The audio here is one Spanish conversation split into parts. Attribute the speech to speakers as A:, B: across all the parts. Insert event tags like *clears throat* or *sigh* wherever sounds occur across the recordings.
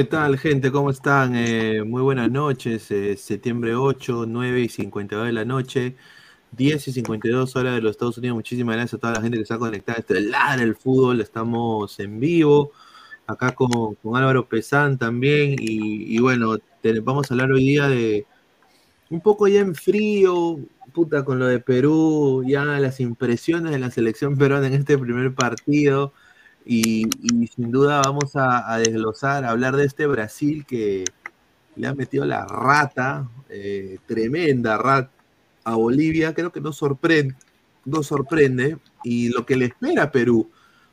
A: ¿Qué tal, gente? ¿Cómo están? Eh, muy buenas noches. Eh, septiembre 8, 9 y 52 de la noche, 10 y 52 horas de los Estados Unidos. Muchísimas gracias a toda la gente que está conectada. Este es el fútbol. Estamos en vivo. Acá con, Álvaro Pesán también. Y, bueno, vamos a hablar hoy día de un poco ya en frío, puta, con lo de Perú, ya las impresiones de la selección peruana en este primer partido. Y, sin duda vamos a, desglosar, a hablar de este Brasil que le ha metido la rata, eh, tremenda rata a Bolivia. Creo que no sorprende, no sorprende. Y lo que le espera a Perú.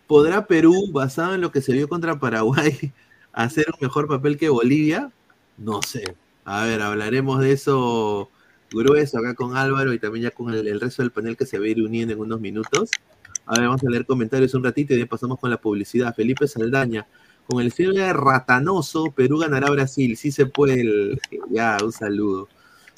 A: ¿Podrá Perú, basado en lo que se vio contra Paraguay, *laughs* hacer un mejor papel que Bolivia? No sé. A ver, hablaremos de eso grueso acá con Álvaro y también ya con el, el resto del panel que se va a ir uniendo en unos minutos. A ver, vamos a leer comentarios un ratito y ya pasamos con la publicidad. Felipe Saldaña, con el de ratanoso, Perú ganará Brasil. Sí se puede. *laughs* Ya, un saludo.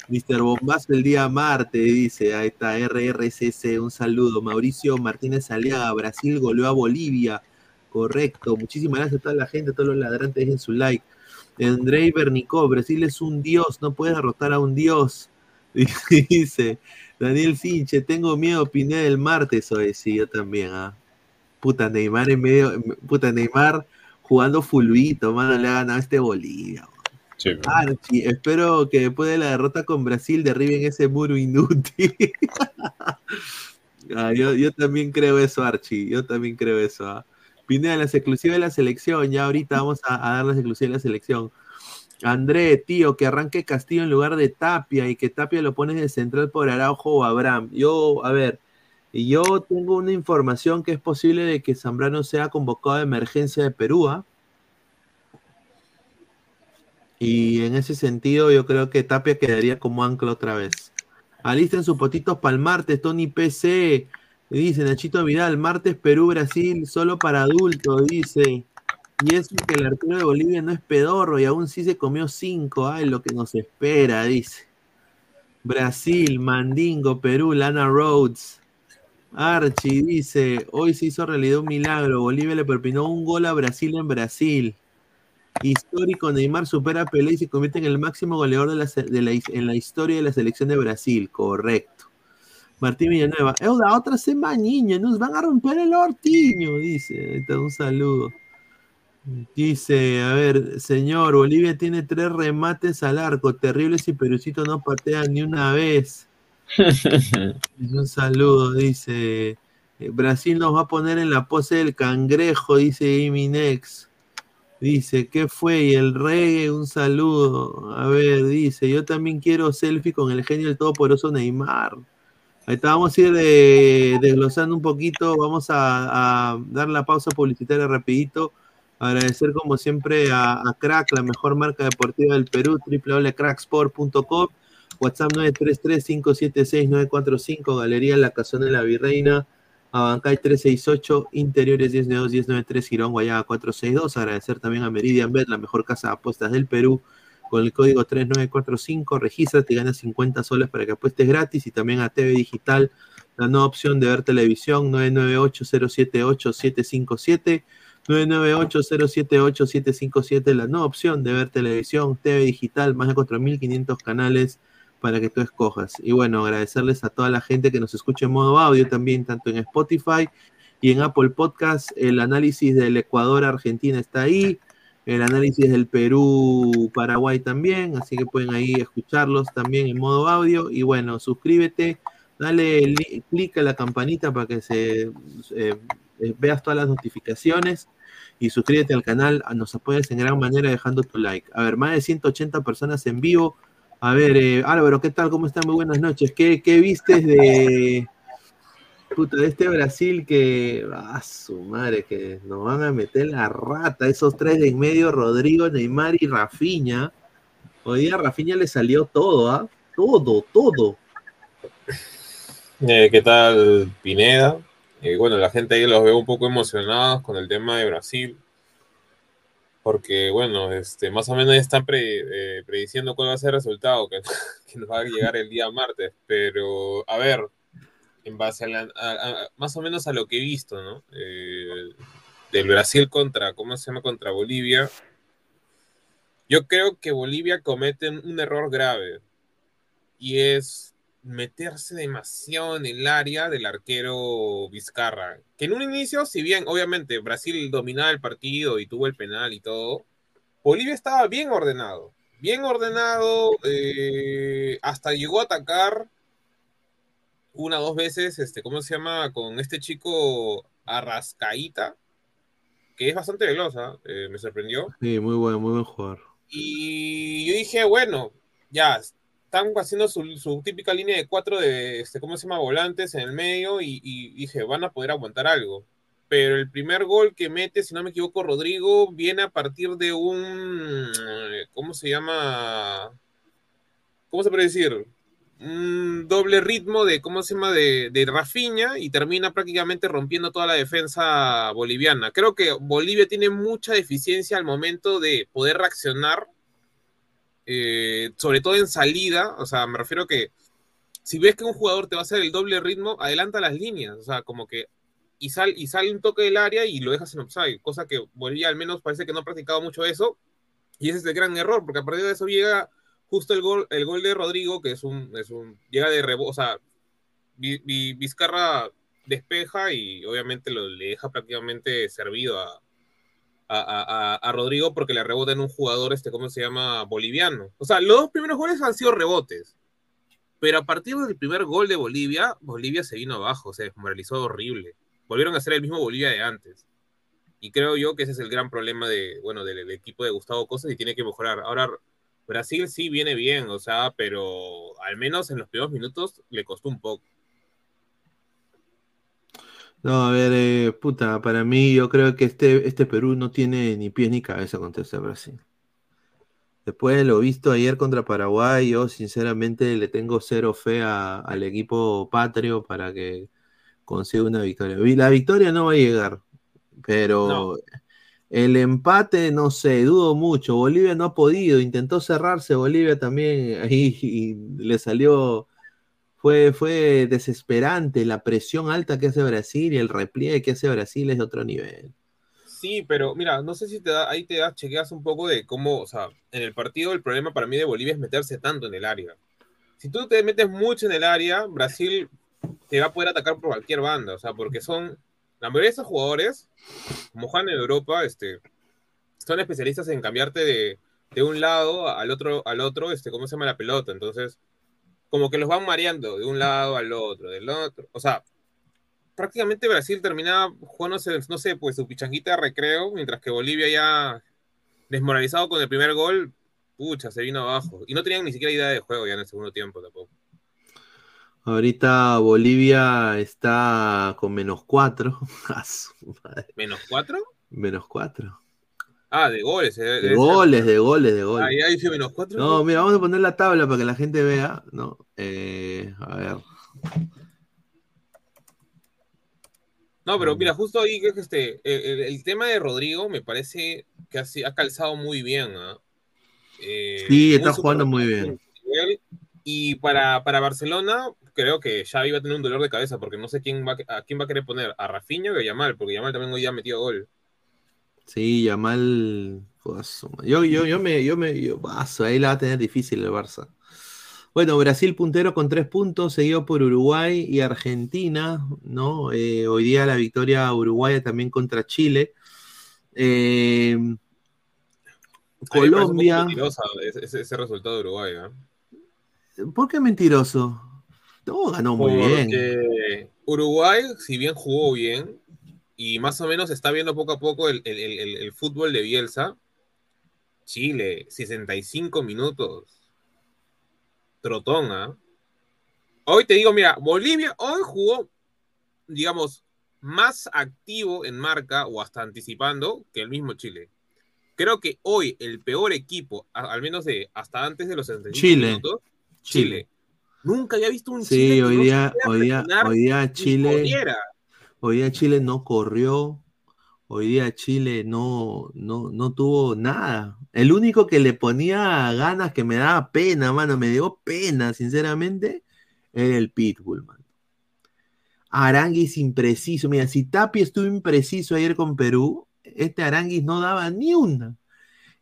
A: Mr. Bombazo el día martes, dice. Ahí está, RRCC, un saludo. Mauricio Martínez Aliaga, Brasil goleó a Bolivia. Correcto. Muchísimas gracias a toda la gente, a todos los ladrantes, dejen su like. Andrei Bernicó, Brasil es un dios, no puedes derrotar a un dios. *laughs* Dice, Daniel Finche, tengo miedo, opiné del martes hoy. Sí, yo también, ¿ah? Puta, Neymar en medio, puta, Neymar jugando fulvito, mano, le ha ganado este Bolivia. Sí, espero que después de la derrota con Brasil derriben ese muro inútil. *laughs* Ah, yo, también creo eso, Archie. Yo también creo eso. ¿ah? Pineda, las exclusivas de la selección. Ya ahorita vamos a, a dar las exclusivas de la selección. André, tío, que arranque Castillo en lugar de Tapia y que Tapia lo pones de central por Araujo o Abraham. Yo, a ver, yo tengo una información que es posible de que Zambrano sea convocado de emergencia de Perú. ¿ah? Y en ese sentido, yo creo que Tapia quedaría como ancla otra vez. Alisten sus potitos para el martes, Tony PC. Dice Nachito Vidal, martes Perú-Brasil, solo para adultos, dice. Y es que el arquero de Bolivia no es pedorro y aún sí se comió cinco. Ay, lo que nos espera, dice. Brasil, Mandingo, Perú, Lana Rhodes. Archie dice, hoy se hizo realidad un milagro. Bolivia le propinó un gol a Brasil en Brasil. Histórico, Neymar supera a Pelé y se convierte en el máximo goleador de la, en la historia de la selección de Brasil. Correcto. Martín Villanueva, es la otra semana, niña, nos van a romper el ortiño, dice. un saludo. Dice, a ver, señor, Bolivia tiene tres remates al arco, terribles y Perucito no patea ni una vez. *laughs* un saludo, dice. Eh, Brasil nos va a poner en la pose del cangrejo, dice Iminex. Dice, ¿qué fue? Y el rey, un saludo. A ver, dice, yo también quiero selfie con el genio del todopoderoso Neymar. Ahí está, vamos a ir eh, desglosando un poquito, vamos a, dar la pausa publicitaria rapidito. Agradecer como siempre a, Crack, la mejor marca deportiva del Perú, www.cracksport.com, WhatsApp 933-576-945, Galería La Casona de la Virreina, Abancay 368, Interiores 192-193, Girón Guayaba 462. Agradecer también a Meridian Bet, la mejor casa de apuestas del Perú, con el código 3945. Regístrate y gana 50 soles para que apuestes gratis. Y también a TV Digital, la nueva opción de ver televisión 998-078-757. 998-078-757, la nueva opción de ver televisión, TV digital, más de 4.500 canales para que tú escojas. Y bueno, agradecerles a toda la gente que nos escucha en modo audio también, tanto en Spotify y en Apple Podcast. El análisis del Ecuador-Argentina está ahí. El análisis del Perú-Paraguay también. Así que pueden ahí escucharlos también en modo audio. Y bueno, suscríbete, dale clic a la campanita para que se eh, veas todas las notificaciones. Y suscríbete al canal. Nos apoyas en gran manera dejando tu like. A ver, más de 180 personas en vivo. A ver, eh, Álvaro, ¿qué tal? ¿Cómo están? Muy buenas noches. ¿Qué, qué vistes de, puta, de este Brasil que, ah, su madre, que nos van a meter la rata, esos tres de en medio, Rodrigo, Neymar y Rafinha. Hoy día a Rafinha le salió todo, ¿ah? Todo, todo.
B: Eh, ¿Qué tal, Pineda? Eh, bueno, la gente ahí los veo un poco emocionados con el tema de Brasil porque bueno, este, más o menos están eh, prediciendo cuál va a ser el resultado, que, nos *laughs* va a llegar el día martes, pero a ver, en base a, más o menos a lo que he visto, ¿no? Eh, del Brasil contra, ¿cómo se llama? Contra Bolivia. Yo creo que Bolivia comete un error grave y es meterse demasiado en el área del arquero Vizcarra. Que en un inicio, si bien obviamente Brasil dominaba el partido y tuvo el penal y todo, Bolivia estaba bien ordenado. Bien ordenado, eh, hasta llegó a atacar una o dos veces, este, ¿cómo se llama? Con este chico Arrascaíta, que es bastante veloz, ¿ah? eh, me sorprendió.
A: Sí, muy bueno, muy buen jugador.
B: Y yo dije, bueno, ya, están haciendo su, típica línea de cuatro de, este, ¿cómo se llama? Volantes en el medio y, dije, van a poder aguantar algo. Pero el primer gol que mete, si no me equivoco, Rodrigo, viene a partir de un, ¿cómo se llama? ¿Cómo se puede decir? Un doble ritmo de, ¿cómo se llama? De, de Rafinha y termina prácticamente rompiendo toda la defensa boliviana. Creo que Bolivia tiene mucha deficiencia al momento de poder reaccionar eh, sobre todo en salida, o sea, me refiero que si ves que un jugador te va a hacer el doble ritmo, adelanta las líneas, o sea, como que y, sal, y sale un toque del área y lo dejas en offside, cosa que Bolivia al menos parece que no ha practicado mucho eso, y ese es el gran error, porque a partir de eso llega justo el gol, el gol de Rodrigo, que es un, es un llega de rebote, o sea, Vizcarra despeja y obviamente lo, le deja prácticamente servido a, a, Rodrigo porque le rebota en un jugador, este, ¿cómo se llama? Boliviano. O sea, los dos primeros goles han sido rebotes. Pero a partir del primer gol de Bolivia, Bolivia se vino abajo, se desmoralizó horrible. Volvieron a ser el mismo Bolivia de antes. Y creo yo que ese es el gran problema de, bueno, del, equipo de Gustavo Cosas y tiene que mejorar. Ahora, Brasil sí viene bien, o sea, pero al menos en los primeros minutos le costó un poco.
A: No, a ver, eh, puta, para mí yo creo que este, este Perú no tiene ni pies ni cabeza contra este Brasil. Después de lo visto ayer contra Paraguay, yo sinceramente le tengo cero fe al equipo patrio para que consiga una victoria. La victoria no va a llegar, pero el empate, no sé, dudo mucho. Bolivia no ha podido, intentó cerrarse Bolivia también *laughs* ahí y le salió, fue, fue desesperante la presión alta que hace Brasil y el repliegue que hace Brasil es de otro nivel.
B: Sí, pero mira, no sé si te da, ahí te das, chequeas un poco de cómo, o sea, en el partido el problema para mí de Bolivia es meterse tanto en el área. Si tú te metes mucho en el área, Brasil te va a poder atacar por cualquier banda, o sea, porque son la mayoría de esos jugadores, como juegan en Europa, este, son especialistas en cambiarte de, de, un lado al otro, al otro, este, ¿cómo se llama la pelota? Entonces, como que los van mareando de un lado al otro, del otro. O sea, prácticamente Brasil terminaba jugándose, no sé, pues su pichanguita de recreo, mientras que Bolivia ya desmoralizado con el primer gol, pucha, se vino abajo. Y no tenían ni siquiera idea de juego ya en el segundo tiempo tampoco.
A: Ahorita Bolivia está con menos cuatro. *laughs*
B: ¿Menos cuatro?
A: Menos cuatro.
B: Ah, de goles. Eh,
A: de, goles, de goles, de goles.
B: Ahí dice menos cuatro.
A: No, mira, vamos a poner la tabla para que la gente vea, ¿no? Eh, a ver.
B: No, pero mira, justo ahí que este, el, tema de Rodrigo me parece que ha, ha calzado muy bien. ¿ah?
A: Eh, sí, está jugando muy bien.
B: Y para, para Barcelona, creo que ya iba a tener un dolor de cabeza porque no sé quién va, a quién va a querer poner, a Rafinha o a Yamal, porque Yamal también hoy ya ha metido gol.
A: Sí, Yamal. Pues, yo, yo, yo me, yo me, yo, ahí la va a tener difícil el Barça. Bueno, Brasil puntero con tres puntos, seguido por Uruguay y Argentina, ¿no? Eh, hoy día la victoria uruguaya también contra Chile. Eh, Colombia.
B: Ese, ese, resultado de Uruguay, ¿eh?
A: ¿Por qué mentiroso? Todo ganó muy bien.
B: Uruguay, si bien jugó bien, y más o menos está viendo poco a poco el, fútbol de Bielsa, Chile, 65 minutos. Trotón, ¿ah? Hoy te digo, mira, Bolivia hoy jugó, digamos, más activo en marca o hasta anticipando que el mismo Chile. Creo que hoy el peor equipo, al menos de hasta antes de los 65 minutos, Chile. Nunca había visto un
A: Chile. Sí, hoy día, hoy día, hoy día Chile. Hoy día Chile no corrió. Hoy día Chile no, no, no tuvo nada. El único que le ponía ganas, que me daba pena, mano, me dio pena, sinceramente, era el Pitbull, man. Aranguis impreciso. Mira, si Tapi estuvo impreciso ayer con Perú, este Aranguis no daba ni una.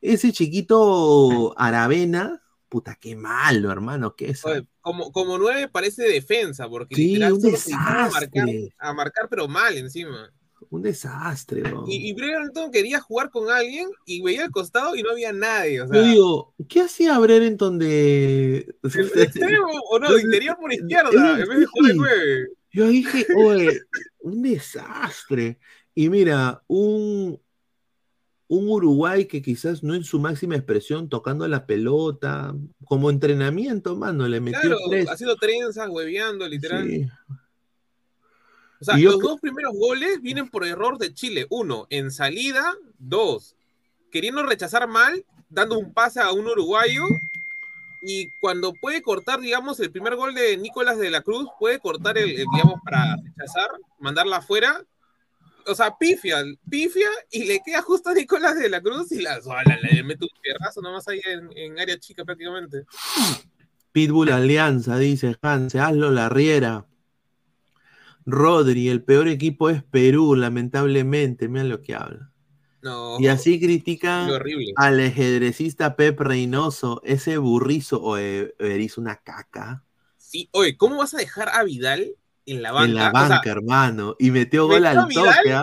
A: Ese chiquito Aravena, puta, qué malo, hermano, qué es.
B: Como, como nueve parece defensa, porque
A: sí,
B: literal
A: un desastre.
B: A marcar, pero mal encima.
A: Un desastre, bro.
B: Y, y Brereton quería jugar con alguien y veía al costado y no había nadie. O
A: sea, Yo digo, ¿qué hacía Brereton *laughs* de.
B: extremo o no? *laughs* Interior por izquierda, en vez de jugar de nueve.
A: Yo dije, oye, un desastre. Y mira, un, un Uruguay que quizás no en su máxima expresión, tocando la pelota, como entrenamiento, mano, le metió claro, tres.
B: haciendo trenzas, hueveando, literal. O sea, los dos primeros goles vienen por error de Chile. Uno, en salida. Dos, queriendo rechazar mal, dando un pase a un uruguayo. Y cuando puede cortar, digamos, el primer gol de Nicolás de la Cruz, puede cortar el digamos, para rechazar, mandarla afuera o sea, pifia, pifia y le queda justo a Nicolás de la Cruz y la, le mete un pierrazo nomás ahí en, área chica prácticamente.
A: Pitbull Alianza, dice Hans, hazlo la riera. Rodri, el peor equipo es Perú, lamentablemente, mira lo que habla.
B: No,
A: y así critica al ajedrecista Pep Reynoso, ese burrizo, o eres una caca.
B: Sí, oye, ¿cómo vas a dejar a Vidal en la banca. En
A: la banca, hermano. Y metió gol al toque.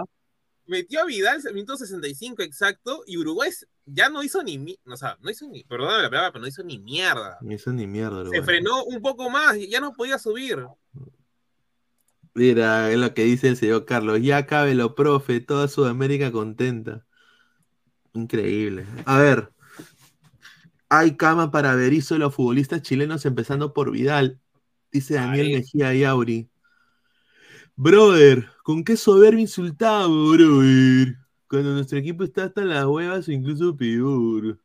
B: Metió a Vidal minuto 65 exacto. Y Uruguay ya no hizo ni. O sea, no hizo ni. Perdóname la palabra, pero no hizo ni mierda.
A: No hizo ni mierda.
B: Se frenó un poco más y ya no podía subir.
A: Mira, es lo que dice el señor Carlos. Ya cabe lo profe, toda Sudamérica contenta. Increíble. A ver, hay cama para ver hizo los futbolistas chilenos, empezando por Vidal, dice Daniel Mejía Yauri. Brother, ¿con qué soberbio insultado, brother? Cuando nuestro equipo está hasta las huevas o incluso peor.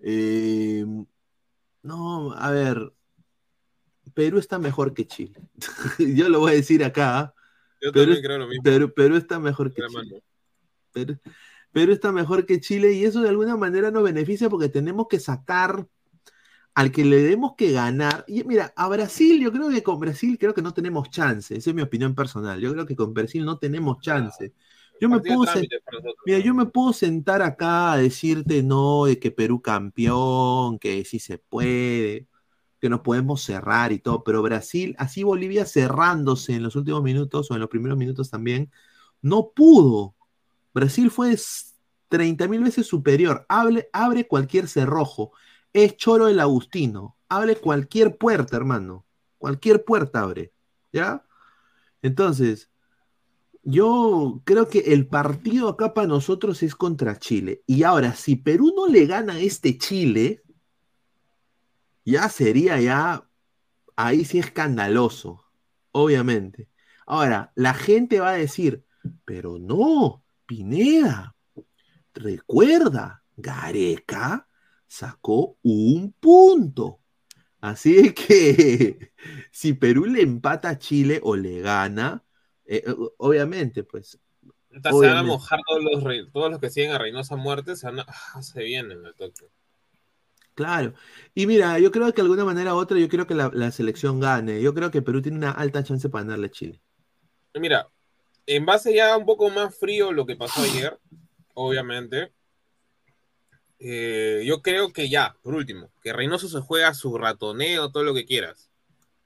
A: Eh, no, a ver, Perú está mejor que Chile. *laughs* Yo lo voy a decir acá.
B: Yo
A: Perú,
B: también creo lo mismo.
A: Perú- Perú está mejor que Chile. Perú, Perú está mejor que Chile y eso de alguna manera nos beneficia porque tenemos que sacar al que le demos que ganar. Y mira, a Brasil, yo creo que con Brasil creo que no tenemos chance. Esa es mi opinión personal. Yo creo que con Brasil no tenemos chance. Yo me
B: nosotros.
A: Mira, yo me puedo sentar acá a decirte no, de que Perú campeón, que sí se puede, que nos podemos cerrar y todo, pero Brasil, así Bolivia cerrándose en los últimos minutos o en los primeros minutos también, no pudo. Brasil fue 30 mil veces superior. Abre, abre cualquier cerrojo. Es Choro el Agustino. Abre cualquier puerta, hermano. Cualquier puerta abre. ¿Ya? Entonces, yo creo que el partido acá para nosotros es contra Chile. Y ahora, si Perú no le gana a este Chile, ya sería ya, ahí sí escandaloso, obviamente. Ahora, la gente va a decir, pero no, Pineda, recuerda, Gareca sacó un punto. Así es que *laughs* si Perú le empata a Chile o le gana, eh, obviamente, pues
B: Se van a mojar todos los, todos los que siguen a Reynosa muerte, se van a, ah, se vienen al toque.
A: Claro. Y mira, yo creo que de alguna manera u otra, yo creo que la, la selección gane. Yo creo que Perú tiene una alta chance para ganarle a Chile.
B: Mira, en base ya un poco más frío lo que pasó ayer, obviamente, eh, yo creo que ya, por último, que Reynoso se juega su ratoneo, todo lo que quieras.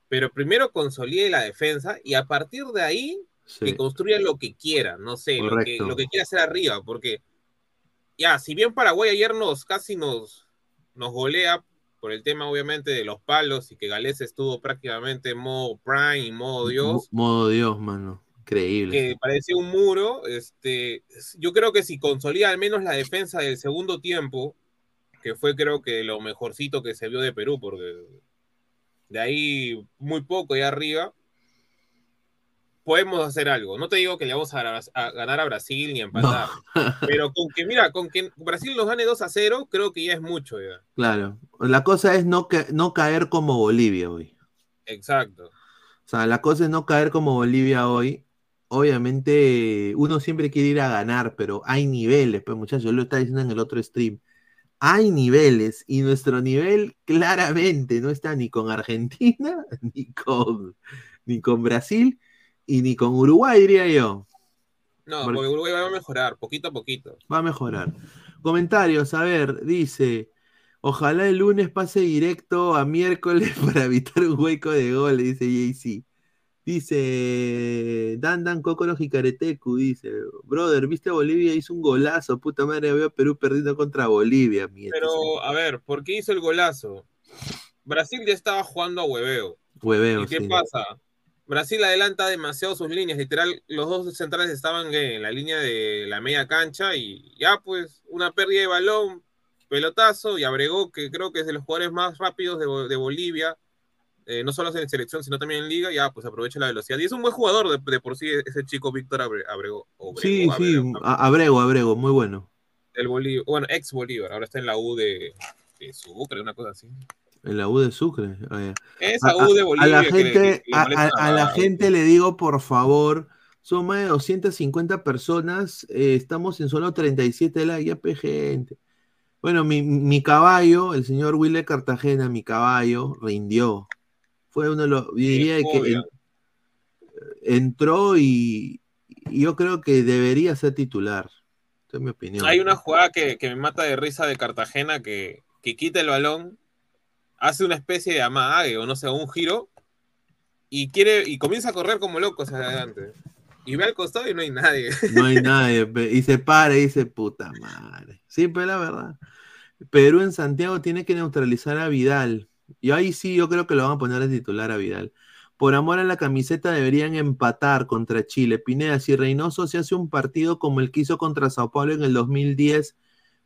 B: Pero primero consolide la defensa y a partir de ahí que construya lo que quiera, no sé, lo que, lo que quiera hacer arriba, porque ya, si bien Paraguay ayer nos casi nos, nos golea por el tema obviamente de los palos y que Gales estuvo prácticamente en modo prime y modo Dios,
A: Mo- Modo Dios, mano. Increíble.
B: que parecía un muro, este, yo creo que si consolida al menos la defensa del segundo tiempo, que fue creo que lo mejorcito que se vio de Perú, porque de ahí muy poco ahí arriba, podemos hacer algo. No te digo que le vamos a, ganar a- a ganar a Brasil ni a empatar, *laughs* pero con que, mira, con que Brasil nos gane 2 a 0, creo que ya es mucho ya.
A: Claro. La cosa es no, ca- no caer como Bolivia hoy.
B: Exacto.
A: O sea, la cosa es no caer como Bolivia hoy. Obviamente, uno siempre quiere ir a ganar, pero hay niveles, pues muchachos, yo lo estaba diciendo en el otro stream. Hay niveles y nuestro nivel claramente no está ni con Argentina, *laughs* ni con, ni con Brasil y ni con Uruguay, diría yo.
B: No,
A: Porque-
B: porque Uruguay va a mejorar, poquito a poquito.
A: Va a mejorar. Comentarios, a ver, dice, ojalá el lunes pase directo a miércoles *laughs* para evitar un hueco de gol, dice JC. Dice Dan Dan Kokoro Hikareteku, dice, brother, viste a Bolivia, hizo un golazo, puta madre, veo a Perú perdiendo contra Bolivia.
B: Pero, a ver, ¿por qué hizo el golazo? Brasil ya estaba jugando a hueveo.
A: Hueveo,
B: ¿Y qué
A: sí.
B: pasa? Brasil adelanta demasiado sus líneas, literal, los dos centrales estaban en la línea de la media cancha y ya pues una pérdida de balón, pelotazo y Abregó, que creo que es de los jugadores más rápidos de, de Bolivia, eh, no solo en selección, sino también en liga, ya pues aprovecha la velocidad. Y es un buen jugador de, de por sí ese chico Víctor Abre-. Abrego,
A: Sí, sí,
B: Abrego,
A: Abrego, Abrego, muy bueno.
B: el Bolívar, bueno, ex Bolívar, ahora está en la U de, de Sucre, una cosa así.
A: En la U de Sucre.
B: Esa
A: a,
B: U de Bolivia.
A: a la
B: que-
A: gente,
B: que le
A: a,
B: molesta
A: a- a la gente le digo, por favor, son más de 250 personas, eh, estamos en solo 37 likes, ya pe, gente. Bueno, mi, mi caballo, el señor Wille Cartagena, mi caballo, rindió. Fue uno de los, diría que en- entró y, y yo creo que debería ser titular. Es mi opinión.
B: Hay una jugada que, que me mata de risa de Cartagena que, que quita el balón, hace una especie de amague o no sé, un giro y quiere y comienza a correr como loco hacia adelante. Y ve al costado y no hay nadie.
A: No hay *laughs* nadie. Y se para y dice, puta madre. Sí, pero la verdad. Perú en Santiago tiene que neutralizar a Vidal. Y ahí sí, yo creo que lo van a poner de titular a Vidal. Por amor a la camiseta deberían empatar contra Chile. Pineda, si Reynoso se hace un partido como el que hizo contra Sao Paulo en el 2010,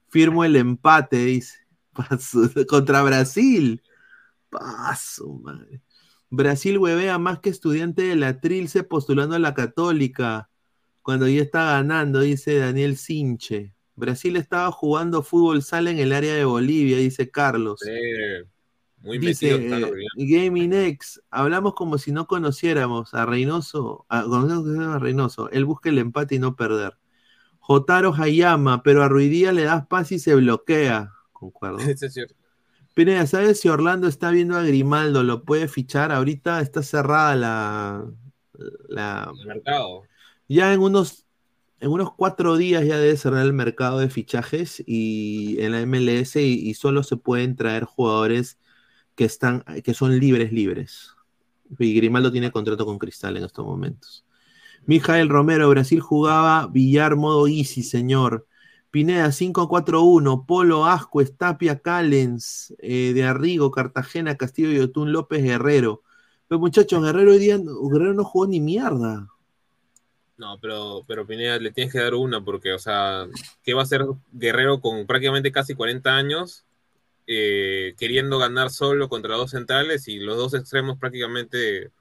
A: firmo el empate, dice. *laughs* Contra Brasil. Paso, madre. Brasil huevea más que estudiante de la Trilce postulando a la Católica. Cuando ya está ganando, dice Daniel Sinche. Brasil estaba jugando fútbol sala en el área de Bolivia, dice Carlos.
B: Muy
A: dice eh, Gaming X, hablamos como si no conociéramos a Reynoso, a, a Reynoso. Él busca el empate y no perder. Jotaro Hayama, pero a Ruidía le das paz y se bloquea. Concuerdo. *laughs*
B: es cierto.
A: Pineda, ¿sabes si Orlando está viendo a Grimaldo? ¿Lo puede fichar? Ahorita está cerrada la. la
B: el mercado.
A: Ya en unos, en unos cuatro días ya debe cerrar el mercado de fichajes y en la MLS y, solo se pueden traer jugadores que están, que son libres, libres. Y Grimaldo tiene contrato con Cristal en estos momentos. Mijael Romero, Brasil jugaba billar modo easy, señor. Pineda 5-4-1, Polo, Asco, Estapia, Callens, eh, de Arrigo, Cartagena, Castillo, Yotún, López, Guerrero. Pero muchachos, Guerrero hoy día Guerrero no jugó ni mierda.
B: No, pero, pero Pineda le tienes que dar una porque, o sea, ¿qué va a hacer Guerrero con prácticamente casi 40 años eh, queriendo ganar solo contra dos centrales y los dos extremos prácticamente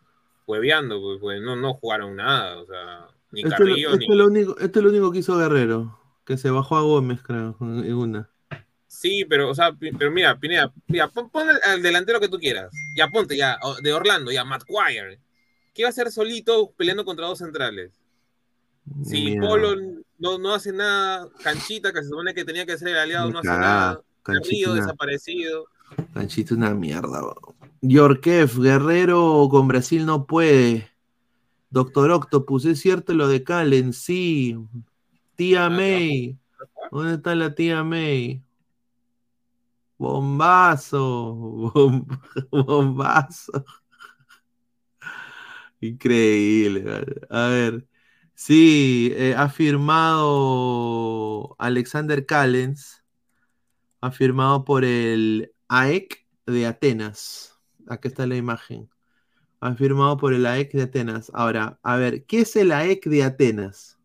B: hueveando? Pues, pues no, no jugaron nada, o sea, ni Carrillo
A: ni... lo único, esto es lo único que hizo Guerrero que se bajó a Gómez, creo, en una.
B: Sí, pero, o sea, pero mira, Pineda, mira, pon, al delantero que tú quieras. Ya ponte, ya, de Orlando, ya, Matt Quire. ¿Qué va a hacer solito peleando contra dos centrales? Si Polo no, no, hace nada, Canchita, que se supone que tenía que ser el aliado, no hace nada. Canchito desaparecido.
A: Canchita una mierda. Yorkef, Guerrero con Brasil no puede. Doctor Octopus, ¿es cierto lo de Calen? Sí. Tía ah, May. ¿Dónde está la tía May? Bombazo. *laughs* bombazo. Increíble. A ver. Sí, eh, ha firmado Alexander Callens. Ha firmado por el AEC de Atenas. Aquí está la imagen. Ha firmado por el AEC de Atenas. Ahora, a ver, ¿qué es el AEC de Atenas?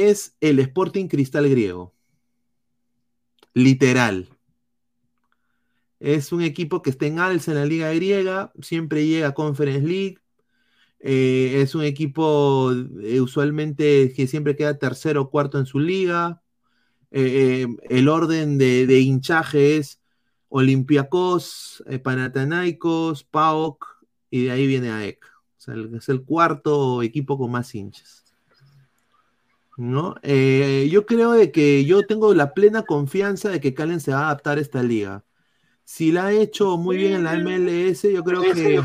A: es el Sporting Cristal griego. Literal. Es un equipo que está en alza en la liga griega, siempre llega a Conference League. Eh, es un equipo eh, usualmente que siempre queda tercero o cuarto en su liga. Eh, el orden de, hinchaje es Olympiacos, Panathinaikos, PAOK y de ahí viene AEK. O sea, es el cuarto equipo con más hinchas. ¿no? Eh, yo creo de que yo tengo la plena confianza de que Calen se va a adaptar a esta liga. Si la ha hecho muy bien en la MLS, yo creo que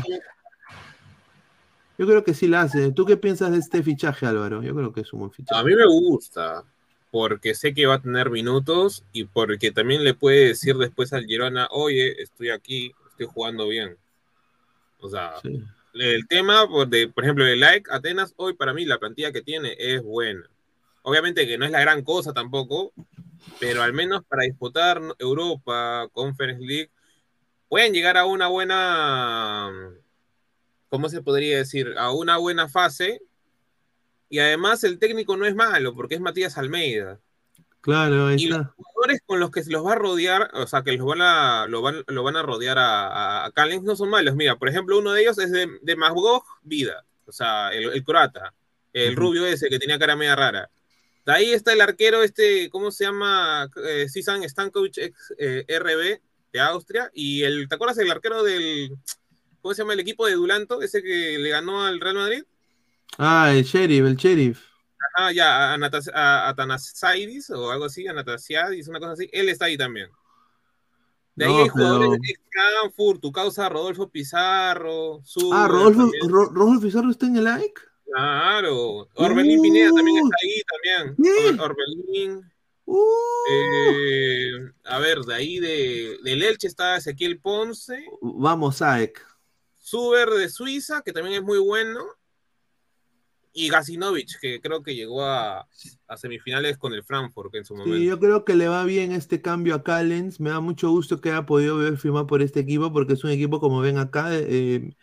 A: yo creo que sí la hace. ¿Tú qué piensas de este fichaje, Álvaro? Yo creo que es un buen fichaje.
B: A mí me gusta, porque sé que va a tener minutos y porque también le puede decir después al Girona, oye, estoy aquí, estoy jugando bien. O sea, el tema, de, por ejemplo, el like Atenas, hoy para mí la plantilla que tiene es buena. Obviamente que no es la gran cosa tampoco, pero al menos para disputar Europa, Conference League, pueden llegar a una buena, ¿cómo se podría decir? A una buena fase. Y además el técnico no es malo, porque es Matías Almeida.
A: Claro, ahí
B: y los jugadores con los que se los va a rodear, o sea, que los van a, lo, van, lo van a rodear a, a, no son malos. Mira, por ejemplo, uno de ellos es de, de Vida, o sea, el, croata, el rubio ese que tenía cara media rara. De ahí está el arquero, este, ¿cómo se llama? Eh, Sisan Stankovic, ex eh, RB de Austria. Y el, ¿te acuerdas el arquero del, ¿cómo se llama? El equipo de Dulanto, ese que le ganó al Real Madrid.
A: Ah, el sheriff, el sheriff.
B: Ajá, ya, a, Atanasidis o algo así, Anatasiadis, una cosa así. Él está ahí también. De ahí hay jugadores de Frankfurt, tu causa Rodolfo Pizarro.
A: ah, Rodolfo, Rodolfo Pizarro está en el like.
B: Claro. Orbelín Pineda también está ahí también. Orbelín. Eh, a ver, de ahí de, del Elche está Ezequiel Ponce.
A: Vamos, Aek.
B: Suber de Suiza, que también es muy bueno. Y Gasinovich, que creo que llegó a, semifinales con el Frankfurt en su momento. Sí,
A: yo creo que le va bien este cambio a Callens. Me da mucho gusto que haya podido ver firmar por este equipo, porque es un equipo, como ven acá, eh,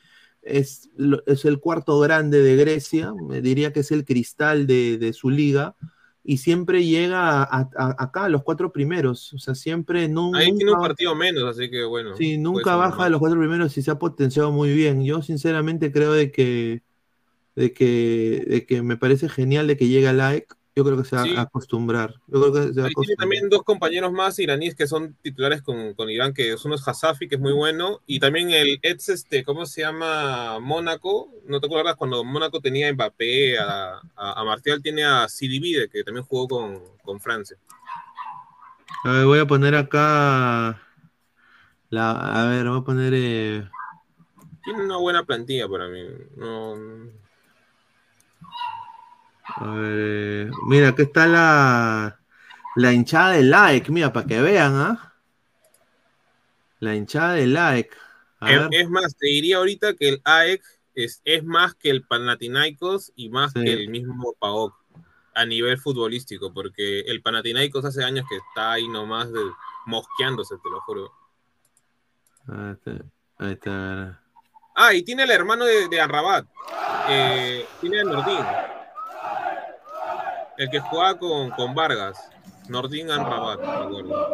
A: es, es, el cuarto grande de Grecia, me diría que es el cristal de, su liga, y siempre llega a, acá a los cuatro primeros, o sea, siempre
B: no, Ahí tiene un partido menos, así que bueno.
A: Sí, nunca baja a los cuatro primeros y se ha potenciado muy bien. Yo sinceramente creo de que, de que, de que me parece genial de que llegue a like Yo creo que se va
B: Sí.
A: a acostumbrar. Yo creo que se va a
B: Ahí tiene
A: acostumbrar.
B: también dos compañeros más iraníes que son titulares con, con Irán, que uno es Hasafi, que es muy bueno, y también el ex, este, ¿cómo se llama? Mónaco. ¿No te acuerdas cuando Mónaco tenía a Mbappé, a, a, a Martial, tiene a Sidibide, que también jugó con, con Francia?
A: A ver, voy a poner acá. La, a ver, voy a poner. eh,
B: Tiene una buena plantilla para mí. No,
A: a ver, eh, mira, aquí está la, la hinchada de like. Mira, para que vean, ¿ah? La hinchada de like.
B: Es, más, te diría ahorita que el AEK es, es más que el Panathinaikos y más
A: Sí.
B: que el mismo PAOK a nivel futbolístico, porque el Panathinaikos hace años que está ahí nomás de, mosqueándose, te lo juro.
A: Ahí está. Ahí está.
B: Ah, y tiene el hermano de, de Amrabat. Eh, tiene el Nordín. El que jugaba con, con Vargas. Nordín Amrabat, me acuerdo.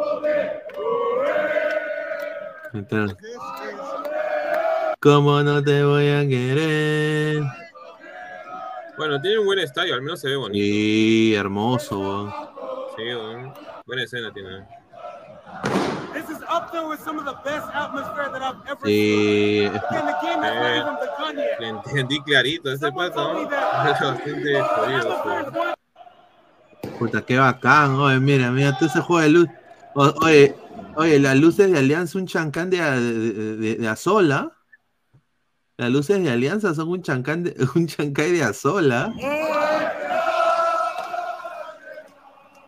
A: ¿Cómo no te voy a querer?
B: Bueno, tiene un buen estadio, al menos se ve bonito.
A: Sí, hermoso, weón.
B: Sí, buena escena tiene.
C: This is up there with some of the best atmosphere that I've ever
A: Sí,
C: yet.
B: Le entendí clarito ese
C: Someone
B: pato, *laughs* bastante jodido.
A: Puta, qué bacán. Oye, mira, mira, todo ese juego de luz. Oye, oye, las luces de Alianza, un chancán de, de, Azola. Las luces de Alianza son un chancán de, *laughs* un chancay de Azola.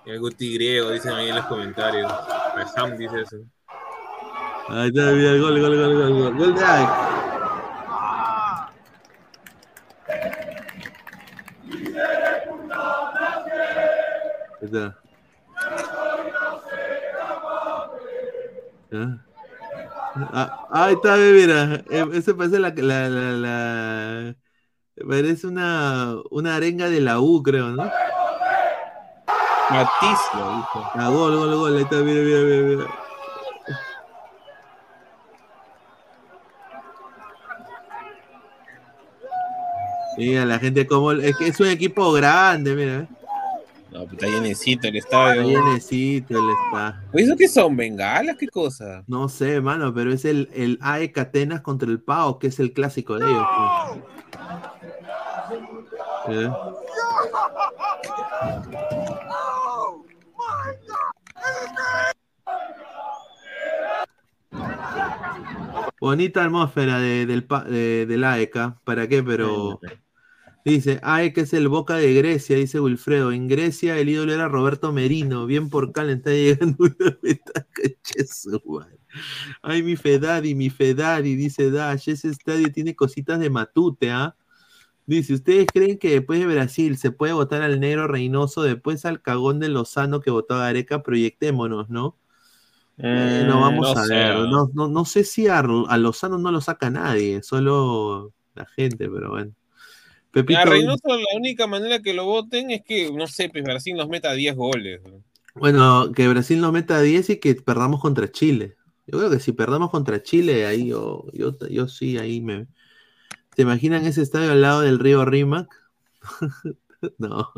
B: El Guti griego, dicen ahí en los comentarios. Sam dice eso.
A: Ahí está, el gol, gol, gol, gol, gol. Ike. Ahí está. Ah. Ah, ahí está, mira. eh, Ese parece la, la, la, la- Parece una, una arenga de la U, creo, ¿no?
B: Matiz, lo dijo.
A: Ah, gol, gol, gol. Ahí está, mira, mira, mira. mira. Mira, la gente como... Es que es un equipo grande, mira.
D: No, pues está llenecito el
A: Está
D: estadio.
A: llenecito él está.
D: Oye, ¿Eso qué son? ¿Bengalas? ¿Qué cosa?
A: No sé, mano, pero es el, el AEK Atenas contra el PAO, que es el clásico de ellos. pues. ¿Eh? Bonita atmósfera de, del, de- del AEK. ¿Para qué? Pero dice, AEK es el Boca de Grecia, dice Wilfredo. En Grecia el ídolo era Roberto Merino. Bien por Cal está llegando *laughs* una. Ay, mi Fedadi, mi Fedadi, dice Dash. Ese estadio tiene cositas de matute, ¿ah? Dice, ¿ustedes creen que después de Brasil se puede votar al negro Reynoso, después al cagón de Lozano que votó a Gareca? Proyectémonos, ¿no? Eh, no, vamos
D: Mm, no
A: a
D: sé,
A: ver. No, no, no sé si a, a Lozano no lo saca nadie, solo la gente, pero bueno. Pepito,
D: A Reynoso la única manera que lo voten es que, no sé, pues Brasil nos meta 10 goles. ¿no?
A: bueno, que Brasil nos meta 10 y que perdamos contra Chile. Yo creo que si perdamos contra Chile, ahí yo, yo, yo sí, ahí me. ¿Te imaginan ese estadio al lado del río Rímac? *laughs* no.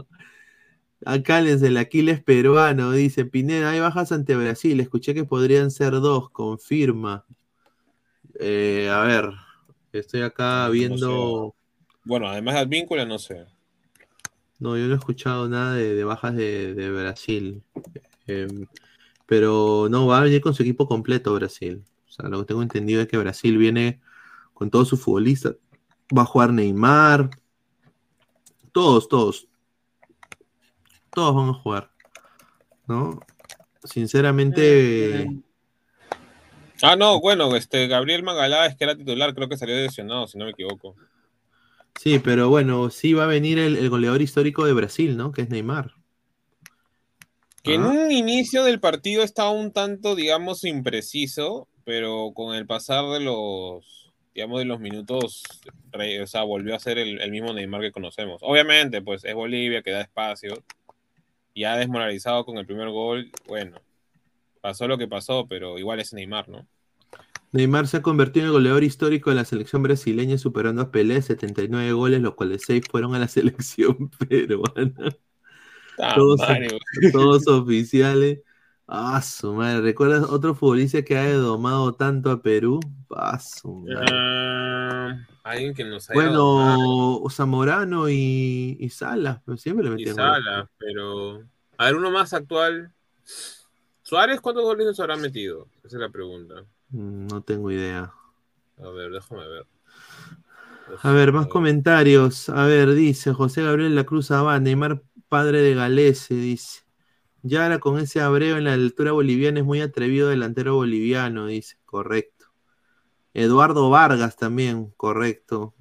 A: Acá les el Aquiles peruano dice: Pineda, hay bajas ante Brasil. Escuché que podrían ser dos, confirma. Eh, a ver, estoy acá
D: No
A: viendo.
D: Bueno, además de Advíncula, no sé.
A: No, yo no he escuchado nada de, de bajas de, de Brasil. Em, pero no, va a venir con su equipo completo Brasil. O sea, lo que tengo entendido es que Brasil viene con todos sus futbolistas. Va a jugar Neymar. Todos, todos. Todos van a jugar. ¿No? Sinceramente.
D: Ah, no, bueno, este Gabriel Magaláes, que era titular, creo que salió lesionado, si no me equivoco.
A: Sí, pero bueno, sí va a venir el, el goleador histórico de Brasil, ¿no? Que es Neymar.
D: Que en
A: Ah.
D: un inicio del partido estaba un tanto, digamos, impreciso, pero con el pasar de los, digamos, de los minutos, re- o sea, volvió a ser el, el mismo Neymar que conocemos. Obviamente, pues es Bolivia, que da espacio, ya desmoralizado con el primer gol, bueno, pasó lo que pasó, pero igual es Neymar, ¿no?
A: Neymar se ha convertido en el goleador histórico de la selección brasileña, superando a Pelé, 79 goles, los cuales 6 fueron a la *laughs* selección peruana.
D: Ah,
A: Todos, oficiales. Ah, su madre. ¿Recuerdas otro futbolista que haya domado tanto a Perú? Ah, su madre.
D: Ah,
B: Alguien que nos haya domado.
A: Bueno, Zamorano y, y Salas, pero siempre le metían.
B: Sala, pero. A ver, uno más actual. Suárez, ¿cuántos goles nos habrá metido? Esa es la pregunta.
A: No tengo idea.
B: A ver, déjame ver.
A: A ver, más comentarios. A ver, dice José Gabriel La Cruz Abad, Neymar, padre de Galese, dice. Yara con ese abreo en la altura boliviana es muy atrevido delantero boliviano, dice. Correcto. Eduardo Vargas también, correcto.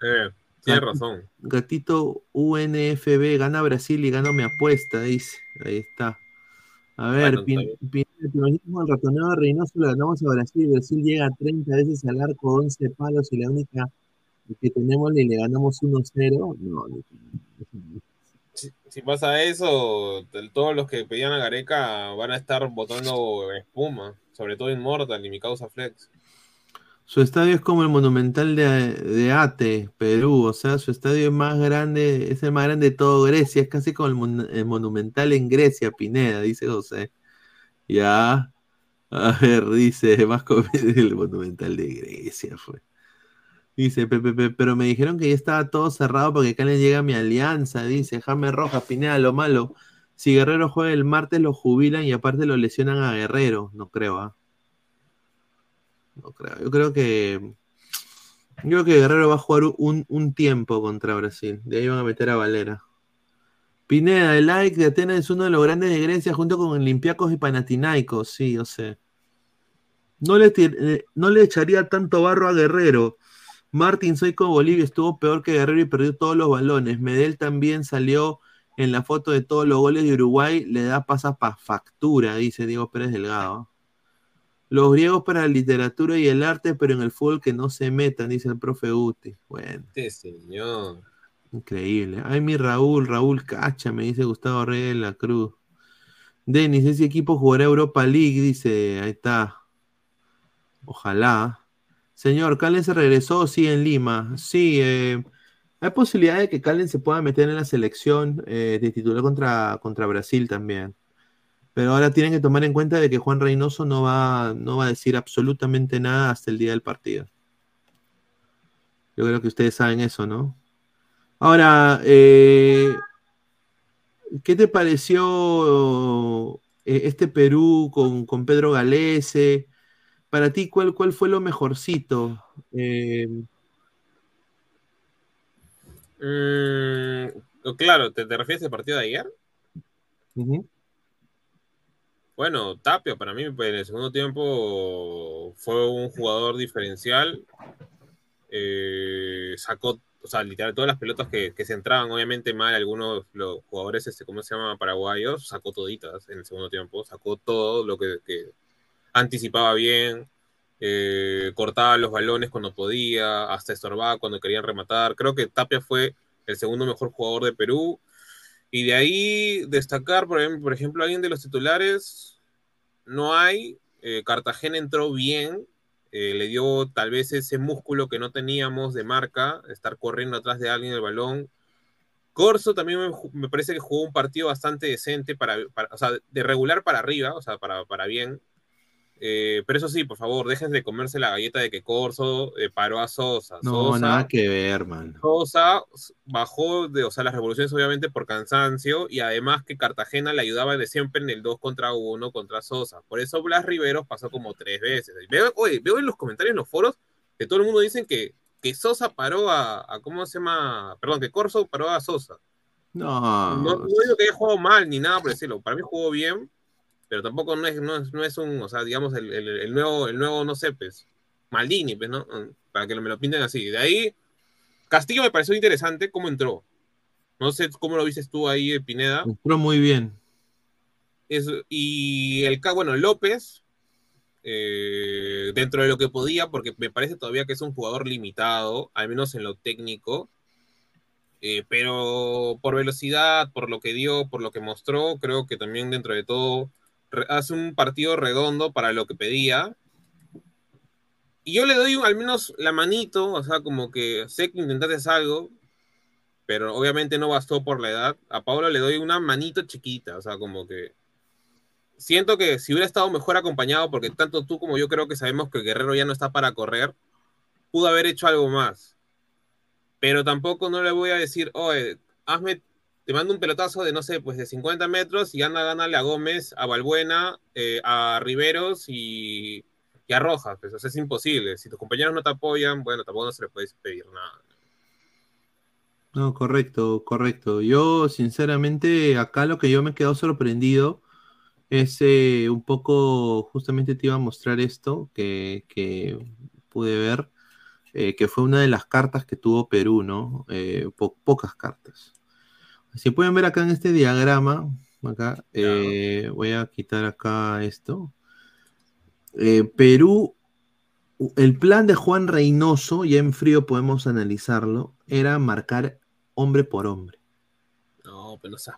B: Eh, tienes razón.
A: Gatito UNFB gana Brasil y gana mi apuesta, dice. Ahí está. A ver, Pineda, el ratoneo de Reynoso le ganamos a Brasil Brasil llega a 30 veces al arco, 11 palos y la única que tenemos y le ganamos 1-0. No, no,
B: Si, si pasa eso, todos los que pedían a Gareca van a estar botando espuma. Sobre todo Immortal y mi causa Flex.
A: Su estadio es como el Monumental de, de Ate, Perú. O sea, su estadio es más grande, es el más grande de todo Grecia. Es casi como el, mon- el Monumental en Grecia, Pineda, dice José. Ya. A ver, dice, *laughs* más el Monumental de Grecia fue. Dice, pero me dijeron que ya estaba todo cerrado porque acá le llega mi alianza. Dice, Jaime Rojas, Pineda, lo malo. Si Guerrero juega el martes, lo jubilan y aparte lo lesionan a Guerrero. No creo, ¿ah? No creo. Yo creo que. Yo que Guerrero va a jugar un, un tiempo contra Brasil. De ahí van a meter a Valera. Pineda, el like de Atenas es uno de los grandes de Grecia junto con Olympiacos y Panathinaikos. Sí, yo sé. No le, eh, no le echaría tanto barro a Guerrero. Martín Soy con Bolivia estuvo peor que Guerrero y perdió todos los balones. Medel también salió en la foto de todos los goles de Uruguay. Le da pasas para factura, dice Diego Pérez Delgado. Los griegos para la literatura y el arte, pero en el fútbol que no se metan, dice el profe Guti. Bueno,
B: Este señor.
A: increíble. Ay, mi Raúl, Raúl Cacha, me dice Gustavo Reyes de la Cruz. Denis, ese equipo jugará Europa League, dice, ahí está. Ojalá. Señor, Calen se regresó, sí, en Lima. Sí, eh, hay posibilidad de que Calen se pueda meter en la selección eh, de titular contra, contra Brasil también. Pero ahora tienen que tomar en cuenta de que Juan Reynoso no va, no va a decir absolutamente nada hasta el día del partido. Yo creo que ustedes saben eso, ¿no? Ahora, eh, ¿qué te pareció eh, este Perú con, con Pedro Galese? Para ti, ¿cuál, cuál fue lo mejorcito? Eh,
B: Mm, claro, ¿te, te refieres al partido de ayer? Bueno, Tapia para mí pues, en el segundo tiempo fue un jugador diferencial. Eh, sacó, o sea, literal, todas las pelotas que, se entraban, obviamente mal, algunos los jugadores, este, ¿cómo se llama? Paraguayos, sacó toditas en el segundo tiempo, sacó todo lo que, que anticipaba bien, eh, cortaba los balones cuando podía, hasta estorbaba cuando querían rematar. Creo que Tapia fue el segundo mejor jugador de Perú. Y de ahí destacar, por ejemplo, por ejemplo alguien de los titulares, no hay. Eh, Cartagena entró bien, eh, le dio tal vez ese músculo que no teníamos de marca, estar corriendo atrás de alguien el balón. Corso también me parece que jugó un partido bastante decente, para, para- o sea, de regular para arriba, o sea, para, para bien. Eh, pero eso sí, por favor, dejen de comerse la galleta de que Corso eh, paró a Sosa.
A: No,
B: Sosa,
A: nada que ver, man.
B: Sosa bajó de, o sea, las revoluciones obviamente por cansancio y además que Cartagena le ayudaba de siempre en el 2 contra 1 contra Sosa. Por eso Blas Riveros pasó como tres veces. Veo, oye, veo en los comentarios en los foros que todo el mundo dice que, que Sosa paró a, a- ¿cómo se llama? Perdón, que Corso paró a Sosa.
A: No,
B: No, no digo que haya jugado mal ni nada por decirlo. Para mí jugó bien, pero tampoco no es, no es, no es un, o sea, digamos, el, el- el nuevo, el nuevo, no sé, pues, Maldini, pues, ¿no? Para que me lo pinten así. De ahí, Castillo me pareció interesante cómo entró. No sé cómo lo viste tú ahí, eh, Pineda.
A: entró muy bien.
B: Es- y el bueno, López, eh, dentro de lo que podía, porque me parece todavía que es un jugador limitado, al menos en lo técnico, eh, pero por velocidad, por lo que dio, por lo que mostró, creo que también dentro de todo hace un partido redondo para lo que pedía. Y yo le doy al menos la manito, o sea, como que sé que intentaste algo, pero obviamente no bastó por la edad. A Pablo le doy una manito chiquita, o sea, como que siento que si hubiera estado mejor acompañado, porque tanto tú como yo creo que sabemos que Guerrero ya no está para correr, pudo haber hecho algo más. Pero tampoco no le voy a decir, oye, hazme, te mando un pelotazo de, no sé, pues de 50 metros y gana, gánale a Gómez, a Balbuena, eh, a Riveros y, a Rojas. Pues, o es imposible. Si tus compañeros no te apoyan, bueno, tampoco no se les puede pedir nada.
A: No, correcto, correcto. Yo, sinceramente, acá lo que yo me he quedado sorprendido es eh, un poco, justamente te iba a mostrar esto que, pude ver, eh, que fue una de las cartas que tuvo Perú, ¿no? Po pocas cartas. Si pueden ver acá en este diagrama, acá, voy a quitar acá esto. Perú, el plan de Juan Reynoso, ya en frío podemos analizarlo, era marcar hombre por hombre.
B: No, pero no.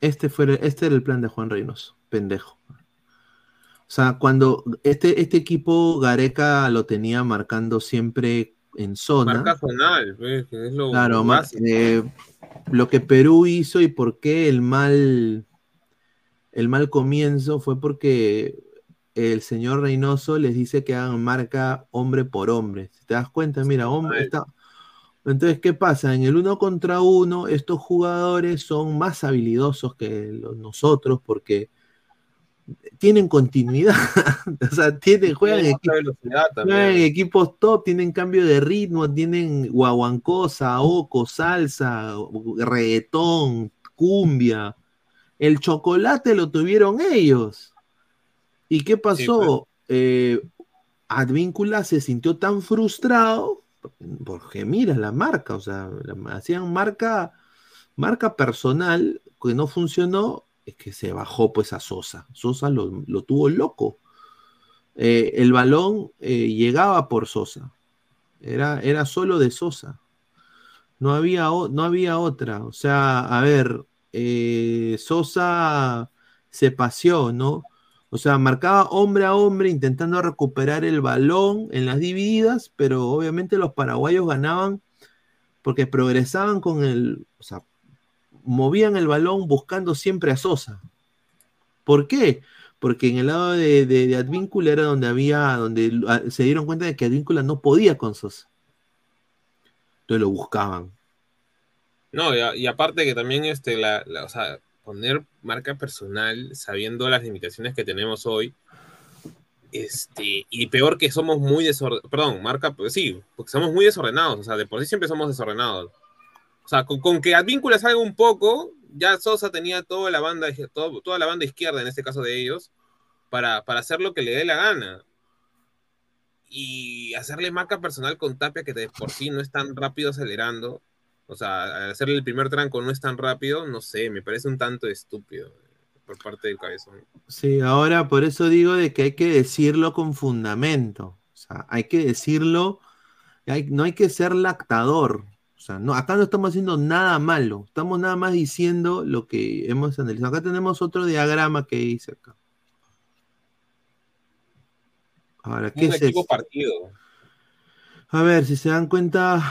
A: Este, fue, este era el plan de Juan Reynoso, pendejo. O sea, cuando este, este equipo Gareca lo tenía marcando siempre en zona.
B: Marca zonal, pues, es lo
A: claro, eh, lo que Perú hizo y por qué el mal, el mal comienzo fue porque el señor Reynoso les dice que hagan marca hombre por hombre. Si te das cuenta, mira, hombre, está, entonces, ¿qué pasa? En el uno contra uno, estos jugadores son más habilidosos que los, nosotros porque tienen continuidad. *laughs* o sea, tienen, juegan, en equipos top, tienen cambio de ritmo, tienen guaguancosa, oco, salsa, reggaetón, cumbia. El chocolate lo tuvieron ellos. ¿Y qué pasó? eh, Advíncula se sintió tan frustrado porque mira la marca, o sea, hacían marca, marca personal que no funcionó, es que se bajó pues a Sosa. Sosa lo, tuvo loco. Eh, el balón eh, llegaba por Sosa. Era, era solo de Sosa. No había, no había otra. O sea, a ver, eh, Sosa se paseó, ¿no? O sea, marcaba hombre a hombre intentando recuperar el balón en las divididas, pero obviamente los paraguayos ganaban porque progresaban con el, o sea, movían el balón buscando siempre a Sosa. ¿Por qué? Porque en el lado de, Advíncula era donde había, donde se dieron cuenta de que Advíncula no podía con Sosa. Entonces lo buscaban.
B: No, y, aparte que también este, la, poner marca personal sabiendo las limitaciones que tenemos hoy. Este, y peor que somos muy desordenados, perdón, marca, pues sí, porque somos muy desordenados, o sea, de por sí siempre somos desordenados. O sea, con, que Advíncula salga un poco, ya Sosa tenía toda la banda, toda la banda izquierda, en este caso de ellos, para, para hacer lo que le dé la gana. Y hacerle marca personal con Tapia, que de por sí no es tan rápido acelerando, o sea, hacerle el primer tranco no es tan rápido, no sé, me parece un tanto estúpido eh, por parte del cabezón.
A: Sí, ahora por eso digo de que hay que decirlo con fundamento. O sea, hay que decirlo, no hay que ser lactador. O sea, no, acá no estamos haciendo nada malo, estamos nada más diciendo lo que hemos analizado. Acá tenemos otro diagrama que hice acá. Ahora, ¿qué es equipo
B: partido.
A: A ver, si se dan cuenta,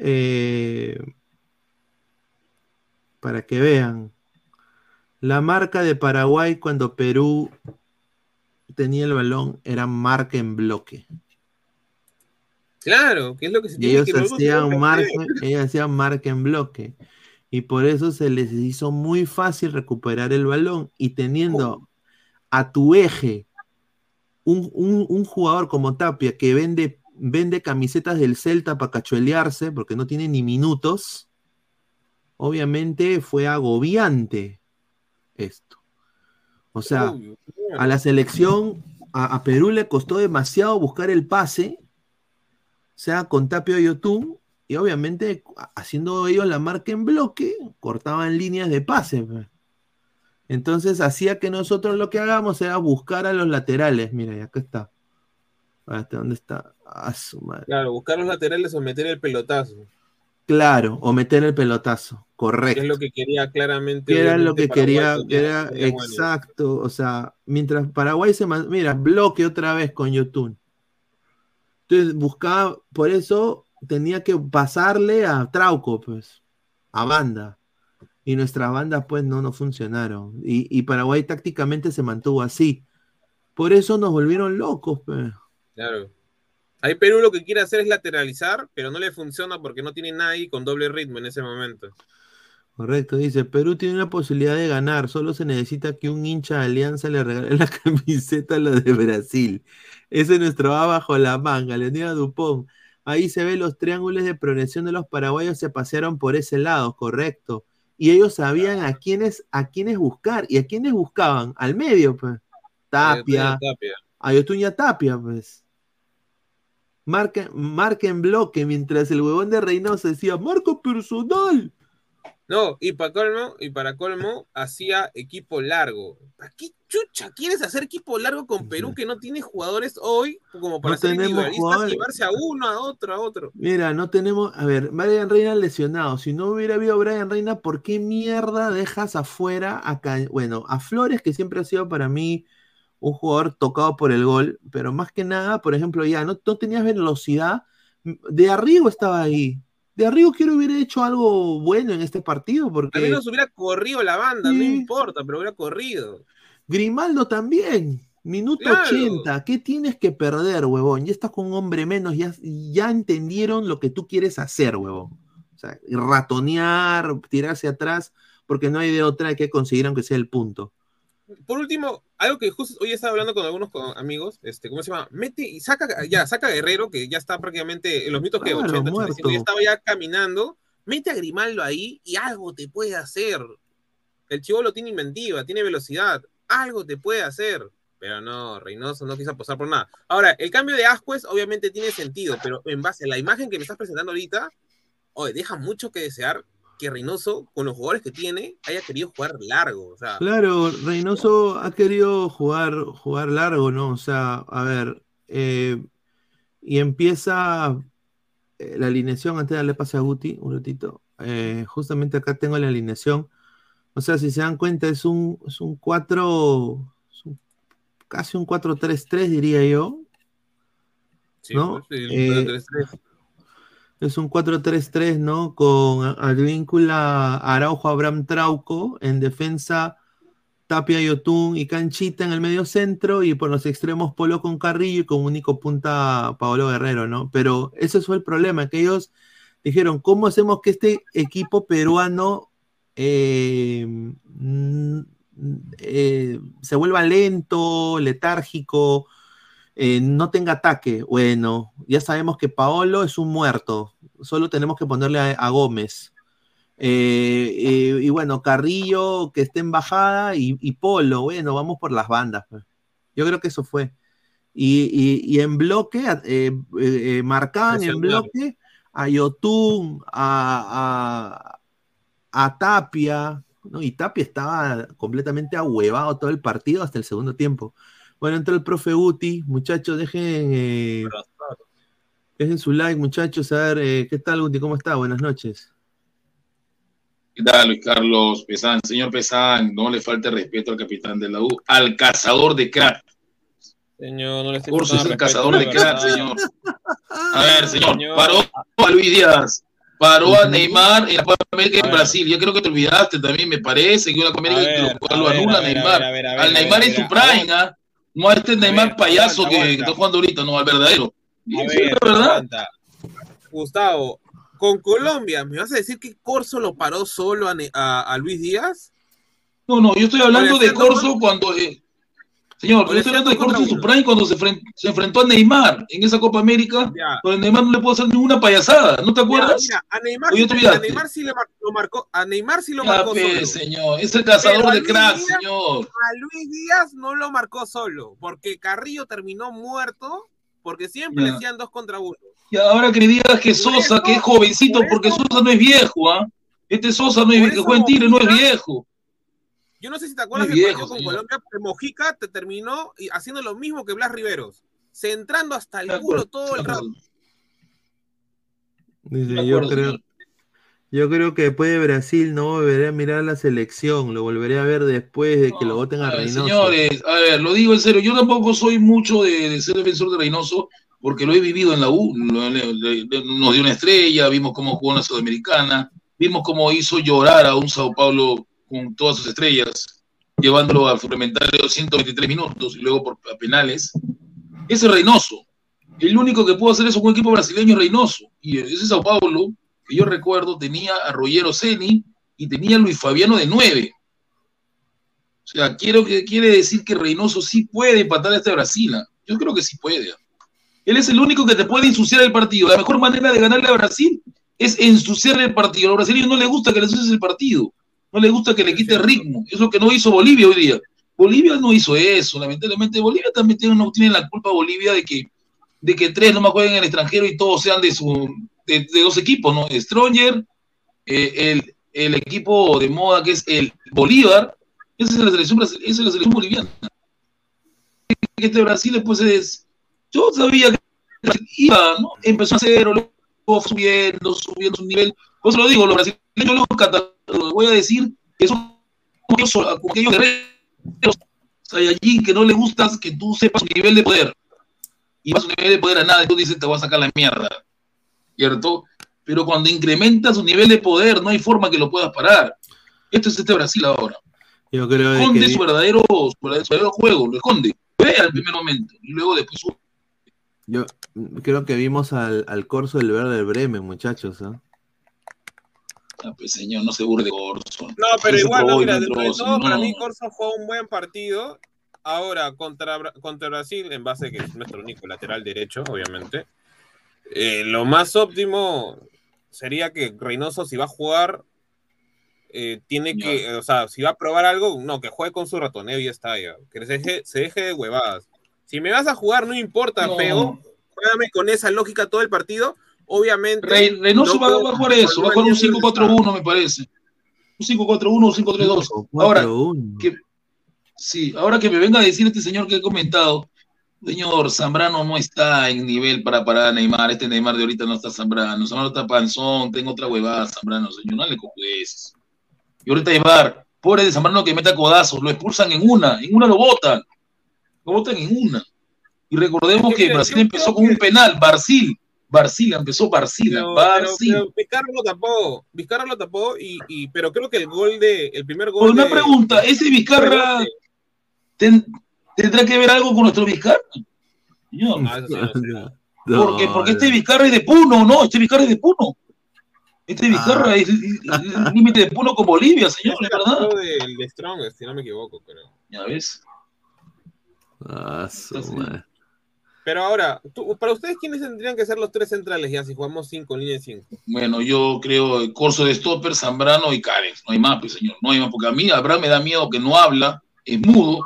A: eh, para que vean. La marca de Paraguay cuando Perú tenía el balón era marca en bloque.
B: Claro, que es lo que se
A: y *laughs* ellos hacían marca, ellos hacían marca en bloque. Y por eso se les hizo muy fácil recuperar el balón. Y teniendo a tu eje un, un jugador como Tapia que vende vende camisetas del Celta para cachuelearse porque no tiene ni minutos, obviamente fue agobiante esto. O sea, a la selección, a, Perú le costó demasiado buscar el pase, sea con Tapio y Yotun, y obviamente haciendo ellos la marca en bloque, cortaban líneas de pase. Entonces hacía que nosotros lo que hagamos era buscar a los laterales. Mira, y acá está. ¿Hasta dónde está?
B: Claro, buscar los laterales o meter el pelotazo.
A: Claro, o meter el pelotazo, correcto.
B: es lo que quería claramente.
A: era lo que quería, era exacto. O sea, mientras Paraguay se. Mira, bloque otra vez con YouTube. Buscaba, por eso tenía que pasarle a Trauco, pues, a banda. Y nuestras bandas, pues, no, no funcionaron. Y, y Paraguay tácticamente se mantuvo así. Por eso nos volvieron locos, pues.
B: Claro. Ahí Perú lo que quiere hacer es lateralizar, pero no le funciona porque no tiene nadie con doble ritmo en ese momento.
A: Correcto, dice, Perú tiene una posibilidad de ganar, solo se necesita que un hincha de Alianza le regale *laughs* la camiseta a la de Brasil. Ese es nuestro va bajo la manga, Leonidas Dupont. Ahí se ve los triángulos de progresión de los paraguayos se pasearon por ese lado, correcto. Y ellos sabían a quiénes, a quiénes buscar. ¿Y a quiénes buscaban? Al medio, pues. Tapia.
B: Tapia.
A: A Yotuña Tapia, pues. Marca, marca en bloque, mientras el huevón de Reynoso decía, marco personal.
B: No, y para colmo, y para colmo, hacía equipo largo. ¿Para qué chucha quieres hacer equipo largo con Perú que no tiene jugadores hoy como para
A: No
B: ser
A: tenemos
B: individualistas llevarse a uno, a otro, a otro?
A: Mira, no tenemos. A ver, Brian Reina lesionado. Si no hubiera habido Brian Reina, ¿por qué mierda dejas afuera a Bueno, a Flores, que siempre ha sido para mí un jugador tocado por el gol, pero más que nada, por ejemplo, ya no, no tenías velocidad. De Arrigo estaba ahí. De Arrigo quiero hubiera hecho algo bueno en este partido,
B: Al
A: porque
B: menos hubiera corrido la banda, no
A: Sí.
B: importa, pero hubiera corrido.
A: Grimaldo también. Minuto
B: Claro.
A: 80. ¿Qué tienes que perder, huevón? Ya estás con un hombre menos, ya, ya entendieron lo que tú quieres hacer, huevón. O sea, ratonear, tirarse atrás, porque no hay de otra que conseguir aunque sea el punto.
B: Por último, algo que justo hoy estaba hablando con algunos amigos, este, ¿cómo se llama? Mete y saca, ya, saca a Guerrero, que ya está prácticamente en los minutos que
A: Claro,
B: 80, 85,
A: muerto.
B: ya estaba ya caminando. Mete a Grimaldo ahí y algo te puede hacer. El chivolo tiene inventiva, tiene velocidad, algo te puede hacer. Pero no, Reynoso no quiso apostar por nada. Ahora, el cambio de Ascuez obviamente tiene sentido, pero en base a la imagen que me estás presentando ahorita, oye, deja mucho que desear que Reynoso, con los jugadores que tiene, haya querido jugar largo. O sea,
A: Claro, Reynoso ha querido jugar, jugar largo, ¿no? O sea, a ver, eh, y empieza eh, la alineación, antes de darle pase a Guti, un ratito. eh, justamente acá tengo la alineación. O sea, si se dan cuenta, es un, es un 4, es un- casi un 4-3-3, diría yo.
B: sí,
A: ¿no?
B: pues, el
A: Eh,
B: 3-3.
A: Es un 4-3-3, ¿no? Con Advíncula, Araujo, Abraham Trauco, en defensa Tapia, Yotun y Canchita en el medio centro, y por los extremos Polo con Carrillo y con único punta Paolo Guerrero, ¿no? Pero ese fue el problema, que ellos dijeron, ¿cómo hacemos que este equipo peruano eh, eh, se vuelva lento, letárgico, eh, no tenga ataque? Bueno, ya sabemos que Paolo es un muerto, solo tenemos que ponerle a, a Gómez. Eh, eh, y bueno, Carrillo que esté en bajada y, y Polo, bueno, vamos por las bandas. pues. Yo creo que eso fue. Y, y- y en bloque, eh, marcaban en bloque a Yotun, a, a, a Tapia, ¿no? Y Tapia estaba completamente ahuevado todo el partido hasta el segundo tiempo. Bueno, entró el profe Guti, muchachos, dejen, eh, dejen su like, muchachos, a ver, eh, ¿qué tal Guti? ¿Cómo está? Buenas noches.
E: ¿Qué tal, Luis Carlos Pesán? Señor Pesán, no le falte respeto al capitán de la U, al cazador de crack.
B: Señor, no le estoy
E: Curso es el cazador de crack, señor. A ver, señor,
B: Señor.
E: paró a Luis Díaz, paró a Neymar en la Copa América en. Brasil. Yo creo que te olvidaste también, me parece, que una Copa
B: A
E: América
B: ver,
E: que lo, anula
B: a ver,
E: Neymar.
B: a ver, a ver,
E: al Neymar en su prime, ¿ah? No a este Neymar payaso
B: aguanta,
E: que, está jugando ahorita, no, al verdadero. Sí,
B: ver,
E: verdad.
B: Gustavo, con Colombia, ¿me vas a decir que Corso lo paró solo a, Ne- a- a Luis Díaz?
E: No, no, yo estoy hablando de Corso cuando. eh, señor, yo estoy hablando de
B: haciendo
E: Corso en su
B: contra
E: prime cuando se, fren- se enfrentó a Neymar en esa Copa América.
B: Ya.
E: Donde Neymar no le puedo hacer ninguna payasada, ¿no te acuerdas?
B: Mira, mira, a Neymar, a. Neymar sí le mar- lo marcó, a Neymar sí lo
E: Ya,
B: marcó
E: pe,
B: solo.
E: señor, es el cazador de
B: Luis
E: crack,
B: Díaz-
E: señor.
B: A Luis Díaz no lo marcó solo, porque Carrillo terminó muerto, porque siempre le hacían dos contra uno.
E: Y ahora que digas que Sosa, que es jovencito,
B: por
E: porque Sosa no es viejo, ¿ah? Este Sosa no es viejo, que juega en Tigre, no es viejo.
B: Yo no sé si te acuerdas partido con
E: señor.
B: Colombia, que Mojica te terminó haciendo lo mismo que Blas Riveros, centrando hasta el culo todo el rato.
A: Dice, yo, creo, yo creo que después de Brasil no volveré a mirar la selección, lo volveré a ver después de que lo
E: No,
A: voten a
E: a ver,
A: Reynoso.
E: Señores, a ver, lo digo en serio, yo tampoco soy mucho de, de ser defensor de Reynoso, porque lo he vivido en la U, lo- le- le- le- nos dio una estrella, vimos cómo jugó en la Sudamericana, vimos cómo hizo llorar a un Sao Paulo con todas sus estrellas, llevándolo al suplementario 123 minutos y luego por a penales. Es Reynoso. El único que pudo hacer eso con un equipo brasileño es Reynoso. Y ese Sao Paulo, que yo recuerdo, tenía a Rogero Ceni y tenía a Luis Fabiano de 9. O sea, quiero que, quiere decir que Reynoso sí puede empatar a este Brasil. ¿ah? Yo creo que sí puede. ¿ah? Él es el único que te puede ensuciar el partido. La mejor manera de ganarle a Brasil es ensuciar el partido. A los brasileños no les gusta que le ensucies el partido. No les gusta que le quite ritmo. Es lo que no hizo Bolivia hoy día. Bolivia no hizo eso. Lamentablemente, Bolivia también tiene, no tiene la culpa Bolivia de que, de que tres nomás jueguen en el extranjero y todos sean de, su, de, de dos equipos, ¿no? Stronger, eh, el, el equipo de moda que es el Bolívar, esa es la selección, esa es la selección boliviana. Este Brasil después es. Yo sabía que iba, ¿no? Empezó a cero, luego subiendo, subiendo su nivel. Por eso lo digo, los brasileños los cata- los voy a decir que son como aquellos, guerreros Saiyajin que no le gusta que tú sepas su nivel de poder. Y vas a su nivel de poder a nada, y tú dices te voy a sacar la mierda. ¿Cierto? Pero cuando incrementa su nivel de poder, no hay forma que lo puedas parar. Esto es este Brasil ahora.
A: Yo creo de
E: Esconde
A: que
E: su verdadero, su verdadero, juego, lo esconde. Ve al primer momento y luego después
A: yo creo que vimos al, al corso del verde del Bremen, muchachos. ¿ah?
E: Pues, señor, no se burle de Corso.
D: No, pero igual, no, mira, dentro de todo,
E: no.
D: para mí Corso fue un buen partido. Ahora, contra, contra Brasil, en base a que es nuestro único lateral derecho, obviamente. eh, lo más óptimo sería que Reynoso, si va a jugar, eh, tiene que, o sea, si va a probar algo, no, que juegue con su ratoneo y ya está, ya. Que se deje, se deje de huevadas. Si me vas a jugar, no importa,
E: No.
D: Juégame con esa lógica todo el partido. Obviamente.
E: Rey, Reynoso
D: no
E: va, va a jugar eso, va a jugar un 5-4-1, me parece. Un 5-4-1 o 5-3-2. Ahora,
A: 4-1.
E: que, sí, ahora que me venga a decir este señor que he comentado, señor, Zambrano no está en nivel para parar a Neymar, este Neymar de ahorita no está Zambrano, Zambrano está panzón, tengo otra huevada, Zambrano, señor, no le cojudes. Y ahorita Neymar, pobre de Zambrano que meta codazos, lo expulsan en una, en una lo votan, lo votan en una. Y recordemos
D: que
E: Brasil empezó con un penal, Barcil, Barcila, empezó Barcila,
D: Pero, pero,
E: Barcil.
D: pero Vizcarra lo tapó, Vizcarra lo tapó y, y- pero creo que el gol de el primer gol
E: Pues una
D: de-
E: pregunta, ¿ese Vizcarra
D: de-
E: ten- tendrá que ver algo con nuestro Vizcarra? Señor.
D: Ah, eso sí, *laughs* no
E: porque, porque este. Vizcarra es de Puno, ¿no? Este Vizcarra es de Puno. Este Vizcarra
A: Ah.
E: es es el límite de Puno con Bolivia, señor, es
D: Este
E: verdad.
D: del de Strong, si no me equivoco, creo.
E: Ya ves.
A: Ah, su
E: Entonces.
D: Pero ahora, tú- para ustedes, ¿quiénes tendrían que ser los tres centrales ya si jugamos cinco líneas de cinco?
E: Bueno, yo creo el Corso de Stopper, Zambrano y Karen. No hay más, pues, señor. No hay más, porque a mí Abraham me da miedo que no habla, es mudo.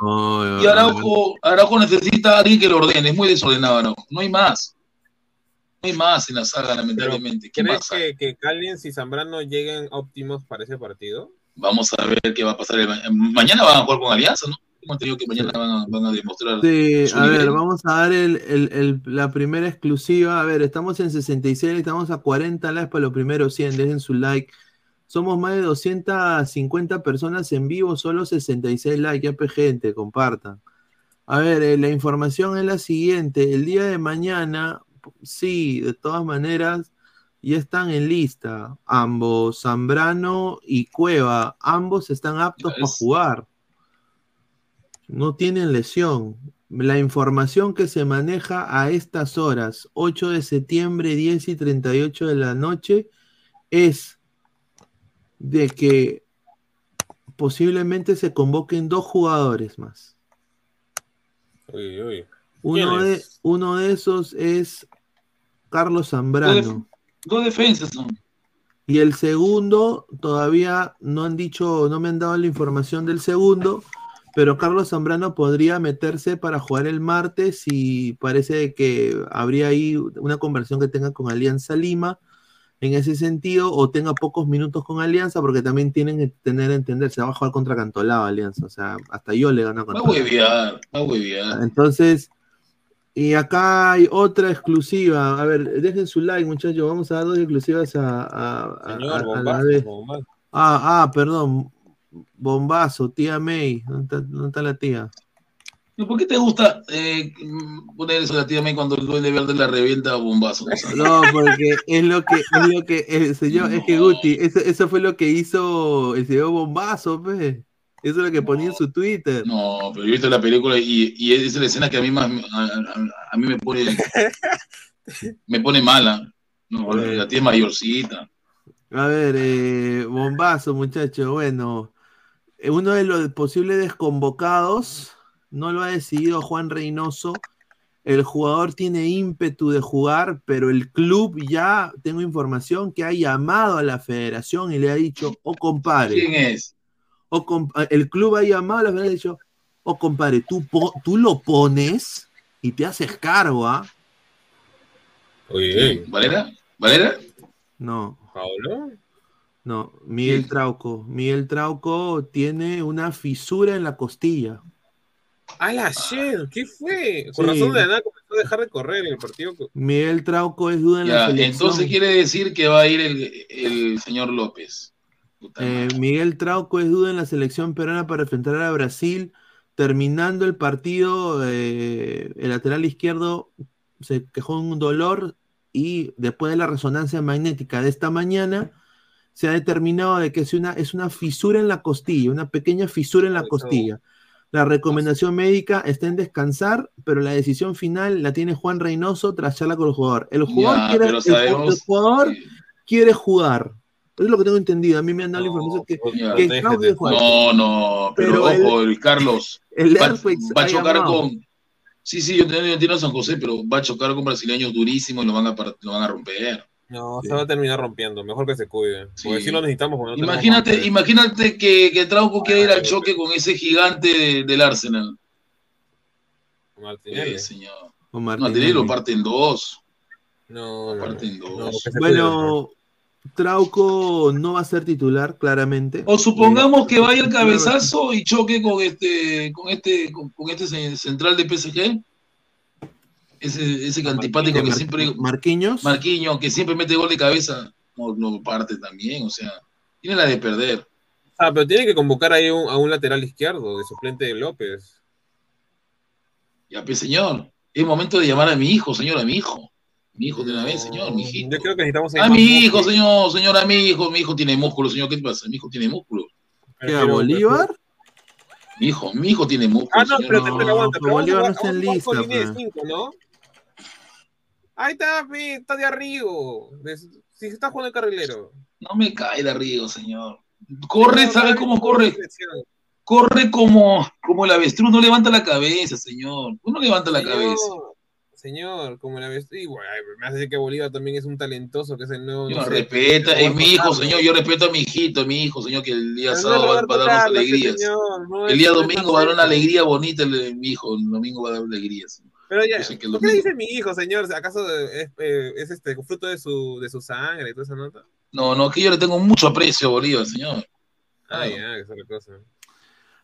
E: Y Araujo, Araujo necesita a alguien que lo ordene, es muy desordenado Araujo. No hay más. No hay más en la saga, lamentablemente. ¿Qué
D: ¿Crees que, que Callens y Zambrano lleguen óptimos para ese partido?
E: Vamos a ver qué va a pasar. el ma- mañana van a jugar con Alianza, ¿no? Hemos entendido que mañana van a, van a demostrar.
A: Sí, a ver, vamos a dar el, el- el- la primera exclusiva. A ver, estamos en 66, estamos a 40 likes para los primeros 100. Dejen su like. Somos más de 250 personas en vivo, solo 66 likes. Ya, gente, compartan. A ver, eh, la información es la siguiente. El día de mañana, sí, de todas maneras, ya están en lista. Ambos, Zambrano y Cueva, ambos están aptos para jugar. No tienen lesión. La información que se maneja a estas horas, 8 de septiembre, 10 y 38 de la noche, es de que posiblemente se convoquen dos jugadores más.
D: Uy, uy.
A: Uno de, uno de esos es Carlos Zambrano.
E: Dos defensas son.
A: Y el segundo, todavía no han dicho, no me han dado la información del segundo, pero Carlos Zambrano podría meterse para jugar el martes y parece que habría ahí una conversión que tenga con Alianza Lima en ese sentido, o tenga pocos minutos con Alianza, porque también tienen que tener entender, se va a jugar contra Cantolao Alianza, o sea, hasta yo le gano a
E: Va a huevear, va a huevear.
A: Entonces, y acá hay otra exclusiva. A ver, dejen su like, muchachos. Vamos a dar dos exclusivas a, a- a-
D: Señor,
A: a- a la vez. Ah, ah, perdón. Bombazo, tía May. ¿Dónde está, dónde está la tía?
E: ¿Por qué te gusta eh, poner eso a ti también cuando el duende verde la revienta a bombazo? *laughs*
A: No, porque es lo que, es lo que el señor, es que Guti, eso, eso fue lo que hizo el señor Bombazo, pe. Eso es lo que ponía en su Twitter.
E: No, pero yo he visto la película y, y es la escena que a mí más a, a- a mí me pone *laughs* me pone mala. No, la tía es mayorcita.
A: A ver, eh, bombazo, muchachos. Bueno, uno de los posibles desconvocados no lo ha decidido Juan Reynoso. El jugador tiene ímpetu de jugar, pero el club ya, tengo información, que ha llamado a la federación y le ha dicho, oh compadre,
E: ¿Quién es?
A: oh, compa- el club ha llamado a la federación y ha dicho, oh compadre, tú, po- tú lo pones y te haces cargo, ¿ah?
B: Oye,
E: ¿Valera? ¿Valera?
A: No.
D: ¿Pablo?
A: No, Miguel
E: Sí.
A: Trauco. Miguel Trauco tiene una fisura en la costilla.
D: ¡A la shit! ¿Qué fue? Con
A: Sí.
D: razón de la nada comenzó a dejar de correr en el partido.
A: Miguel Trauco es duda en la selección.
E: entonces quiere decir que va a ir el, el señor López.
A: Eh. Miguel Trauco es duda en la selección peruana para enfrentar a Brasil. Terminando el partido, eh, el lateral izquierdo se quejó de un dolor y después de la resonancia magnética de esta mañana se ha determinado de que es una, es una fisura en la costilla, una pequeña fisura en la costilla. La recomendación médica está en descansar, pero la decisión final la tiene Juan Reynoso tras charla con el jugador. El jugador,
E: Ya,
A: quiere, el el jugador jugar. Es lo que tengo entendido. A mí me han dado la
D: No,
A: información que
E: ya.
A: que
D: Déjate
A: Claudio
D: de
A: juega.
E: No, no, pero,
A: Pero
E: ojo, el Carlos
A: el
E: va, va a chocar
A: llamado.
E: con. Sí, sí, yo entiendo, a San José, pero va a chocar con brasileños durísimos y lo van a, lo van a romper.
D: No, se va a terminar rompiendo. Mejor que se cuide. Porque sí lo necesitamos. no
E: Imagínate, imagínate que, que Trauco quiere ir al choque con ese gigante de- del Arsenal.
D: Martinelli.
E: Eh, señor.
A: Con
E: Martinelli
A: Martinelli.
E: lo parte en dos.
D: No, no.
E: Parte en dos.
A: Bueno, Trauco no va a ser titular, claramente.
E: O supongamos que vaya el cabezazo y choque con este, con este, con, con este ce- central de PSG. Ese, ese antipático que
A: Mar-
E: siempre,
A: Marquinhos.
E: Marquinho, que siempre mete gol de cabeza, no, no parte también, o sea, tiene la de perder.
D: Ah, pero tiene que convocar ahí un- a un lateral izquierdo de suplente de López.
E: Ya, pues, señor, es momento de llamar a mi hijo, señor, a mi hijo. Mi hijo de una vez, señor, mi hijito.
D: Yo creo que necesitamos
E: A mi hijo,
D: músculo.
E: señor, señor, a mi hijo, mi hijo tiene músculo, señor, ¿qué te pasa? Mi hijo tiene músculo.
A: ¿Qué, a Bolívar?
E: Mi hijo, mi hijo tiene músculo.
D: Ah, no,
E: señor.
D: pero te aguanta.
A: pero Bolívar no está en lista,
D: ¿no? Ahí está, pe, está de arriba. Si está jugando el carrilero.
E: No me cae de arriba, señor. Corre,
D: No,
E: ¿sabe
D: no,
E: cómo corre? Corre como, como el avestruz, no levanta la cabeza, señor. Uno levanta la
D: Señor,
E: cabeza.
D: Señor, como la ves. Y bueno, me hace decir que Bolívar también es un talentoso, que es el nuevo.
E: Yo
D: no sé,
E: respeta, es mi hijo, seña yo respeto a mi hijito, a mi hijo, señor, que el día sábado va, va a darnos alegrías.
D: señor,
E: El día domingo va a dar una alegría bonita el, mi hijo, el domingo va a dar alegrías.
D: Pero ya,
E: Yo sé que el
D: ¿por qué dice mi hijo, señor? ¿Acaso es, eh, es este fruto de su, de su sangre y toda esa nota?
E: No, no, que yo le tengo mucho aprecio a Bolívar, señor.
D: Ah,
E: Ah.
D: ya, que cosa.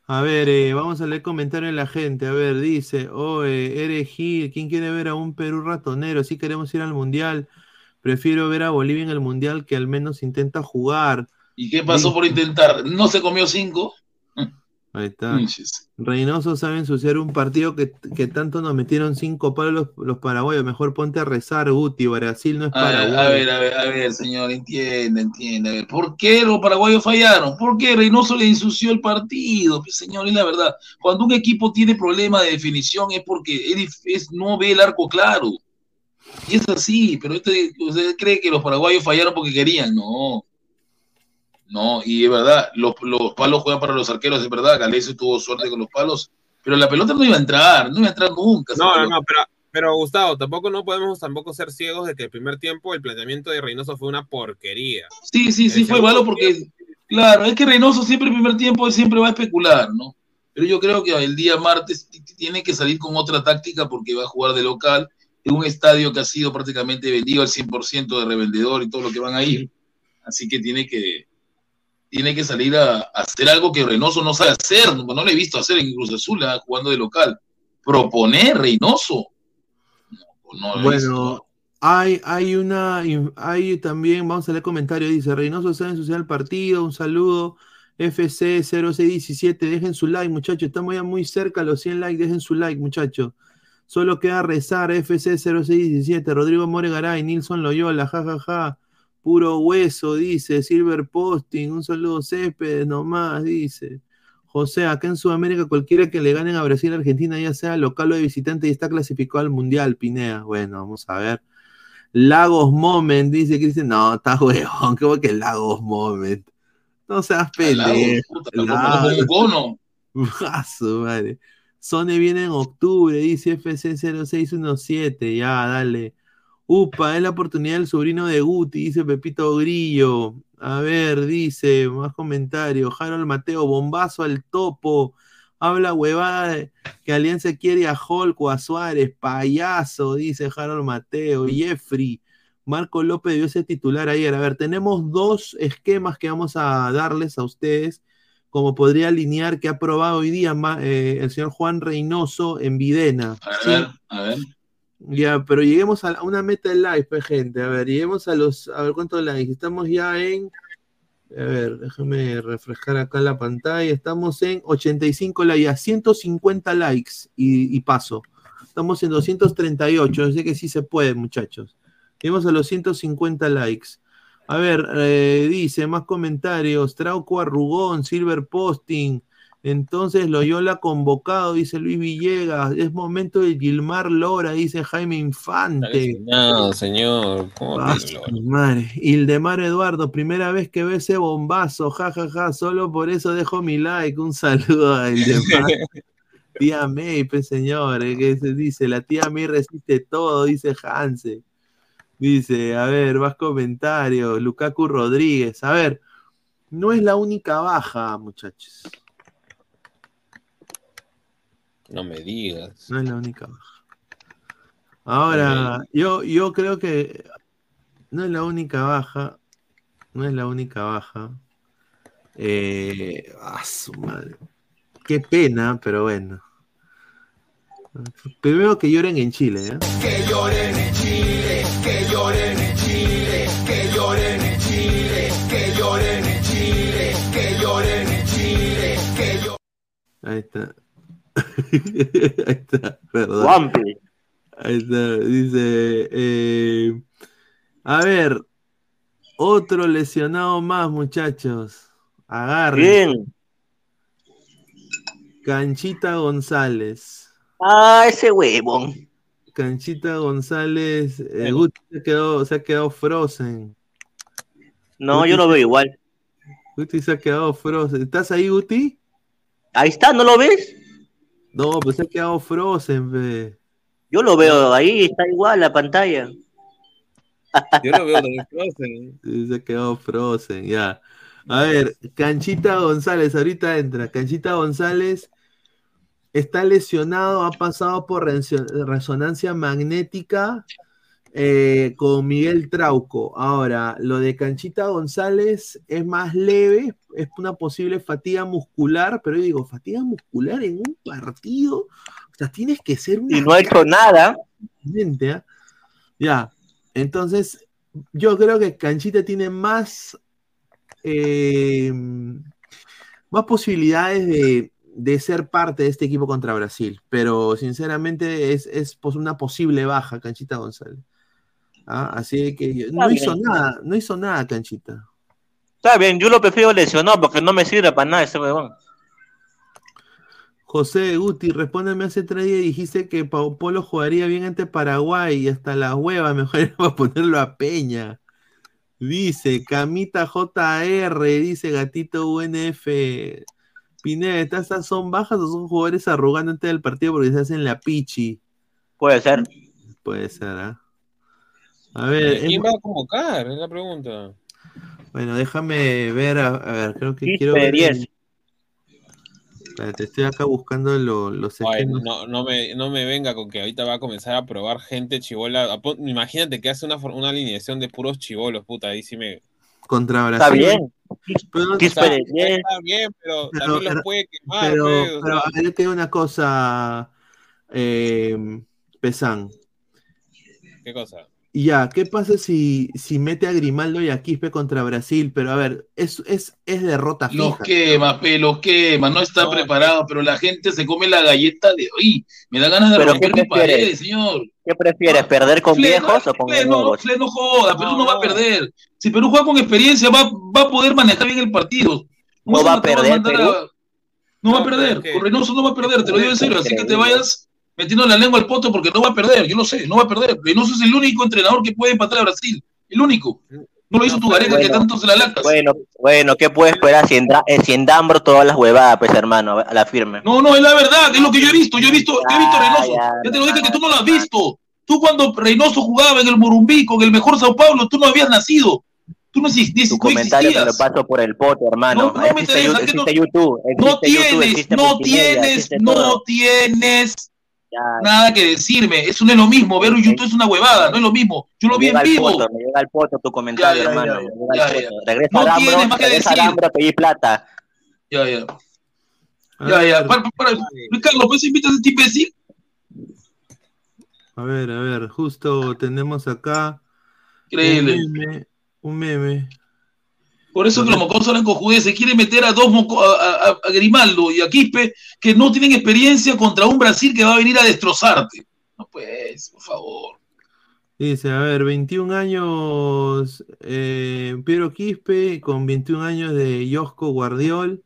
A: A ver, eh, vamos a leer comentarios de la gente. A ver, dice, oye, eres Gil, ¿quién quiere ver a un Perú ratonero? Si queremos ir al Mundial, prefiero ver a Bolivia en el Mundial que al menos intenta jugar.
E: ¿Y qué pasó
A: Sí.
E: por intentar? ¿No se comió cinco?
A: Ahí está. Reynoso sabe ensuciar un partido que, que tanto nos metieron cinco palos los, los paraguayos. Mejor ponte a rezar, Guti. Brasil no es Paraguay.
E: a ver, a ver, a ver, señor. A ver, ¿por qué los paraguayos fallaron? ¿Por qué Reynoso le ensució el partido? Pues, señor, es la verdad. Cuando un equipo tiene problema de definición es porque es, es- no ve el arco claro. Y es así, pero este, usted cree que los paraguayos fallaron porque querían. No. No, y es verdad, los, los palos juegan para los arqueros, es verdad. Galese tuvo suerte con los palos, pero la pelota no iba a entrar, no iba a entrar nunca.
D: No, no, no, pero, pero Gustavo, tampoco no podemos tampoco ser ciegos de que el primer tiempo el planteamiento de Reynoso fue una porquería.
E: Sí, sí, sí,
D: El
E: fue malo porque, claro, es que Reynoso siempre el primer tiempo él siempre va a especular, ¿no? Pero yo creo que el día martes tiene que salir con otra táctica porque va a jugar de local en un estadio que ha sido prácticamente vendido al 100% de revendedor y todo lo que van a ir. Así que tiene que, tiene que salir a, a hacer algo que Reynoso no sabe hacer, no, no lo he visto hacer en Cruz Azul, ah, jugando de local. Proponer Reynoso. No, no
A: Bueno, hay, hay una, hay también, vamos a leer comentarios, dice, Reynoso sabe ensuciar el partido, un saludo. FC0617, dejen su like, muchachos. Estamos ya muy cerca a los 100 likes, dejen su like, muchachos. Solo queda rezar, FC0617, Rodrigo Moregaray, Nilson Loyola, jajaja. Ja, ja. Puro hueso, dice. Silver Posting, un saludo Céspedes nomás, dice. José, acá en Sudamérica cualquiera que le ganen a Brasil Argentina, ya sea local o de visitante, y está clasificado al Mundial, Pinea. Bueno, vamos a ver. Lagos Moment, dice Cristian. No, está huevón, ¿cómo que Lagos Moment? No seas pendejo.
E: cono. *laughs*
A: madre. Sony viene en octubre, dice FC0617. Ya, dale. Upa, es la oportunidad del sobrino de Guti, dice Pepito Grillo. A ver, dice, más comentarios. Harold Mateo, bombazo al topo. Habla huevada que Alianza quiere a Hulk o a Suárez. Payaso, dice Harold Mateo. Jeffrey. Marco López dio ese titular ayer. A ver, tenemos dos esquemas que vamos a darles a ustedes, como podría alinear que ha probado hoy día eh, el señor Juan Reynoso en Videna.
E: A ver, a ver.
A: Ya, pero lleguemos a una meta de live, pues, gente. A ver, lleguemos a los. A ver cuántos likes. Estamos ya en. A ver, déjame refrescar acá la pantalla. Estamos en 85 likes, a 150 likes y, paso. Estamos en 238. Sé que sí se puede, muchachos. Lleguemos a los 150 likes. A ver, eh, dice más comentarios. Trauco Arrugón, Silver Posting. Entonces Loyola convocado, dice Luis Villegas. Es momento de Gilmar Lora, dice Jaime Infante.
D: No, señor. ¿Cómo
A: madre. Ildemar Eduardo, primera vez que ve ese bombazo, jajaja. Ja, ja. Solo por eso dejo mi like. Un saludo a Ildemar. *laughs* tía May, pues señor, eh, que se dice, la tía May resiste todo, dice Hanse. Dice, a ver, más comentarios. Lukaku Rodríguez. A ver, no es la única baja, muchachos.
D: No me digas.
A: No es la única baja. Ahora, yo, yo creo que no es la única baja. No es la única baja. Eh, ah, su madre. Qué pena, pero bueno. Primero que lloren en Chile, ¿eh? Que lloren en Chile, que lloren en Chile, que lloren en Chile, que lloren en Chile, que lloren en Chile, que lloren. Ahí está. *laughs* Ahí está, perdón. Ahí está, dice. Eh, a ver, otro lesionado más, muchachos. Agarren. Bien. Canchita González.
F: Ah, ese huevón.
A: Canchita González. Eh, se, quedó, se ha quedado frozen.
F: No, yo lo veo igual.
A: Guti se ha quedado frozen. ¿Estás ahí, Guti?
F: Ahí está, ¿no lo ves?
A: No, pues se ha quedado Frozen, ve.
F: Yo lo veo ahí, está igual la pantalla.
D: Yo lo veo también Frozen.
A: Sí, se ha quedado Frozen, ya. A ver, Canchita González, ahorita entra. Canchita González está lesionado, ha pasado por resonancia magnética eh, con Miguel Trauco. Ahora, lo de Canchita González es más leve, es una posible fatiga muscular, pero yo digo, fatiga muscular en un partido, o sea, tienes que ser
F: Y no ha hecho nada.
A: ¿ah? Ya, entonces, yo creo que Canchita tiene más, eh, más posibilidades de, de, ser parte de este equipo contra Brasil, pero sinceramente es, es una posible baja, Canchita González. ¿Ah? Así que no hizo nada, no hizo nada, Canchita.
F: Está bien, yo lo prefiero lesionado porque no me sirve para nada ese huevón.
A: José Guti, respóndeme hace tres días dijiste que Polo jugaría bien ante Paraguay y hasta la hueva, *laughs* mejor era para ponerlo a Peña. Dice Camita JR, dice Gatito UNF. Pineda, ¿estas son bajas o son jugadores arrugando antes del partido porque se hacen la pichi?
F: Puede ser.
A: Puede ser, ¿ah? A ver.
D: ¿Quién va a convocar? Es la pregunta.
A: Bueno, déjame ver, a, ver, creo que quiero ver. Espérate, estoy acá buscando los
D: no, no, me, no me venga con que ahorita va a comenzar a probar gente chivola. Imagínate que hace una, una alineación de puros chivolos, puta, ahí sí me.
A: Contra
F: Brasil. Está bien.
D: Pero, está, está, bien, pero, también los puede quemar.
A: Pero, pues, pero a ver, te una cosa, eh, Pesán.
D: ¿Qué cosa?
A: Ya, ¿qué pasa si, si mete a Grimaldo y a Quispe contra Brasil? Pero a ver, es, es, es derrota fija.
E: Los quema, pe, los quema, no está
D: No.
E: preparado, pero la gente se come la galleta de hoy. Me da ganas de
F: ¿Pero
E: romper mi pared, señor.
F: ¿Qué prefieres, perder con
E: Fle,
F: viejos
E: no,
F: o con
E: Fle, no? Fle, no joda, Perú no.
D: No.
E: va a perder. Si Perú juega con experiencia, va, va a poder manejar bien el partido.
F: ¿No va a perder
E: mandar
F: Perú?
E: a- No va a perder, con Reynoso no va a perder, te lo digo en serio, así que te vayas metiendo la lengua al poto porque no va a perder, yo lo sé, no va a perder. Reynoso es el único entrenador que puede empatar a Brasil, el único. No lo hizo
D: No,
E: tu Gareca que tanto se la lacas.
F: Bueno, bueno, ¿qué puede esperar si en, eh, si en Dambro todas las huevadas, pues hermano, a la firme?
E: No, no, es la verdad, es lo que yo he visto. Yo he visto, yo he visto a Reynoso.
F: ya,
E: Ya te lo dije que tú no lo has visto. Tú cuando Reynoso jugaba en el Morumbí con el mejor Sao Paulo, tú no habías nacido. Tú no, exis- ni-
F: Tu
E: no
F: comentario me lo
E: existías.
F: paso por el pote, hermano.
E: No, no me interesa, que no-
F: existe
E: No
F: existe YouTube,
E: tienes,
F: existe
E: no tienes, no tienes Nada que decirme. Eso no es lo mismo. Ver un YouTube es una huevada, no es lo mismo. Yo lo
F: me
E: vi en vivo.
F: poto, me llega al poto tu comentario,
E: Ya, ya,
F: hermano.
E: ya.
F: Regresa
E: No
F: al
E: tienes más que decir.
F: Ambro a pedir plata.
E: Ya, ya. Ya, ya. Para, para, Luis Carlos, ¿puedes invitar a ese tipo imbécil?
A: A ver, a ver, justo tenemos acá
E: Increíble.
A: un meme, un meme.
E: Por eso que los mocosos hablan con judíos. Se quiere meter a dos moco- a, a- a Grimaldo y a Quispe que no tienen experiencia contra un Brasil que va a venir a destrozarte. No pues, por favor.
A: Dice, a ver, 21 años eh, Piero Quispe con 21 años de Josco Guardiol.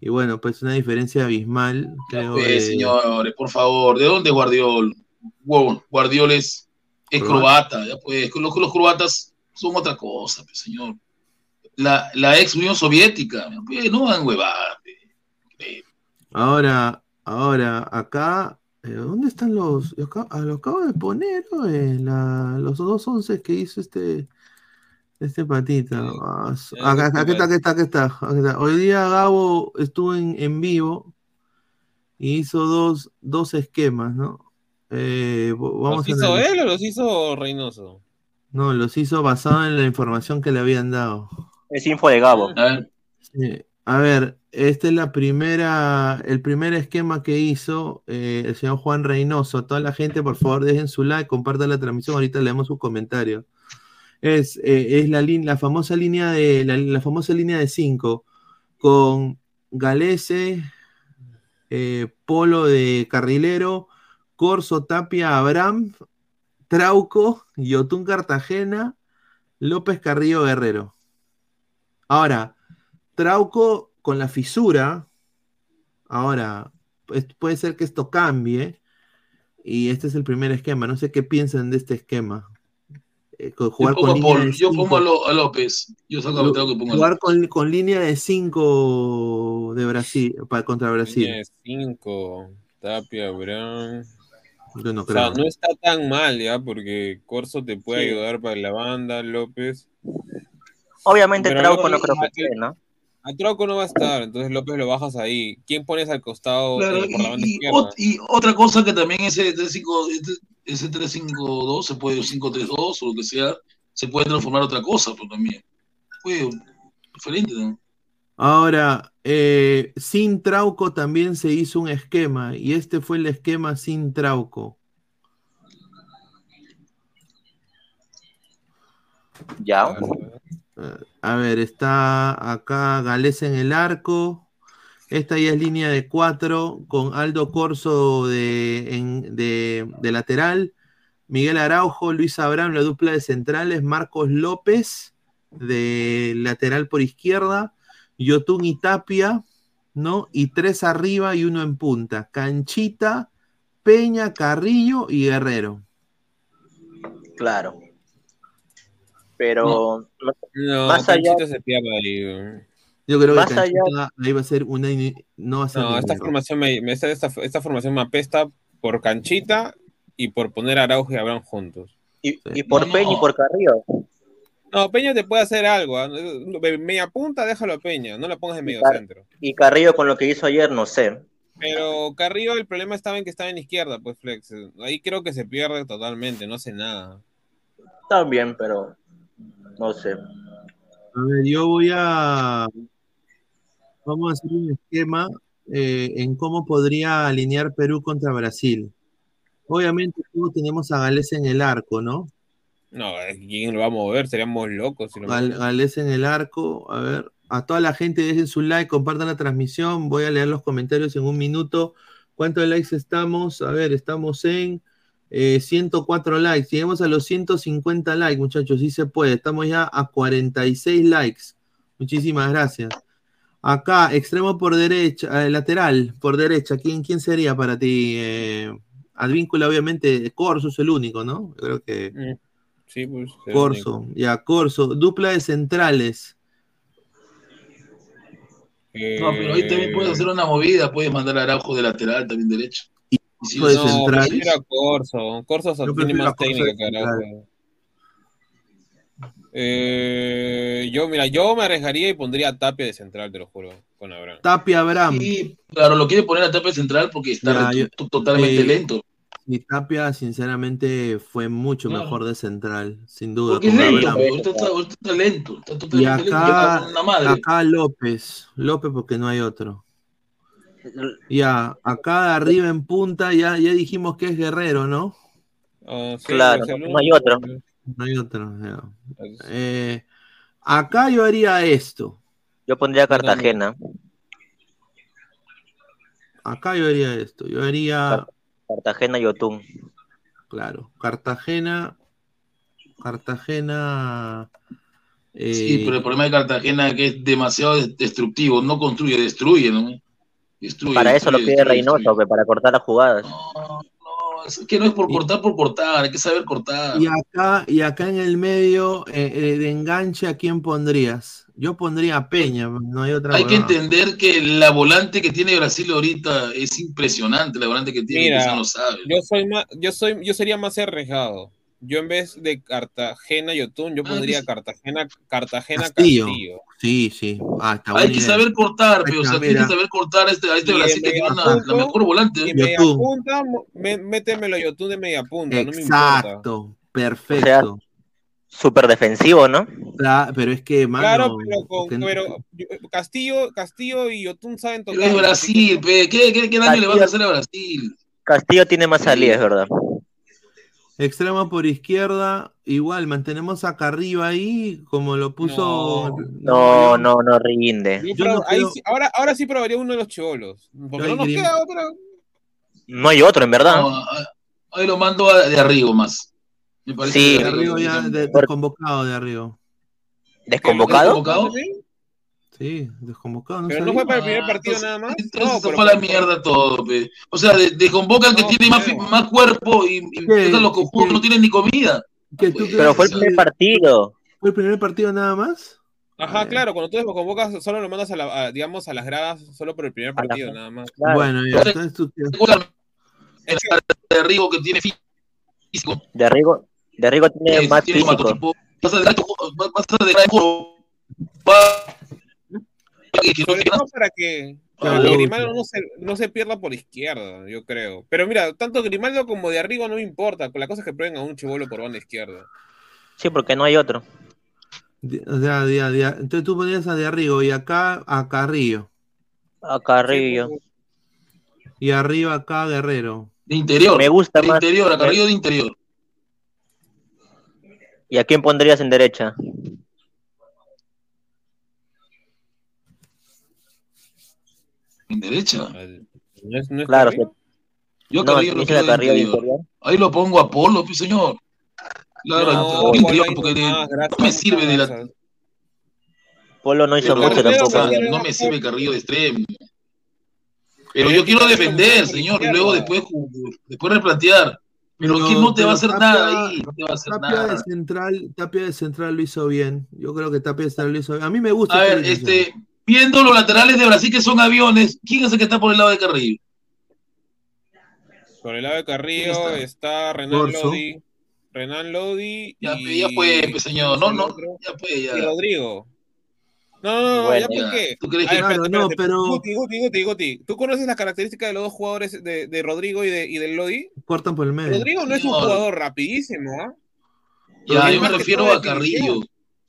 A: Y bueno, pues una diferencia abismal, creo.
E: Pues,
A: de-
E: señores, por favor. ¿De dónde es Guardiol? Wow, Guardiol es,
A: croata.
E: Ya pues, los, los croatas son otra cosa, pues, señor. La, la ex Unión Soviética. No van huevadas.
A: Ahora, ahora, acá, eh, ¿dónde están los? yo acá- ah, lo acabo de poner, ¿no? Eh, la- los dos once que hizo este, este patita.
D: Sí.
A: Ah,
D: Ya,
A: acá, acá está, acá está, acá está, acá está. Hoy día Gabo estuvo en, en vivo y hizo dos, dos esquemas, ¿no? Eh, vamos
D: ¿Los
A: a
D: hizo él o los hizo Reynoso?
A: No, los hizo basado en la información que le habían dado.
F: Es info de Gabo.
E: A ver,
A: Sí. A ver, esta es la primera, el primer esquema que hizo eh, el señor Juan Reynoso. Toda la gente, por favor, dejen su like, compartan la transmisión. Ahorita leemos sus comentarios. Es, eh, es la, famosa línea de la, la famosa línea de 5 con Galese, eh, Polo de Carrilero, Corso, Tapia, Abraham, Trauco, Yotun Cartagena, López Carrillo Guerrero. Ahora, Trauco con la fisura. Ahora, pues, puede ser que esto cambie. Y este es el primer esquema. No sé qué piensan de este esquema. Eh, con-
E: yo
A: jugar
E: pongo,
A: con
E: a
A: línea
E: Paul,
A: de
E: yo
A: cinco.
E: pongo a, Lo- a López. Yo saco a
A: Lu-
E: Trauco y pongo a
A: jugar con, con línea de 5 de Brasil para contra Brasil.
D: Tiene cinco, Tapia, Brown.
A: Yo no
D: O sea,
A: creo.
D: no está tan mal ya, porque Corso te puede
F: Sí.
D: ayudar para la banda, López.
F: Obviamente
D: Pero
F: Trauco
D: no,
F: no creo que esté, ¿no?
D: A Trauco no va a estar, entonces López lo bajas ahí. ¿Quién pones al costado
E: Claro,
D: eh, por la banda
E: y,
D: izquierda?
E: otra cosa que también ese 3-5 este- ese 3-5-2 se puede 5-3-2 o lo que sea, se puede transformar otra cosa, pues también. Fue diferente, ¿no?
A: Ahora, eh, sin Trauco también se hizo un esquema. Y este fue el esquema sin Trauco.
F: Ya.
A: A ver, está acá Gales en el arco. Esta ya es línea de cuatro con Aldo Corso de, en- de- de lateral. Miguel Araujo, Luis Abraham, la dupla de centrales. Marcos López de lateral por izquierda. Yotun y Tapia, ¿no? Y tres arriba y uno en punta. Canchita, Peña, Carrillo y Guerrero.
F: Claro. Pero no-
D: No,
F: Más
D: Canchita
F: allá-
D: se pierde ahí.
A: Yo creo
F: Más
A: que
F: allá-
A: Canchita ahí va a ser una. No va a ser
D: No, esta formación me, me- esta, esta, formación me apesta por Canchita y por poner a Araujo y Abraham juntos.
F: y, y por
E: No,
F: Peña y por Carrillo.
D: No, Peña te puede hacer algo. ¿ah? Media punta, déjalo a Peña, no la pongas en medio centro.
F: Y Carrillo con lo que hizo ayer, no sé.
D: Pero Carrillo, el problema estaba en que estaba en izquierda, pues Flex. Ahí creo que se pierde totalmente, no hace nada.
F: También, pero no sé.
A: A ver, yo voy a. Vamos a hacer un esquema eh, en cómo podría alinear Perú contra Brasil. Obviamente, todos tenemos a Gales en el arco, ¿no?
B: No, ¿quién lo va a mover? Seríamos locos. Si lo
A: Gal-
B: movemos.
A: Galés en el arco. A ver. A toda la gente dejen su like, compartan la transmisión. Voy a leer los comentarios en un minuto. ¿Cuántos likes estamos? A ver, estamos en eh, 104 likes. Llegamos a los 150 likes, muchachos. Sí se puede. Estamos ya a 46 likes. Muchísimas gracias. Acá, extremo por derecha, eh, lateral por derecha. ¿Quién, quién sería para ti? Eh, Advíncula, obviamente, Corso es el único, ¿no? Yo creo que
B: Mm, Sí, pues.
A: Corso, ya, Corso. Dupla de centrales.
E: No, pero ahí también puedes
B: Eh,
E: hacer una movida, puedes mandar a Araujo de lateral también derecho.
A: Ser
B: No,
A: central.
B: prefiero a Corso. Corso
A: Yo
B: tiene
A: prefiero a
B: más técnica
A: de.
B: Araujo. Eh, yo, mira, yo me arriesgaría y pondría a Tapia de central, te lo juro, con Abraham.
A: Tapia Abraham.
E: Sí, claro, lo quiere poner a tapia central porque está
A: Ya, yo-
E: totalmente
A: eh,
E: lento.
A: Y Tapia, sinceramente, fue mucho mejor de central, sin duda.
E: Porque es lento, ahorita está, está lento, está totalmente lento,
A: acá,
E: madre.
A: acá López. López porque no hay otro. Ya, acá arriba en punta, ya, ya dijimos que es Guerrero, ¿no?
B: Sí,
F: Claro,
B: pues,
F: no hay otro.
A: No hay otro. ya. Eh, acá yo haría esto.
F: Yo pondría Cartagena.
A: Acá yo haría esto. Yo haría,
F: Cartagena y Otún.
A: claro, Cartagena. Cartagena. eh,
E: Sí, pero el problema de Cartagena es que es demasiado des- destructivo, no construye, destruye, ¿no? Destruye,
F: Para eso lo pide
E: destruye,
F: Reynoso, que para cortar las jugadas.
E: No, no, es que no es por cortar por cortar, hay que saber cortar.
A: Y acá, y acá en el medio eh, eh, de enganche, ¿a quién pondrías? Yo pondría a Peña, no hay otra
E: Hay que entender que la volante que tiene Brasil ahorita es impresionante, la volante que tiene,
B: Mira,
E: que no sabe.
B: Yo soy más, yo soy, yo sería más arriesgado. Yo en vez de Cartagena y Otún, yo
E: Ah,
B: pondría Cartagena, Cartagena
A: Castillo.
B: Castillo.
A: Sí, sí. Ah, está
E: Hay que saber cortar, pero, o sea, tiene que saber cortar a este, a este Brasil que tiene una- la mejor volante.
B: Y
E: ¿eh?
B: media punta, me- métemelo a Yotun de media punta, no me importa.
A: Exacto, perfecto.
F: Súper defensivo, ¿no?
A: Pero es que, mano,
B: Claro, pero, con- pero Castillo, Castillo y Yotun saben tocar.
E: Es Brasil, pe, ¿qué, qué, qué daño le vas a hacer a Brasil?
F: Castillo tiene más salidas, es verdad.
A: Extremo por izquierda, igual, mantenemos acá arriba ahí, como lo puso.
F: No,
A: yo-
F: no, no rinde.
B: Yo
A: Yo no
B: ahí
A: creo-
B: sí- ahora, ahora sí probaría uno de los chivolos. Porque
A: Ay,
B: no nos
A: Grim.
B: queda otra.
F: No hay otro, en verdad.
E: No, a- ahí lo mando a- de arriba más. Me parece
F: Sí.
E: que
A: De arriba ya, de-
F: Por-
A: desconvocado de arriba.
F: ¿Desconvocado?
E: ¿Desconvocado?
A: Sí, desconvocado. No
B: Pero no fue para el primer
E: Ah,
B: partido nada más.
E: Entonces
B: No,
E: se fue a la mierda todo, pe. O sea, de- desconvocan que
B: No,
E: tiene más, más cuerpo y, no tienen ni comida.
A: ¿Qué, tú
E: Pero
F: fue el
A: que
F: primer partido.
A: fue el primer partido nada más?
B: Ajá,
A: Ah,
B: claro, cuando tú desconvocas, solo lo mandas a, la, a, digamos, a las gradas solo por el primer partido, nada más.
F: Claro.
A: Bueno, ya, entonces tú-
E: El de Rigo que tiene físico.
F: De Arrigo, de Arrigo tiene
E: eh,
F: más
E: tiene
F: físico.
E: matotipo. Vas a dejar a no
B: para que, que Grimaldo no se, no se pierda por izquierda, yo creo. Pero mira, tanto Grimaldo como de arriba no me importa. Con la cosa es que prueben a un chivolo por banda izquierda.
F: Sí, porque no hay otro.
A: entonces tú ponías a de arriba y acá a Carrillo.
F: A Carrillo.
A: Y arriba acá Guerrero.
E: de interior.
F: Me gusta
E: de
F: más.
E: interior, a Carrillo de interior.
F: ¿Y a quién pondrías en derecha?
E: En derecha.
B: Al- ¿No es, no es
F: Claro,
B: Carrillo?
E: Yo a
F: No,
E: Carrillo lo quiero de
F: Carrillo
E: interior.
F: interior.
E: Ahí lo pongo a Polo, pues señor. Claro,
B: No,
E: interior, porque no me sirve de la.
F: Polo no hizo mucho
B: Carrillo
F: tampoco.
B: me
E: no, me sirve. Carrillo de extremo. Pero yo quiero
B: Carrillo
E: defender, señor, y luego después, después replantear. Pero,
A: Pero-
E: que no te va a hacer
A: Tapia-
E: nada ahí, no te va a hacer
A: Tapia
E: nada.
A: de central, Tapia de central lo hizo bien. Yo creo que Tapia de central lo hizo bien. A mí me gusta.
E: A ver, este, viendo los laterales de Brasil que son aviones, ¿quién es el que está por el lado de Carrillo?
B: Por el lado de Carrillo
E: ¿Quién está?
B: está Renan. Lodi. Renan Lodi.
E: Ya,
B: y...
E: ya fue, pe, señor. No, no, ya fue, ya.
B: Y Rodrigo. No, no, no,
F: Bueno,
B: ya por qué.
E: ¿Tú crees que
B: espérate,
A: no,
B: espérate.
A: pero-
B: Guti, Guti, Guti, Guti. ¿Tú conoces las características de los dos jugadores de, de Rodrigo y de, y del Lodi?
A: Cortan por el medio.
B: Rodrigo no es un jugador rapidísimo, ¿ah?
E: Ya, yo me refiero a
B: definición.
E: Carrillo.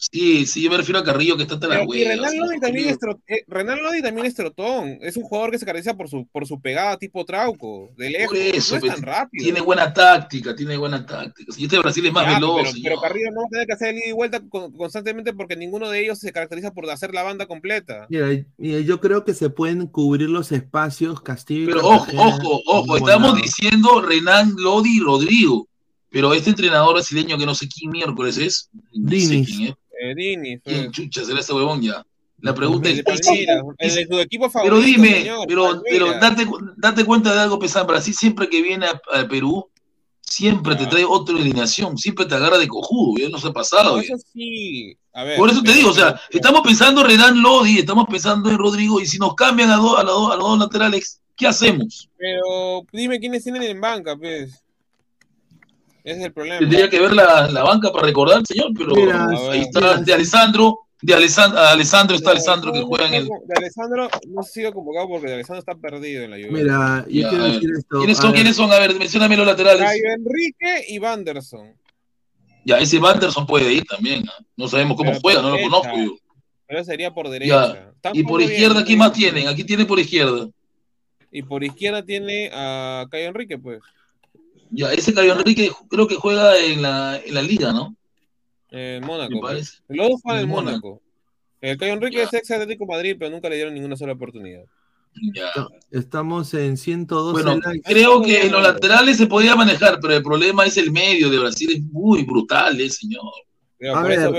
E: Sí, sí, yo me refiero a Carrillo que está hasta la.
B: Renan es tro- eh, Renan Lodi también es trotón. Es un jugador que se caracteriza por su, por su pegada tipo trauco, de lejos.
E: Por eso,
B: no es
E: pues,
B: tan rápido.
E: Tiene buena táctica, tiene buena táctica. Si este de Brasil es más
B: Ya,
E: veloz,
B: pero, Carrillo no va a tener que hacer el ida y vuelta con- constantemente porque ninguno de ellos se caracteriza por hacer la banda completa.
A: Mira, mira, yo creo que se pueden cubrir los espacios Castillo
E: Pero ojo, ojo, ojo, estamos diciendo Renan, Lodi y Rodrigo. Pero este entrenador brasileño que no sé quién miércoles es, no sé quién es.
B: Eh, Dini, fue-
E: ¿Quién chucha será ese huevón ya? La pregunta
B: el
E: es,
B: el de su equipo favorito.
E: pero dime,
B: señor,
E: pero, pero date, date cuenta de algo, Pesán, Brasil siempre que viene a, a Perú, siempre te
B: Ah.
E: trae otra alineación, siempre te agarra de cojudo, ya no se ha pasado.
B: No, eso sí. A ver,
E: Por eso te
B: pero-
E: digo, o sea,
B: pero-
E: estamos pensando en Renan Lodi, estamos pensando en Rodrigo, y si nos cambian a, dos a, los dos- a los dos laterales, ¿qué hacemos?
B: Pero dime quiénes tienen en banca, pues. Ese es el problema.
E: Tendría que ver la, la banca para recordar, señor, pero
A: Mira,
E: ahí está
A: mira,
E: de Alessandro, de Alessandro, Alessandro está Alessandro que juega en el.
B: De Alessandro no ha sido convocado porque de Alessandro está perdido en la lluvia.
A: Mira, yo
E: Ya,
A: quiero decir esto.
E: ¿Quiénes son? ¿Quiénes son? A ver, mencióname los laterales.
B: Caio Enrique y Vanderson.
E: Ya, ese Vanderson puede ir también. ¿ah? No sabemos cómo
B: Pero
E: juega, no lo conozco yo.
B: Pero sería por derecha.
E: Y por izquierda, ¿quién más tienen? Aquí tiene por izquierda.
B: Y por izquierda tiene a Caio Enrique, pues.
E: Ya, ese Cayo Enrique creo que juega en la, en la liga, ¿no?
B: En Mónaco.
E: parece.
B: Los dos juegan
E: En Mónaco.
B: El Caio Enrique
E: Ya.
B: es ex Atlético Madrid, pero nunca le dieron ninguna sola oportunidad.
E: Ya.
A: Estamos en 112
E: Bueno,
A: likes.
E: creo que en los laterales se podía manejar, pero el problema es el medio de Brasil, es muy brutal, eh, señor.
A: A ver,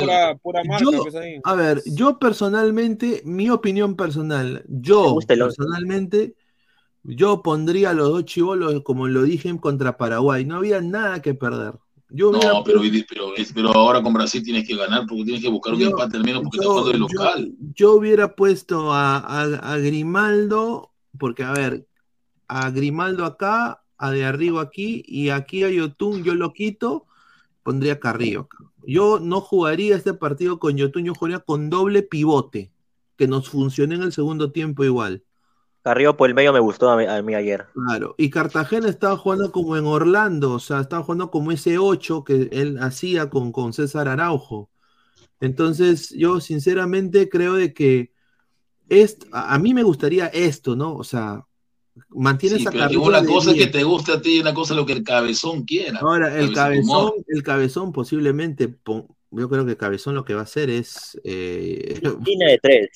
B: pura, pura marca,
A: Yo-
B: pues.
A: A ver, yo personalmente, mi opinión personal, yo personalmente, yo pondría a los dos chivolos, como lo dije, contra Paraguay. No había nada que perder. Yo hubiera
E: No, pero, pero, pero ahora con Brasil tienes que ganar porque tienes que buscar un
A: Yo-
E: empate al menos porque
A: yo-
E: estás jugando de local.
A: yo hubiera puesto a, a- a Grimaldo, porque a ver, a Grimaldo acá, a De Arrigo aquí, y aquí a Yotun yo lo quito, pondría Carrillo. Yo no jugaría este partido con Yotun, yo jugaría con doble pivote, que nos funcione en el segundo tiempo igual.
F: Carrillo por el medio me gustó a mí, a mí ayer.
A: Claro, y Cartagena estaba jugando como en Orlando, o sea, estaba jugando como ese 8 que él hacía con, con César Araujo. Entonces, yo sinceramente creo de que est- a, a mí me gustaría esto, ¿no? O sea, mantienes
E: Sí,
A: a
E: una cosa es que
A: 10.
E: te guste a ti y una cosa es lo que el cabezón quiera.
A: Ahora, el
E: Cabezón
A: cabezón, el cabezón posiblemente, yo creo que cabezón lo que va a hacer es eh,
F: Línea de tres.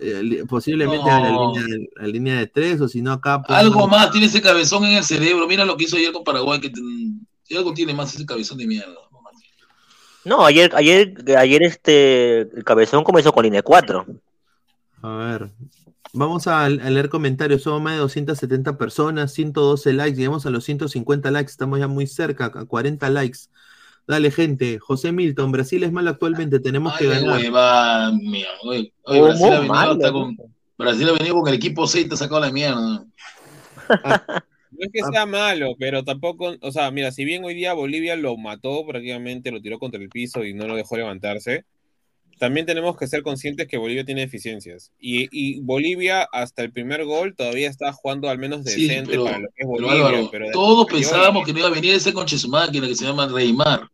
A: Eh, posiblemente
E: No.
A: a la línea, de- a la línea de tres, o si no acá ponga-
E: Algo más tiene ese cabezón en el cerebro. Mira lo que hizo ayer con Paraguay. Que ten- si algo tiene más ese cabezón de mierda.
F: No, ayer, ayer, ayer este el cabezón comenzó con línea 4.
A: A ver, vamos a, a leer comentarios. Somos más de 270 personas, 112 likes. Llegamos a los 150 likes. Estamos ya muy cerca, a 40 likes. Dale, gente. José Milton, Brasil es malo actualmente. Tenemos que
E: Ay,
A: ganar.
E: hueva, mía. Oye, oye,
F: ¿Cómo?
E: Brasil, ha venido
F: Malo,
E: hasta con, Brasil ha venido con el equipo 6 y te ha sacado la mierda. *laughs*
B: No es que sea malo, pero tampoco, o sea, mira, si bien hoy día Bolivia lo mató prácticamente, lo tiró contra el piso y no lo dejó levantarse, también tenemos que ser conscientes que Bolivia tiene deficiencias. Y, y Bolivia, hasta el primer gol, todavía está jugando al menos
E: Sí,
B: decente
E: pero-
B: para lo que es
E: Pero
B: Bolivia.
E: Álvaro,
B: pero de-
E: todos pensábamos que no iba a venir ese conche su máquina que se llama Neymar.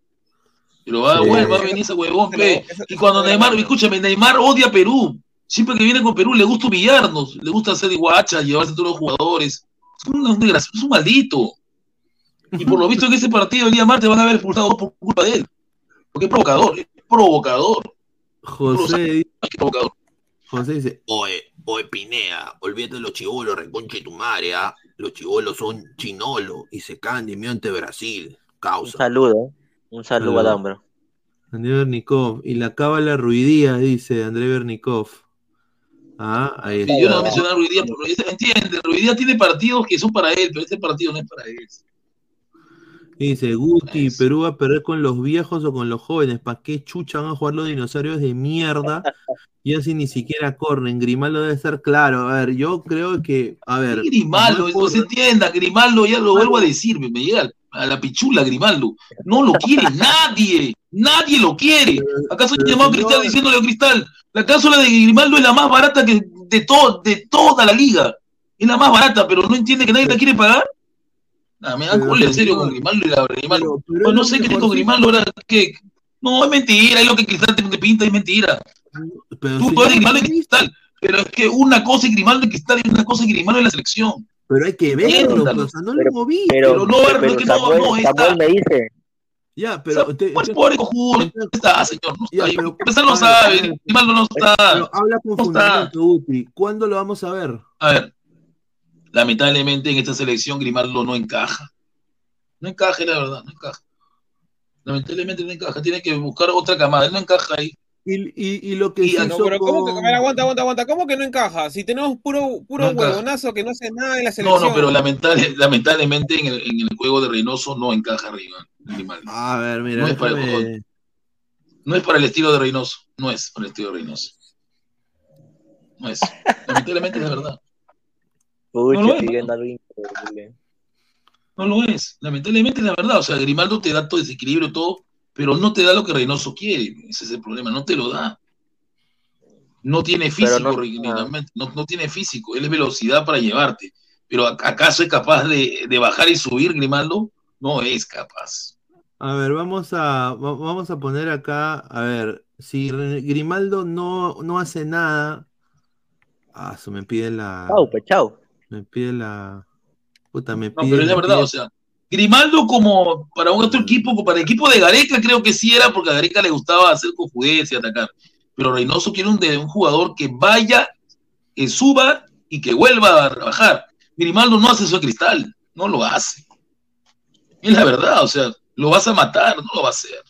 E: Pero va,
A: Sí.
E: bueno, va a venir ese huevón, pe. Y cuando Neymar, escúchame, Neymar odia a Perú. Siempre que viene con Perú le gusta humillarnos, le gusta hacer guacha, llevarse a todos los jugadores. Es un, un desgraciado, es un maldito. Y por lo visto en ese partido el día martes van a haber expulsado por culpa de él. Porque es provocador, es provocador,
A: José,
E: es provocador.
A: José dice: Oye, oye, Pinea, olvídate de los chivolos, reconche tu madre, ¿ah? Los chivolos son chinolo y se caen de ante Brasil.
F: Un
A: Causa.
F: saludo. Un saludo a
A: Saludo.
F: Dambro.
A: André Bernikov. Y la cábala Ruidía, dice André Bernikov. Ah, ahí
E: Sí, yo no voy a
A: está.
E: a Díaz, pero Ruiz Díaz, entiende, Ruiz Díaz tiene partidos que son para él, pero este partido no es para él.
A: Dice Guti. Perú va a perder con los viejos o con los jóvenes. ¿Para qué chucha van a jugar los dinosaurios de mierda? Y así ni siquiera corren. Grimaldo debe estar claro. A ver, yo creo que. A ver.
E: Grimaldo,
A: no
E: se entienda, Grimaldo, ya lo vuelvo a decir, me, me llega a la pichula Grimaldo. No lo quiere nadie, nadie lo quiere. ¿Acaso
A: pero,
E: llamado
A: señor-
E: Cristal diciéndole a Cristal? ¿Acaso la de Grimaldo es la más barata que de, todo, de toda la liga? Es la más barata, pero no entiende que nadie la quiere pagar. Nah, me cólera, en serio, con Grimaldo y la Grimaldo.
A: pero- pero
E: Pues no sé qué
A: mejorcito.
E: Grimaldo ahora, que No, es mentira, es lo que Cristal te, pinta, es mentira.
A: Pero,
E: Tú,
A: si
E: tú eres
A: yo-
E: Grimaldo y Cristal, pero es que una cosa es Grimaldo y Cristal y una cosa es Grimaldo en la selección.
A: Pero hay que verlo, pues, o sea, no lo
F: Pero-
A: hemos visto.
F: Pero,
E: Pero no,
F: pero
E: que no,
F: Samuel,
E: no está.
F: Samuel me dice,
A: Ya, pero... te-
E: pues
A: te-
E: pobre cojudo, no está, señor, no
A: Ya,
E: está.
A: pero-
E: Cristal no sabe. Grimaldo no está.
A: pero habla con
E: no
A: fundamento, Guti. ¿Cuándo lo vamos a ver?
E: A ver, lamentablemente en esta selección Grimaldo no encaja. No encaja, la verdad, no encaja. Lamentablemente no encaja, tiene que buscar otra camada, él no encaja ahí.
A: Y, y, y lo que
E: Y-
A: se
E: ah,
D: No,
A: hizo
D: pero ¿cómo que,
A: con-
D: a ver, aguanta, aguanta, aguanta, ¿cómo que no encaja? Si tenemos puro, puro
E: No
D: huevonazo que no hace nada en la
E: No,
D: selección.
E: no, pero lamentable- lamentablemente en el, en el juego de Reynoso no encaja arriba. Grimaldo.
A: A ver, mira,
E: No es para el
A: déjame-
E: No es para el estilo de Reynoso, no es para el estilo de Reynoso. No es. Lamentablemente es la verdad.
F: uy,
E: No lo
F: que
E: es,
F: siguen
E: ¿no?
F: algo increíble.
E: No lo es. Lamentablemente es la verdad. O sea, Grimaldo te da todo desequilibrio, todo, pero no te da lo que Reynoso quiere. Ese es el problema, no te lo da. No tiene físico,
F: no-
E: Grimaldo, no, no tiene físico, él es velocidad para llevarte. Pero ¿ac- ¿acaso es capaz de, de bajar y subir, Grimaldo? No es capaz.
A: A ver, vamos a, va- vamos a poner acá, a ver, si Grimaldo no, no hace nada, ah, eso me pide la,
F: Chau, pues chau.
A: me pide la, puta, me
E: No, pero es la verdad,
A: pide-
E: o sea, Grimaldo como para un otro equipo, para el equipo de Gareca creo que sí era porque a Gareca le gustaba hacer cojudez y atacar. Pero Reynoso quiere un, jugador que vaya, que suba y que vuelva a bajar. Grimaldo no hace eso Cristal, no lo hace. Es la verdad, o sea, lo vas a matar, no lo va a hacer.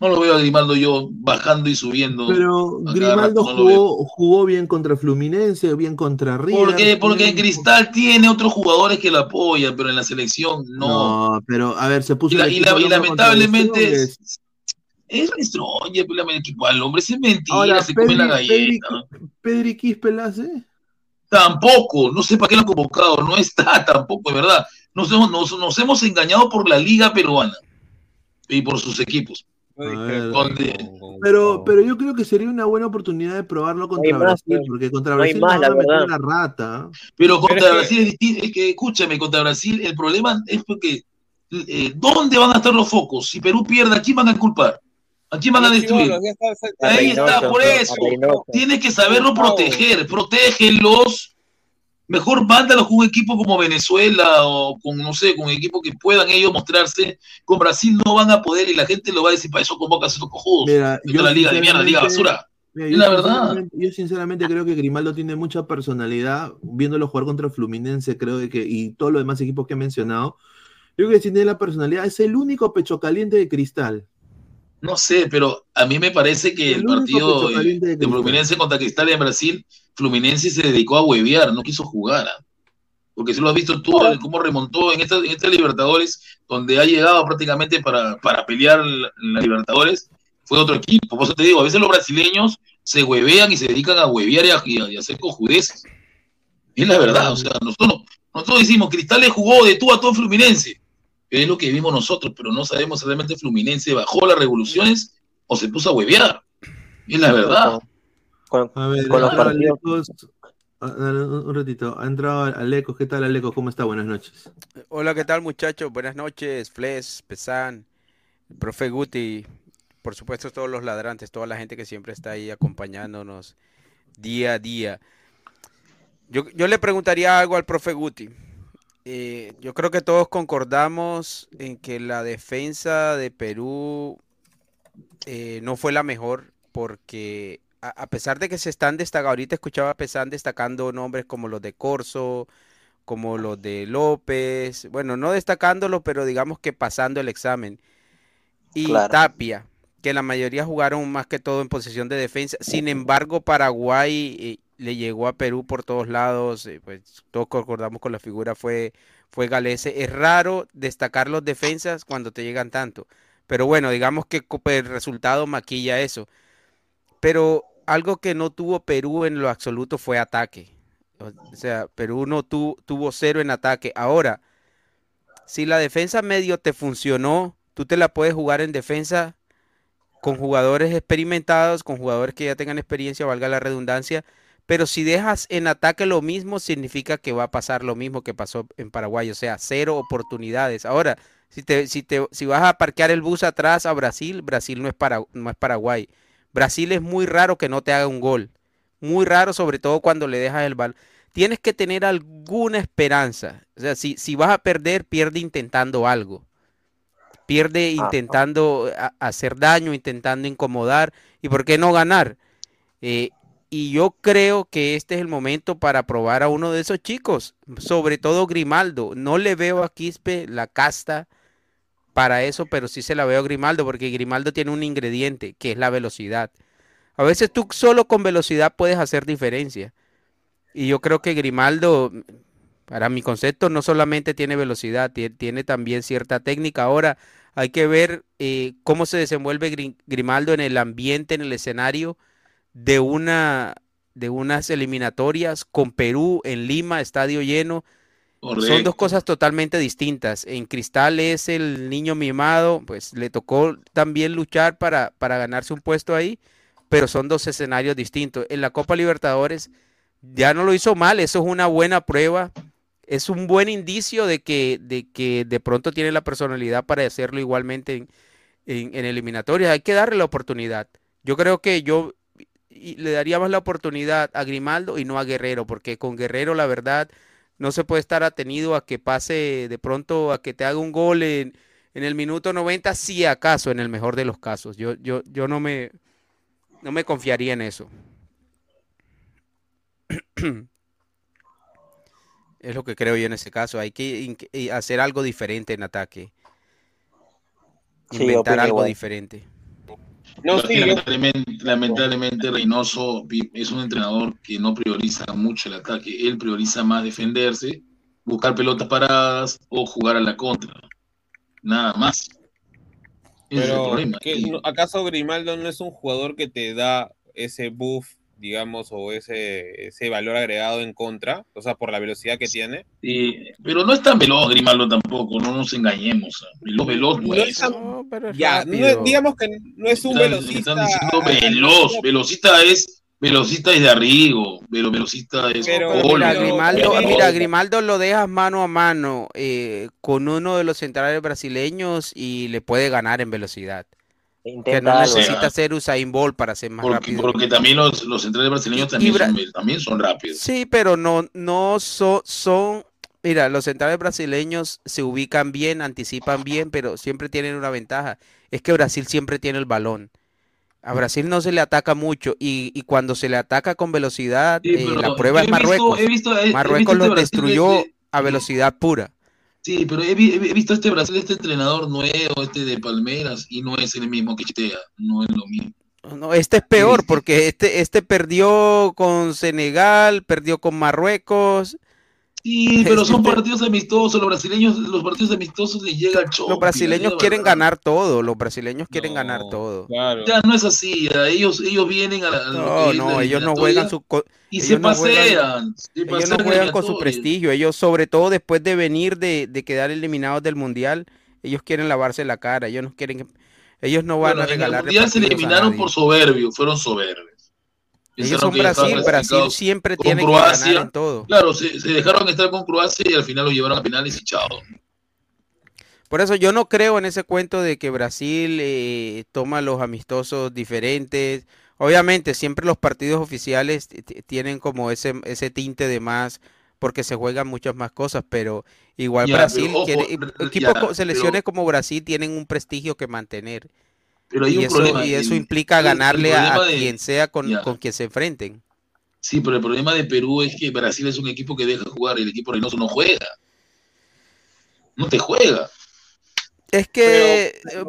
E: No lo veo a Grimaldo yo bajando y subiendo.
A: pero Grimaldo
E: no
A: jugó, jugó bien contra Fluminense, bien contra River.
E: Porque, porque Cristal tiene otros jugadores que lo apoyan, pero en la selección no.
A: No, pero a ver, se puso
E: Y, la- la- lamentablemente es, es pues, la- el equipo al hombre, es mentira,
A: Ahora,
E: se come la
A: Pedri, Pedri,
E: galleta.
A: Pedri Quispe la hace.
E: Tampoco, no sé para qué lo han convocado, no está *laughs* tampoco, de verdad. Nos hemos, nos, nos hemos engañado por la liga peruana y por sus equipos.
D: No
A: A
D: discrepo
A: ver.
E: Donde-
D: con-
A: Pero, pero yo creo que sería una buena oportunidad de probarlo contra Brasil,
F: pues.
A: porque contra
F: No
A: Brasil
F: más, la
A: van a la rata.
E: Pero contra
D: que-
E: Brasil es distinto, es que escúchame, contra Brasil el problema es porque eh, ¿dónde van a estar los focos? Si Perú pierde, ¿a quién van a culpar? ¿A quién van a destruir? Ahí está, por eso. Tienes que saberlo proteger, protégelos. Mejor mándalos con un equipo como Venezuela o con, no sé, con un equipo que puedan ellos mostrarse. Con Brasil no van a poder y la gente lo va a decir, para eso convocas a estos cojudos.
A: Mira, yo
E: la liga de mierda, liga basura.
A: mira,
E: Es
A: yo
E: la verdad.
A: Yo sinceramente creo que Grimaldo tiene mucha personalidad, viéndolo jugar contra Fluminense, creo que, y todos los demás equipos que he mencionado. Yo creo que tiene la personalidad, es el único pecho caliente de cristal.
E: No sé, pero a mí me parece que
A: El
E: partido
A: de
E: de. Fluminense contra Cristal en Brasil, Fluminense se dedicó a huevear, no quiso jugar. ¿ah? Porque si lo has visto tú, cómo remontó en esta, en esta Libertadores, donde ha llegado prácticamente para, para pelear la, la Libertadores, fue otro equipo. Por eso te digo, a veces los brasileños se huevean y se dedican a huevear y a, y a- y a hacer cojudeces. Es la verdad, o sea, nosotros, no- nosotros decimos, Cristal le jugó de tú a todo Fluminense. Es lo que vimos nosotros, pero no sabemos si realmente Fluminense bajó las revoluciones o se puso a huevear. Es la verdad.
F: Con-
A: A ver,
F: Con los partidos.
A: Alecos. Un ratito. Ha entrado Alecos. ¿Qué tal, Alecos? ¿Cómo está? Buenas noches.
G: Hola, ¿qué tal muchachos? Buenas noches, Fles, Pesan, el profe Guti, por supuesto todos los ladrantes, toda la gente que siempre está ahí acompañándonos día a día. Yo, yo le preguntaría algo al profe Guti. Eh, yo creo que todos concordamos en que la defensa de Perú eh, no fue la mejor porque a, a pesar de que se están destacando, ahorita escuchaba a Pesan destacando nombres como los de Corso, como los de López, bueno, no destacándolo, pero digamos que pasando el examen. Y
F: Claro.
G: Tapia, que la mayoría jugaron más que todo en posición de defensa. Sin embargo, Paraguay eh, le llegó a Perú por todos lados, eh, pues todos concordamos con la figura, fue, fue Galese. Es raro destacar los defensas cuando te llegan tanto. Pero bueno, digamos que co- el resultado maquilla eso. Pero algo que no tuvo Perú en lo absoluto fue ataque. O sea, Perú no tu- tuvo cero en ataque. Ahora, si la defensa medio te funcionó, tú te la puedes jugar en defensa con jugadores experimentados, con jugadores que ya tengan experiencia, valga la redundancia. Pero si dejas en ataque lo mismo, significa que va a pasar lo mismo que pasó en Paraguay, o sea, cero oportunidades. Ahora, Si, te, si, te, si vas a parquear el bus atrás a Brasil, Brasil no es, para, no es Paraguay. Brasil es muy raro que no te haga un gol. Muy raro, sobre todo cuando le dejas el balón. Tienes que tener alguna esperanza. O sea, si, si vas a perder, pierde intentando algo. Pierde intentando a- hacer daño, intentando incomodar. ¿Y por qué no ganar? Eh, y yo creo que este es el momento para probar a uno de esos chicos, sobre todo Grimaldo. No le veo a Quispe la casta para eso, pero sí se la veo Grimaldo, porque Grimaldo tiene un ingrediente, que es la velocidad. A veces tú solo con velocidad puedes hacer diferencia. Y yo creo que Grimaldo, para mi concepto, no solamente tiene velocidad, tie- tiene también cierta técnica. Ahora hay que ver eh, cómo se desenvuelve Gri- Grimaldo en el ambiente, en el escenario de una de unas eliminatorias con Perú en Lima, estadio lleno. Son dos cosas totalmente distintas. En Cristal es el niño mimado, pues le tocó también luchar para, para ganarse un puesto ahí, pero son dos escenarios distintos. En la Copa Libertadores ya no lo hizo mal, eso es una buena prueba, es un buen indicio de que de, que de pronto tiene la personalidad para hacerlo igualmente en, en, en eliminatorias. Hay que darle la oportunidad. Yo creo que yo le daría más la oportunidad a Grimaldo y no a Guerrero, porque con Guerrero la verdad no se puede estar atenido a que pase de pronto a que te haga un gol en, en el minuto 90, si acaso, en el mejor de los casos. Yo, yo, yo no me no me confiaría en eso. *clears throat* Es lo que creo yo en ese caso. Hay que y hacer algo diferente en ataque. Inventar algo
F: igual.
G: diferente.
D: No, sí, yo-
E: lamentablemente, lamentablemente Reynoso es un entrenador que no prioriza mucho el ataque, él prioriza más defenderse, buscar pelotas paradas o jugar a la contra. Nada más. Ese es el problema.
D: ¿qué-
E: Y-
D: no- ¿acaso Grimaldo no es un jugador que te da ese buff, digamos, o ese, ese valor agregado en contra? O sea, por la velocidad que tiene.
E: pero no es tan veloz Grimaldo tampoco, no nos engañemos. Veloz, veloz no
D: No
E: es.
D: tan-
G: No, pero es
D: Ya, no digamos que no es un
E: Están-
D: velocista.
E: están diciendo veloz, *laughs* velocista es velocista es de Arrigo, pero velocista es
D: Pero-
E: Polo,
G: mira, Grimaldo,
D: pero-
G: mira, Grimaldo lo dejas mano a mano eh, con uno de los centrales brasileños y le puede ganar en velocidad. Que no
F: algo.
G: necesita
E: ¿no?
G: ser Usain Bolt para ser más
E: porque,
G: rápido.
E: porque también los, los centrales brasileños
G: Y-
E: también,
G: Bra-
E: son, también son rápidos.
G: Sí, pero no, no so- son, mira, los centrales brasileños se ubican bien, anticipan bien, pero siempre tienen una ventaja. Es que Brasil siempre tiene el balón. A Brasil no se le ataca mucho y, y cuando se le ataca con velocidad,
E: Sí,
G: eh, la prueba es
E: he visto-
G: Marruecos.
E: he visto- he- he
G: Marruecos los
E: Brasil
G: destruyó
E: de
G: a velocidad pura.
E: Sí, pero he, vi- he visto este Brasil, este entrenador nuevo, este de Palmeiras, y no es el mismo que Chitea, no es lo mismo.
G: No, este es peor porque este, este perdió con Senegal, perdió con Marruecos.
E: Sí, pero son partidos amistosos, los brasileños, los partidos amistosos les llega el choque.
G: Los brasileños quieren
E: verdad.
G: ganar todo, los brasileños quieren ganar todo.
D: Claro.
E: Ya no es así, ya, ellos, ellos vienen a la, a
G: No, no,
E: la
G: ellos no juegan su
E: y
G: ellos
E: se
G: no juegan-
E: pasean. se
G: ellos no juegan con su prestigio, ellos sobre todo después de venir de, de quedar eliminados del mundial, ellos quieren lavarse la cara, ellos no quieren ellos no van
E: Bueno,
G: a
E: en el
G: regalar
E: mundial se eliminaron por soberbios, fueron soberbios.
G: Ellos son Brasil, Brasil siempre tiene que ganar en todo.
E: Claro, se, se dejaron estar con Croacia y al final lo llevaron a penales y chao.
G: Por eso yo no creo en ese cuento de que Brasil eh, toma los amistosos diferentes. Obviamente siempre los partidos oficiales tienen como ese, ese tinte de más porque se juegan muchas más cosas, pero igual
E: Ya,
G: Brasil,
E: pero ojo,
G: quiere-
E: r-
G: equipos
E: ya,
G: selecciones
E: pero-
G: como Brasil tienen un prestigio que mantener
E: Pero hay
G: y
E: un
G: eso,
E: problema.
G: y eso
E: el-
G: implica
E: el-
G: ganarle a, a
E: problema de-
G: quien sea con,
E: ya.
G: con quien se enfrenten.
E: Sí, pero el problema de Perú es que Brasil es un equipo que deja jugar y el equipo Reynoso no juega. No te juega.
G: Es que eh,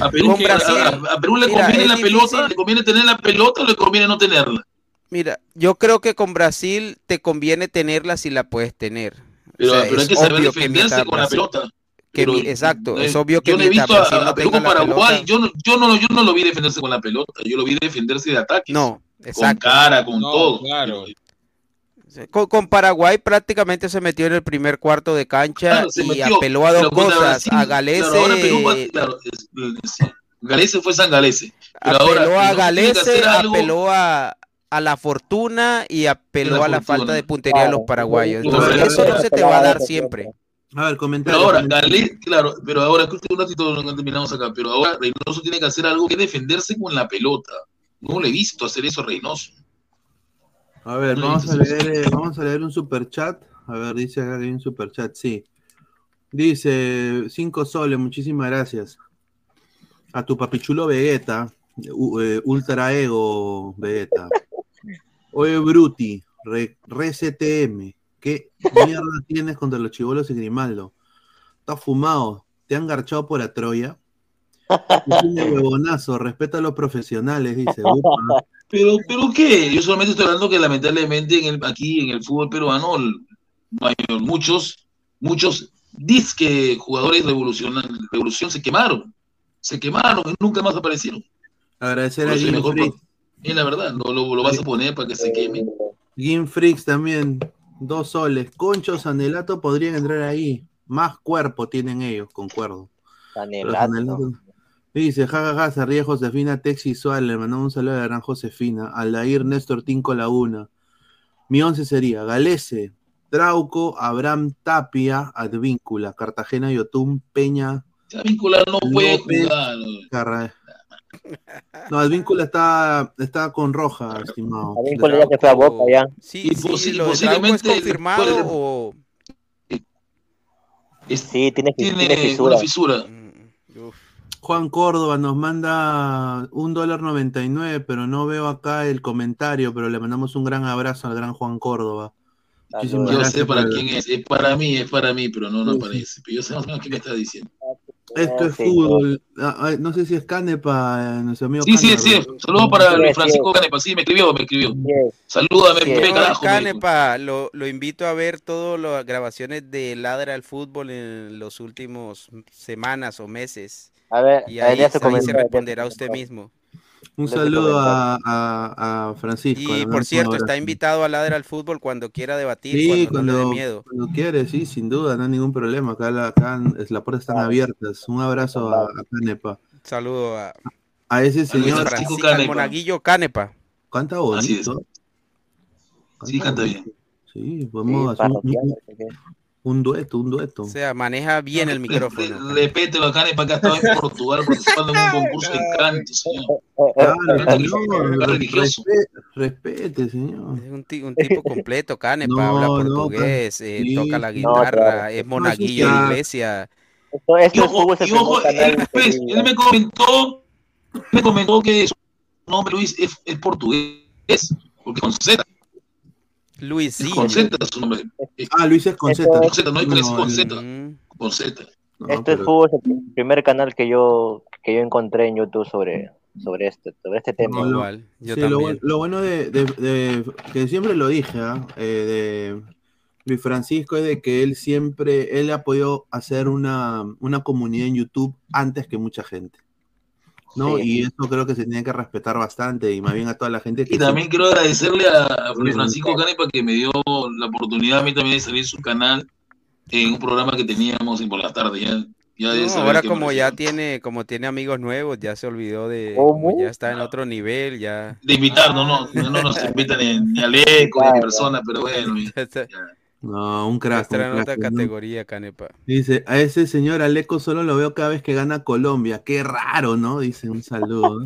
E: A Perú,
G: Con
E: que- a-
G: Brasil,
E: a, a Perú le
G: mira,
E: conviene la pelota, le conviene tener la pelota o le conviene no tenerla.
G: mira, yo creo que con Brasil te conviene tenerla si la puedes tener. O
E: Pero,
G: sea,
E: pero hay que saber defenderse con la pelota.
G: Que
E: Pero,
G: mi- exacto,
E: eh,
G: es obvio que
E: yo no he visto a,
G: Brasil no
E: a Perú con Paraguay,
G: pelota-
E: yo no, yo, no, yo no lo vi defenderse con la pelota, yo lo vi defenderse de ataques.
G: No,
E: con
G: exacto.
E: cara, con
D: No,
E: todo.
D: claro.
G: Con, con Paraguay prácticamente se metió en el primer cuarto de cancha
E: Claro, se
G: y
E: metió,
G: apeló a dos cosas.
E: Brasil,
G: a Galese,
E: claro, ahora Perú va- claro, es- es- Galese fue San Galese. Pero
G: apeló
E: ahora,
G: a Galese,
E: algo-
G: apeló a, a la fortuna y apeló
E: la
G: a la
E: fortuna.
G: falta de puntería de los paraguayos. Entonces, eso no se te va a dar siempre.
A: A ver,
E: Pero
A: comentario.
E: ahora. Galés, claro, pero ahora, escuchen un ratito, no terminamos acá, pero ahora Reynoso tiene que hacer algo que defenderse con la pelota. No le he visto hacer eso a Reynoso.
A: A ver,
E: No,
A: vamos a leer, eh, vamos a leer un super chat. A ver, dice acá que hay un super chat, sí. Dice, cinco soles, muchísimas gracias. A tu papichulo Vegeta, eh, Ultra Ego Vegeta. Oye, Bruti, re, re CTM, ¿qué mierda *laughs* tienes contra los chivolos y Grimaldo? Estás fumado, te han garchado por a Troya. Es un huevonazo, respeta a los profesionales, dice. Upa. *laughs*
E: Pero, pero ¿qué? Yo solamente estoy hablando que lamentablemente en el, aquí en el fútbol peruano, el mayor- muchos, muchos disque jugadores revolución, revolución se quemaron. Se quemaron y nunca más aparecieron.
A: Agradecer a Jim Freaks.
E: Es la verdad, lo, lo, lo vas a poner para que se queme.
A: Jim Freaks también, dos soles. Concho, Sanelato podrían entrar ahí. Más cuerpo tienen ellos, concuerdo.
F: Sanelato-
A: Dice, jajaja, se ríe Josefina Texi Suárez, le mandamos un saludo a la gran Josefina. Aldair Néstor Tinco Laguna. Mi once sería Galese, Trauco, Abraham Tapia, Advíncula, Cartagena, Yotún, Peña,
E: Esa víncula no puede
A: López.
E: jugar.
A: Carra. No, Advíncula está, está con roja, estimado.
F: Advíncula ya se fue a Boca ya.
G: Sí,
E: Y
G: sí, lo es
E: posiblemente
G: confirmado o...
E: Es-
F: Sí, tiene,
E: tiene
F: tiene fisura.
E: una fisura.
G: Mm, uf.
A: Juan Córdoba nos manda un dólar 99, pero no veo acá el comentario, pero le mandamos un gran abrazo al gran Juan Córdoba. Muchísimas
E: Yo
A: gracias
E: sé para quién es. Es para mí, es para mí, pero no, no
A: Sí,
E: aparece. Pero yo sé más o menos qué me está diciendo.
A: Esto es
F: Sí,
A: fútbol. Ah, ah, no sé si es Canepa, eh, nuestro amigo
E: Sí, sí,
A: Canepa.
E: sí. Saludos para Luis. Francisco Canepa. Sí, me escribió, me escribió. Salúdame,
F: Sí.
E: Carajo.
G: Canepa, lo, lo invito a ver todas las grabaciones de Ladra al Fútbol en los últimos semanas o meses.
F: A ver,
G: Y
F: a ver,
G: ahí,
F: ya se
G: ahí responderá usted mismo.
A: Un saludo a, a- a Francisco.
G: Y por cierto, está invitado a Ladra al Fútbol cuando quiera debatir,
A: Sí,
G: cuando, no le dé
A: cuando,
G: miedo.
A: cuando quiere, sí, sin duda, no hay ningún problema. Acá, la- acá es- las puertas están abiertas. Un abrazo a, a Canepa.
G: Saludo a,
A: A ese señor,
E: Francisco Canepa.
G: monaguillo Canepa.
A: canta
E: Así es.
A: bonito.
E: Sí, canta bien.
A: Sí,
F: Sí,
A: podemos hacer un, un-
F: no
A: dueto, un dueto.
G: O sea, maneja bien el micrófono. *laughs*
E: Repete lo Canepa que ha estado en Portugal participando en un concurso de canto, señor.
A: Claro,
E: canta religioso.
A: respe- respete, señor.
G: Es un, un tipo completo, Canepa,
A: No,
G: habla
A: no,
G: portugués, eh,
A: sí.
G: toca la
A: No,
G: guitarra,
F: claro.
G: es monaguillo de
A: ya.
G: iglesia.
F: Esto, esto
E: Y ojo,
F: es
E: y ojo, él, pues, él me comentó, me comentó que su nombre Luis es, es portugués, porque con Z, es
G: Luisillo.
E: con Z su nombre,
A: Ah, Luis es con Z.
F: Esto
E: con Z, no es con, es con Z,
G: Mm,
E: con Z.
A: No,
F: Esto es
A: pero-
F: es el primer canal que yo que yo encontré en YouTube sobre sobre este sobre este tema.
A: No, lo-
G: igual, yo
A: Sí, lo, bueno de, de- de- que siempre lo dije, ¿ah? Eh, de Luis Francisco es de que él siempre, él ha podido hacer una, una comunidad en YouTube antes que mucha gente. ¿No?
F: Sí.
A: Y eso creo que se tiene que respetar bastante y más bien a toda la gente que
E: Y también quiero agradecerle a, a. Francisco Canepa que me dio la oportunidad a mí también de salir su canal en un programa que teníamos en por la tarde. Ya, ya de
G: No,
E: saber
G: ahora como ya tiene, como tiene amigos nuevos, ya se olvidó de, ya está en otro nivel, ya.
E: De invitar, no, no, no, no nos invitan ni, ni al eco, ni a persona, pero bueno, *laughs* ya,
G: ya.
A: No, un crack.
G: otra
A: crack, ¿no?
G: categoría, Canepa.
A: Dice, a ese señor Aleco solo lo veo cada vez que gana Colombia. Qué raro, ¿no? Dice un saludo.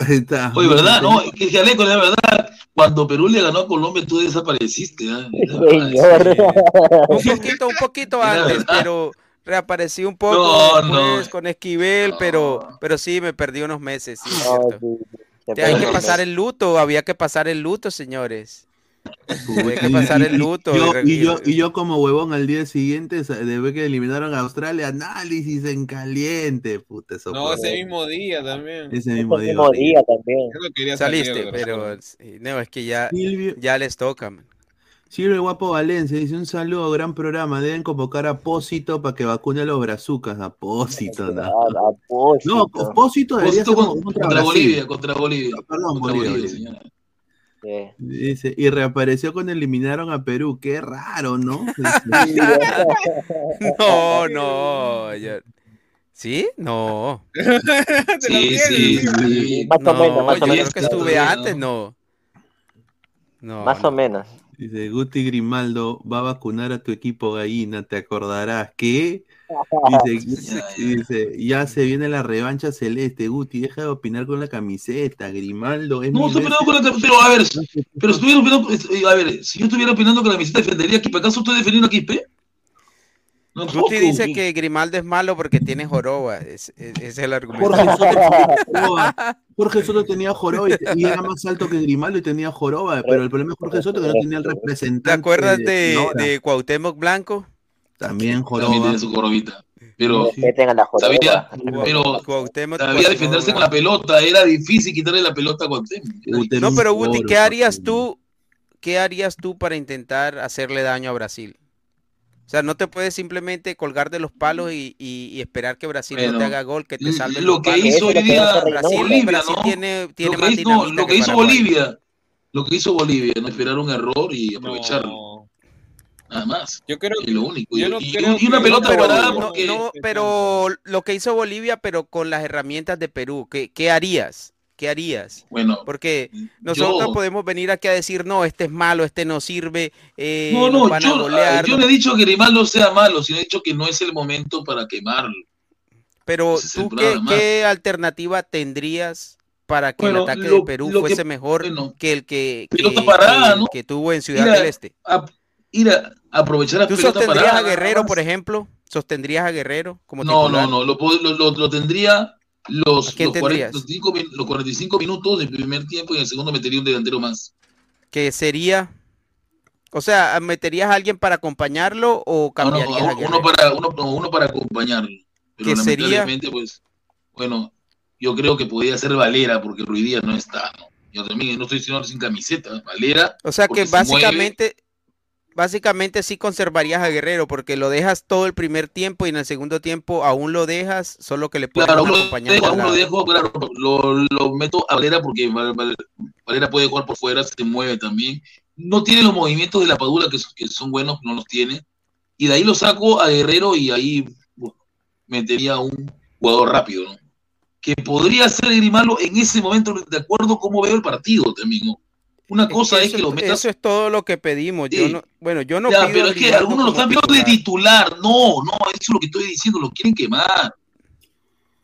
A: Ahí está.
E: Oye, ¿verdad? No, que que Aleco, la verdad, cuando Perú le ganó a Colombia, tú desapareciste. ¿ah? *laughs* *laughs* Sí.
G: Un poquito, un poquito antes, pero reaparecí un poco
E: No,
G: después
E: no.
G: con Esquivel, pero,
E: No.
G: pero sí me perdí unos meses, sí, es
F: No,
G: cierto.
F: sí, se
G: Te- Hay que pasar el luto, había que pasar el luto, señores. Había que
A: Y-
G: pasar
A: y-
G: el luto.
A: Yo,
G: y-
A: y, yo, y yo como huevón al día siguiente, sa- de ver que eliminaron a Australia, análisis en caliente. Puta, eso
D: No,
A: fue-
D: ese mismo día también.
A: ese mismo
F: Ese
A: día.
F: mismo día también.
D: Yo no quería salir
G: Saliste, pero no, es que ya,
A: Silvio,
G: ya les toca. man.
A: Silvio el Guapo Valencia dice un saludo, gran programa. Deben convocar a Pósito para que vacune a los brazucas. A Pósito, no.
F: a Pósito.
A: No, Pósito debería
E: Pósito
A: ser
E: con-
A: contra.
E: Bolivia, contra Bolivia.
A: Perdón,
E: Contra
A: Bolivia,
E: Bolivia,
A: Dice, y reapareció cuando eliminaron a Perú. Qué raro, ¿no? *laughs*
G: No, no. yo- ¿Sí? No. *laughs*
D: Te lo
E: Sí, sí,
D: sí.
E: sí.
F: Más o menos,
G: No,
F: más o menos.
G: que estuve
E: ¿no?
G: antes, no. No,
F: Más
G: no.
F: o menos.
A: Dice Guti Grimaldo va a vacunar a tu equipo gallina, te acordarás que dice, *laughs*
E: Ya, ya.
A: dice, ya se viene la revancha celeste, Guti, deja de opinar con la camiseta, Grimaldo es
E: No, estoy opinando con la Pero a ver, pero estuviera opinando. eh, A ver, si yo estuviera opinando que la camiseta defendería a Quispe, ¿acaso estoy defendiendo a Quispe? No,
G: Guti dice que Grimaldo es malo porque tiene joroba. Es- es- el argumento.
A: Jorge Soto tenía *laughs* joroba. Jorge Soto tenía joroba y, y era más alto que Grimaldo y tenía joroba, pero el problema es Jorge Soto que no tenía el representante.
G: ¿Te acuerdas de,
A: Sonora.
G: de Cuauhtémoc Blanco?
A: También *laughs*
E: También
A: joroba.
E: tiene su corobita. Pero
A: Sí.
E: Sabía, pero sabía defenderse con la pelota. Era difícil quitarle la pelota a Cuauhtémoc.
G: No, pero Guti, ¿qué harías tú? ¿Qué harías tú para intentar hacerle daño a Brasil? O sea, no te puedes simplemente colgar de los palos y, y- y esperar que Brasil no te
E: Bueno,
G: haga gol, que te salve
E: lo que
G: palos.
E: hizo hoy día
G: Brasil,
E: Bolivia,
G: Brasil
E: ¿no?
G: tiene, tiene
E: Lo
G: más
E: que, hizo, lo que
G: que
E: hizo. Bolivia, lo que hizo Bolivia, no esperar un error y aprovecharlo,
D: No,
E: nada más.
D: yo creo
E: Y lo único.
D: yo no
E: y-
D: creo
E: y una
D: que-
E: pelota
G: No, pero,
E: parada
G: no,
E: porque
G: no, pero lo que hizo Bolivia, pero con las herramientas de Perú, ¿qué, qué harías? ¿Qué harías?
E: bueno,
G: Porque nosotros
E: yo,
G: podemos venir aquí a decir, no, este es malo, este no sirve, eh,
E: no, no,
G: van a
E: yo,
G: golear.
E: yo no he dicho que Grimaldo sea malo, sino he dicho que no es el momento para quemarlo.
G: Pero
E: ese
G: tú, ¿qué, alternativa tendrías para que
E: Bueno,
G: el ataque
E: lo-
G: de Perú
E: que-
G: fuese mejor
E: bueno,
G: que el que, que-
E: parada,
G: que-
E: ¿no?
G: que tuvo en Ciudad
E: Mira,
G: del Este?
E: A- ir a aprovechar la
G: ¿Tú
E: pelota
G: sostendrías a Guerrero, por ejemplo? ¿Sostendrías a Guerrero como
E: No,
G: titular?
E: no, no, lo, lo, lo- lo tendría los,
G: ¿A quién
E: los, 40
G: tendrías?
E: los cinco min- los 45 minutos del primer tiempo y en el segundo metería un delantero más.
G: Que sería, o sea, ¿meterías a alguien para acompañarlo o
E: No, no,
G: cambiarías a
E: uno, uno para, uno, no, uno para acompañarlo. Pero
G: ¿Qué sería?
E: pues, bueno, yo creo que podría ser Valera porque Ruidía no está, ¿no? Yo también no estoy diciendo sin camiseta, Valera.
G: O sea que
E: se mueve.
G: Básicamente, sí conservarías a Guerrero porque lo dejas todo el primer tiempo y en el segundo tiempo aún lo dejas, solo que le pones
E: Claro, dejo,
G: lado.
E: dejo, claro, lo, lo meto a Valera porque Val- Val- Valera puede jugar por fuera, se mueve también. No tiene los movimientos de la Padula que, son- que son buenos, no los tiene. Y de ahí lo saco a Guerrero y ahí bueno, metería a un jugador rápido, ¿no? Que podría ser Grimaldo en ese momento, de acuerdo a cómo veo el partido también, ¿no? Una
G: Es
E: cosa es
G: eso,
E: que lo metas.
G: eso es todo lo que pedimos. Yo
E: Sí.
G: no, bueno, yo no
E: Ya,
G: pido
E: pero es que algunos lo están viendo de
G: titular.
E: No, no, eso es lo que estoy diciendo, lo quieren quemar.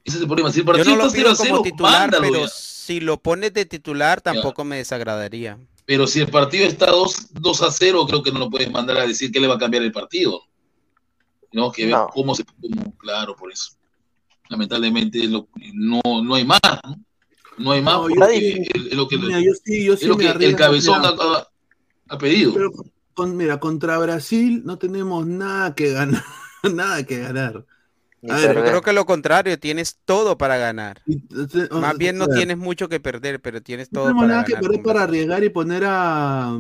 E: Ese es el problema. Si el
G: Yo
E: partido
G: no lo
E: está 0
G: pido
E: a 0,
G: como titular,
E: mándalo
G: pero
E: ya.
G: si lo pones de titular tampoco me desagradaría.
E: Pero si el partido está 2, 2 a 0, creo que no lo puedes mandar a decir que le va a cambiar el partido. No, que ver
F: No.
E: cómo se. cómo- claro, por eso. Lamentablemente lo- no, no hay más. No, No hay más
A: No, yo
F: sí-
E: es lo que,
A: Mira, yo sí, yo sí
E: lo que el cabezón ha, ha- pedido.
A: pero con- mira, contra Brasil no tenemos nada que ganar, *laughs* nada que ganar. A ver,
G: Yo creo que lo contrario, tienes todo para ganar.
A: Y-
G: Más bien no tienes mucho que perder, pero tienes
A: No
G: todo
A: tenemos
G: para
A: nada que
G: ganar.
A: perder para arriesgar y poner a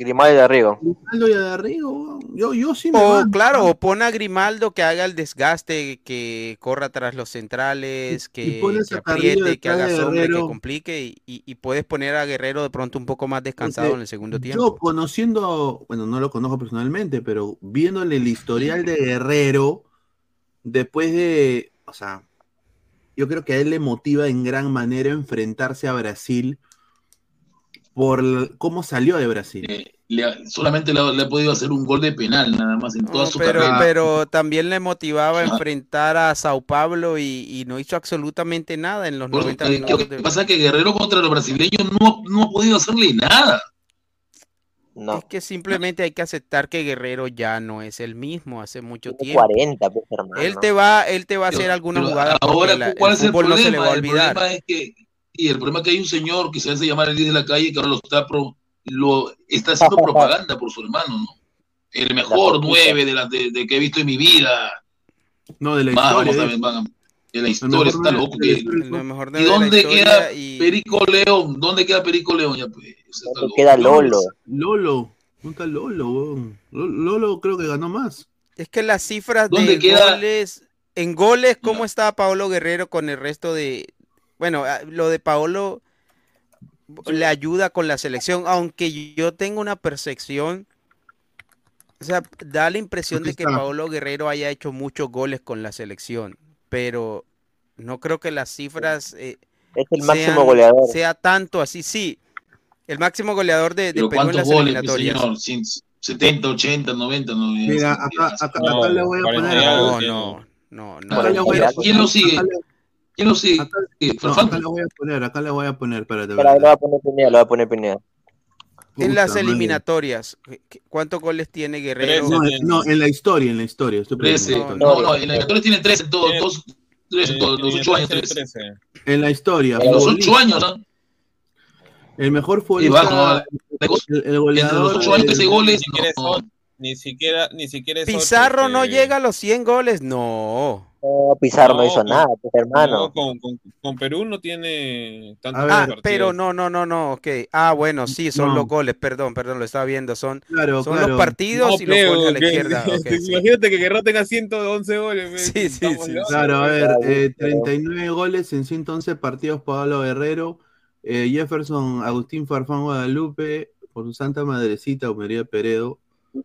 F: Grimaldo de Arrigo.
A: Grimaldo y Darrigo. Yo, yo sí me
G: O
A: mando.
G: claro, o pon a Grimaldo que haga el desgaste, que corra tras los centrales,
A: Y- y
G: que, que apriete, que haga sombra, que complique y, y- y puedes poner a Guerrero de pronto un poco más descansado en el segundo
A: Yo
G: tiempo.
A: conociendo, bueno, no lo conozco personalmente, pero viéndole el historial de Guerrero, después de, o sea, yo creo que a él le motiva en gran manera enfrentarse a Brasil por cómo salió de Brasil.
E: Eh, le solamente le ha, le ha podido hacer un gol de penal, nada más en toda
G: No,
E: su
G: pero,
E: carrera.
G: pero también le motivaba a
E: Ajá.
G: enfrentar a Sao Paulo y, y no hizo absolutamente nada en los
E: Por-
G: 90
E: eh,
G: minutos.
E: Lo
G: de-
E: que pasa es que Guerrero contra los brasileños no, no ha podido hacerle nada.
F: No.
G: Es que simplemente hay que aceptar que Guerrero ya no es el mismo hace mucho tiempo.
F: 40, pues, hermano.
G: Él te va, él te va a hacer alguna jugada
E: ahora, ¿cuál
G: el
E: es el
G: fútbol no se le va a
E: problema? El problema es que, y el problema es que hay un señor que se hace llamar el líder de la calle que ahora lo está, pro- lo está haciendo *laughs* propaganda por su hermano, ¿no? El mejor nueve de, la, de, de que he visto en mi vida.
A: No, de la
E: Más,
A: historia.
E: vamos a
A: de-
E: ver, van a- de la historia, está loco.
A: de la
E: que-
A: historia.
G: Lo mejor
E: ¿Y
G: de
E: dónde queda
G: y-
E: Perico León? ¿Dónde queda Perico León? Ya, pues, ese está
F: ¿Dónde
E: loco.
F: queda Lolo?
A: Lolo. ¿Dónde está Lolo? Lolo creo que ganó más.
G: Es que las cifras
E: ¿Dónde
G: de
E: queda?
G: goles, en goles, ¿cómo
E: Ya.
G: está Paolo Guerrero con el resto de... Bueno, ah, lo de Paolo le ayuda con la selección, aunque yo tengo una percepción, o sea, da la impresión de que Paolo Guerrero haya hecho muchos goles con la selección, pero no creo que las cifras eh,
F: Es el máximo
G: sean-
F: goleador.
G: sea tanto así, sí. El máximo goleador de, de
E: Pero
G: Perú en
E: ¿cuántos
G: las
E: goles, mi
G: eliminatorias.
E: señor? Cien- 70, 80, 90, no.
A: Mira, acá, acá,
B: No,
A: acá le voy a
B: 40
A: poner.
G: No, no, no, no.
A: Acá le voy a,
E: ¿Quién lo sigue?
A: Acá le-
E: ¿Quién lo sigue?
A: acá-
E: ¿Farfán?
A: acá le voy a poner, acá le voy a poner, espérate.
F: Lo a poner Pineda, lo a poner Pineda.
G: En las eliminatorias, ¿qué- ¿cuántos goles tiene Guerrero?
A: No, en- no, en la historia, en la historia. Estoy poniendo
E: 13.
A: en la
E: No,
A: historia.
E: no, en la historia tiene 13 en todos, dos, tres en todos, los 8 años, 13.
B: 13.
A: En la historia.
E: En los
A: futbolista,
E: 8 años, ¿no?
A: El mejor futbolista. el, el
E: Entre
A: goleador.
E: los 8 años, 13
A: del-
E: goles.
B: Ni siquiera Ni siquiera, ni siquiera es ocho,
G: Pizarro no
B: este,
G: llega a los 100 goles, no.
F: No, Pizarro no,
B: No,
F: hizo
B: con-
F: nada, pues, hermano.
B: No, con, con, con Perú no tiene
A: ver,
G: Ah, pero no, no, no, no, ok. Ah, bueno, sí, son
A: No.
G: los goles, perdón, perdón, lo estaba viendo, son,
A: Claro,
G: son
A: claro.
G: los partidos
B: No,
G: y los goles a la
B: que-
G: izquierda. *laughs* sí.
B: Imagínate que Guerrero tenga 111 goles.
G: Sí,
B: men,
G: sí, sí,
B: locos,
A: Claro, a ver,
F: Claro,
A: eh,
F: pero-
A: 39 goles en 111 partidos Pablo Guerrero, eh, Jefferson Agustín Farfán Guadalupe, por su santa madrecita María Peredo,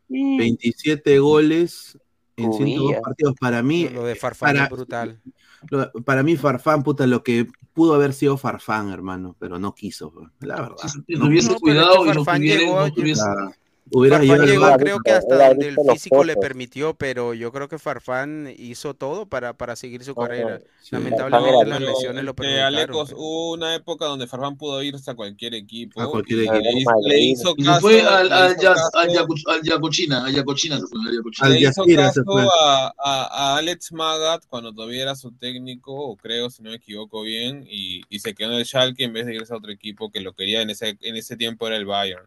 A: 27 goles en
F: Cubilla.
A: 102 partidos. Para mí,
G: Lo de Farfán
A: para-
G: es brutal.
A: lo- para mí Farfán, puta, lo que pudo haber sido Farfán, hermano, pero no quiso, la verdad.
E: Si no hubiese
G: No,
E: cuidado
G: es que
E: y no
G: Farfán
E: tuviera,
G: llegó-
E: no tuviese-
A: Ah, hubiera
G: Farfán
A: llegado-
G: llegó,
F: Era
G: creo que hasta donde el físico le permitió, pero yo creo que Farfán hizo todo para, para seguir su carrera.
A: Sí.
G: Lamentablemente
F: Farfán
G: las lesiones lo
B: Este,
G: perjudicaron.
B: Alecos,
G: pero-
B: hubo una época donde Farfán pudo irse a cualquier equipo.
A: A cualquier equipo.
B: Le, le hizo
E: Y
B: caso,
E: fue al, al,
B: caso-
E: al, Yacu- al Yacuchina, a Yacuchina se fue, al Yacuchina.
A: Al
B: le hizo caso
A: fue.
B: a, a- a Alex Magat cuando todavía era su técnico, o creo, si no me equivoco bien, y, y se quedó en el Schalke en vez de irse a otro equipo que lo quería en ese, en ese tiempo era el Bayern.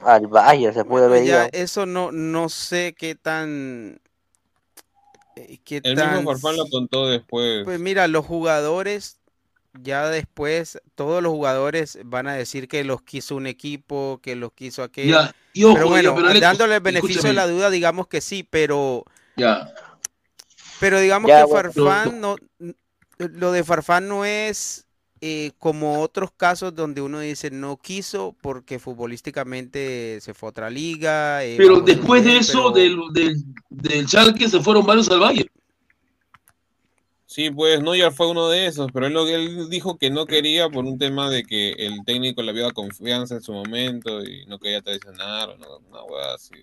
F: Al Bayern se
G: Bueno, ya
F: ido.
G: eso no, no sé qué tan... eh, qué
B: El
G: tan-
B: mismo Farfán lo contó después.
G: Pues mira, los jugadores, ya después, todos los jugadores van a decir que los quiso un equipo, que los quiso aquel.
E: Ya, y ojo,
G: pero
E: ya,
G: bueno,
E: pero
G: dándole el beneficio de
E: escúchame,
G: la duda, digamos que sí, pero,
E: Ya,
G: pero digamos
F: Ya,
G: que
F: bueno,
G: Farfán no, lo de Farfán no es eh, como otros casos donde uno dice no quiso porque futbolísticamente se fue a otra liga. eh,
E: pero después de eso,
G: pero-
E: del, del, del se fueron varios al Bayern.
B: Sí, pues Neuer fue uno de esos, pero él, lo- él dijo que no quería por un tema de que el técnico le había dado confianza en su momento y no quería traicionar, o no, una hueá así.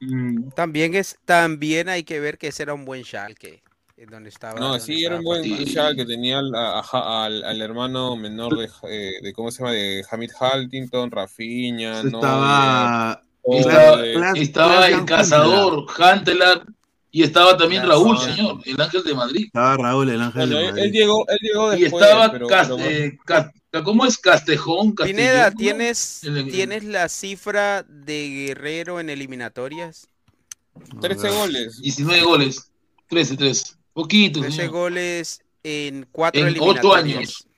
E: Mm,
G: También es, también hay que ver que ese era un buen Schalke, donde estaba.
B: No,
G: donde
B: sí, era un buen. Ishal que tenía al, a- al, al hermano menor de, eh, de, ¿cómo se llama? De Hamid Haltington, Rafinha, ¿no?
A: Estaba.
B: Y,
E: Estaba-
A: Clas-
E: Estaba el cazador, Huntelaar, y estaba también
G: Ya,
E: Raúl, señor, el ángel de Madrid.
A: Estaba Raúl, el ángel
B: bueno,
A: de
B: él,
A: Madrid.
B: él llegó, él llegó
E: Y
B: después,
E: estaba,
B: pero,
E: Cas-
B: pero-
E: eh, Cas- ¿cómo es? Castejón, Castellón.
G: Pineda. ¿tienes,
E: El-
G: ¿tienes la cifra de Guerrero en eliminatorias?
B: 13 goles.
E: 19 goles, 13, 13. Poquito,
G: 13
E: señor.
G: goles en cuatro
E: En ocho años.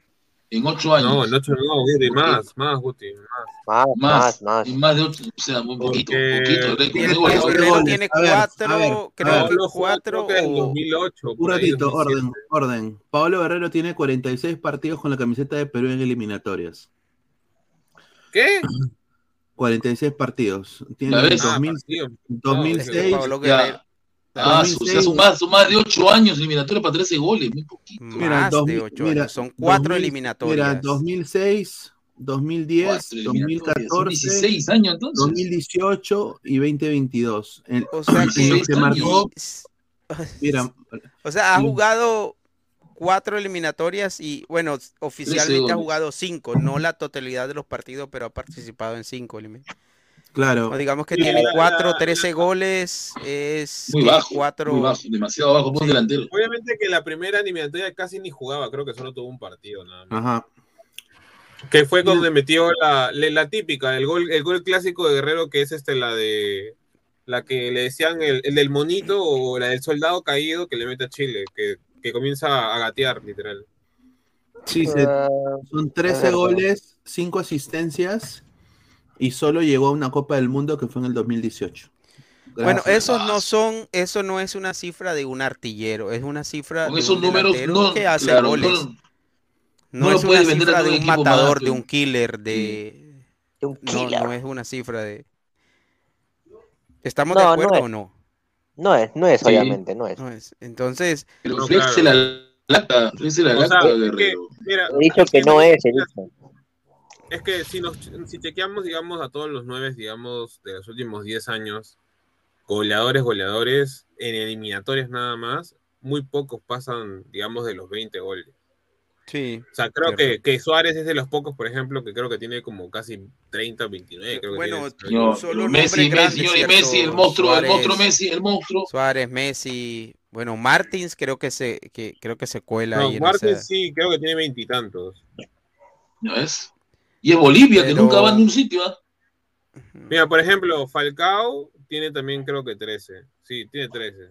E: En 8 años.
B: No, en 8 no, Guti, más, más, Guti, más.
F: Más,
E: más,
F: más, más.
E: y más de 8, o sea, un poquito,
B: Porque-
E: poquito.
G: Tiene-
E: de goles.
A: goles.
G: Guerrero
A: goles.
G: tiene
A: A ver,
G: cuatro,
A: a ver,
G: creo
A: a
G: que
A: ver.
B: Pablo fue,
G: cuatro
B: creo que en
G: o-
B: 2008.
A: Un ratito,
B: 2007.
A: orden, orden. Pablo Guerrero tiene 46 partidos con la camiseta de Perú en eliminatorias.
B: ¿Qué?
A: 46 partidos. Tiene
E: ¿La ves?
B: Ah,
A: 2000
B: partido.
G: Es que
A: 2006.
E: Ah, o sea,
A: 2006.
E: son más, son más de 8 años eliminatorios para 13 goles, muy poquito.
A: Mira,
G: más
A: 2000,
G: de ocho
A: mira,
G: años, son cuatro
A: 2000,
G: eliminatorias.
A: Mira, 2006, 2010,
E: Cuatro eliminatorias, son
A: 2014,
E: 16 años entonces.
A: 2018 y 2022. En,
G: O sea que
A: que marcó, *laughs* mira,
G: O sea, ha jugado cuatro eliminatorias y, bueno, oficialmente ha jugado cinco, no la totalidad de los partidos, pero ha participado en cinco. elimin-
A: claro,
G: O digamos que
B: Sí,
G: tiene
B: la-
G: cuatro,
B: la-
G: 13 goles, es
E: Muy
G: que
E: bajo,
G: cuatro.
E: muy bajo, demasiado bajo,
G: Sí.
E: delantero.
B: Obviamente que la primera eliminatoria casi ni jugaba, creo que solo tuvo un partido nada más.
A: ajá.
B: Que fue donde metió la, la, la típica, el gol, el gol clásico de Guerrero, que es este la de la que le decían el, el del monito o la del soldado caído que le mete a Chile, que, que comienza a gatear, literal.
A: Sí, se-
F: Ah,
A: son 13
F: verdad.
A: goles, 5 asistencias y solo llegó a una Copa del Mundo que fue en el 2018.
G: Bueno, esos no son, eso no es una cifra de un artillero, es una cifra
E: Con
G: de
E: esos
G: un
E: números,
G: delantero
E: no,
G: que hace
E: claro,
G: goles.
E: no-
G: No,
E: no
G: es una cifra de
E: el
G: un matador, de un killer, de...
F: de un
G: No,
F: killer.
G: no es una cifra de... ¿Estamos
F: No,
G: de
F: no
G: acuerdo
F: es.
G: o no?
F: No es, no es,
E: Sí.
F: obviamente, no es.
G: No es. Entonces,
E: Pero
B: claro.
E: la lata, la
B: O
E: lata,
B: sea,
E: Guerrero.
B: que, mira,
F: He dicho que no es, he dicho.
B: Es que si nos si chequeamos, digamos, a todos los nueve, digamos, de los últimos 10 años, goleadores, goleadores, en eliminatorias nada más, muy pocos pasan, digamos, de los 20 goles.
G: Sí.
B: O sea, creo que, que Suárez es de los pocos, por ejemplo, que creo que tiene como casi 30, 29. Creo que
G: Bueno,
B: tiene.
E: No,
G: solo
E: Messi, Messi. Messi, el monstruo, el monstruo Messi, el monstruo.
G: Suárez, Messi, bueno, Martins creo que se, que, creo que se cuela
B: No,
G: ahí en
B: Martins
G: esa-
B: sí, creo que tiene veintitantos.
E: ¿No es? Y es Bolivia, que nunca va a ningún sitio. ¿ah?
B: Mira, por ejemplo, Falcao tiene también creo que 13. Sí, tiene 13.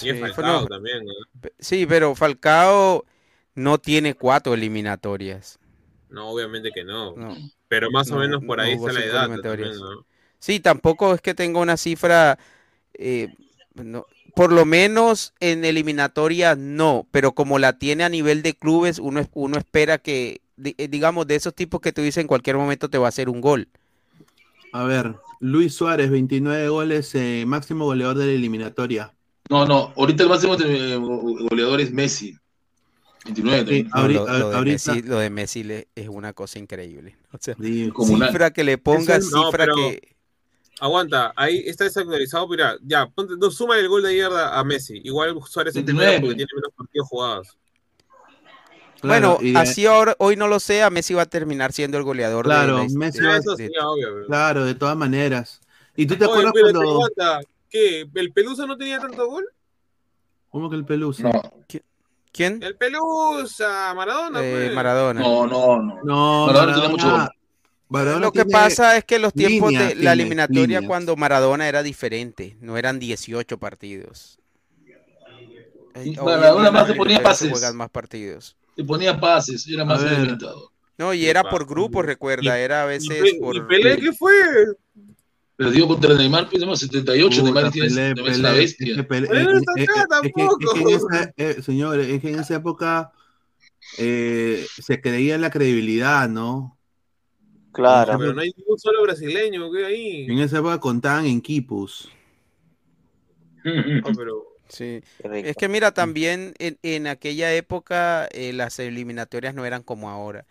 B: Y es
G: Sí,
B: Falcao
G: no,
B: también, ¿no?
G: Sí, pero Falcao no tiene cuatro eliminatorias.
B: No, obviamente que no.
G: No.
B: Pero más o
G: No,
B: menos por ahí está la edad
G: eliminatorias.
B: también, ¿no?
G: Sí, tampoco es que tenga una cifra, eh, no, por lo menos en eliminatoria no, pero como la tiene a nivel de clubes, uno, uno espera que, digamos, de esos tipos que tú dices en cualquier momento te va a hacer un gol.
A: A ver, Luis Suárez, 29 goles, eh, máximo goleador de la eliminatoria.
E: No, no, ahorita el máximo eh, goleador es Messi. 29
A: Sí.
G: No,
A: ahorita-
G: lo, lo de Messi, lo de Messi le- es una cosa increíble. *laughs* O sea,
A: Sí,
G: cifra que le pongas,
A: el-
G: cifra
B: pero-
G: que...
B: Aguanta, ahí está desactualizado, mira, ya, ponte, no, suma el gol de ayer a, Messi. Igual Suárez es
E: 29.
B: primero porque tiene menos partidos jugados.
A: Claro,
G: bueno,
A: y de-
G: así ahora, hoy no lo sea, Messi va a terminar siendo el goleador de
A: Claro,
G: la his-
A: Messi
G: de-
A: va a-
G: de-
B: bro.
A: claro, de todas maneras. ¿Y tú te
B: Oye,
A: acuerdas
B: pero
A: cuando...
B: ¿qué? ¿El Pelusa no tenía tanto gol?
A: ¿Cómo que el Pelusa?
E: No,
G: ¿Quién?
B: El Pelusa, Maradona,
G: Eh,
B: pues.
G: Maradona.
E: no, no, no.
A: No,
E: Maradona tenía mucho gol.
A: Maradona
G: Lo que
A: tiene-
G: pasa es que los tiempos
A: líneas
G: de la
A: tiene,
G: eliminatoria
A: líneas.
G: cuando Maradona era diferente, no eran 18 partidos.
E: Maradona más se ponía pases.
G: juegan más partidos.
E: Le ponía pases, era más orientado.
G: No, y era por grupos, recuerda,
B: Y-
G: era a
B: ¿Y,
G: veces
B: Pe-
G: por...
B: y Pelé qué fue?
E: Perdió contra Neymar, además 78,
A: Puta,
E: Neymar tiene Neymar
A: Pelé,
E: bestia.
A: es que Pelé-
B: Pelé no está acá
A: eh, es que- es que en esa- señor, es que en esa época eh, se creía en la credibilidad, ¿no?
F: Claro.
B: Pero no hay ningún solo brasileño, ¿qué ahí?
A: En esa época contaban en quipus. *laughs*
B: No, pero
G: Sí. Es que mira, también en, en aquella época eh, las eliminatorias no eran como ahora.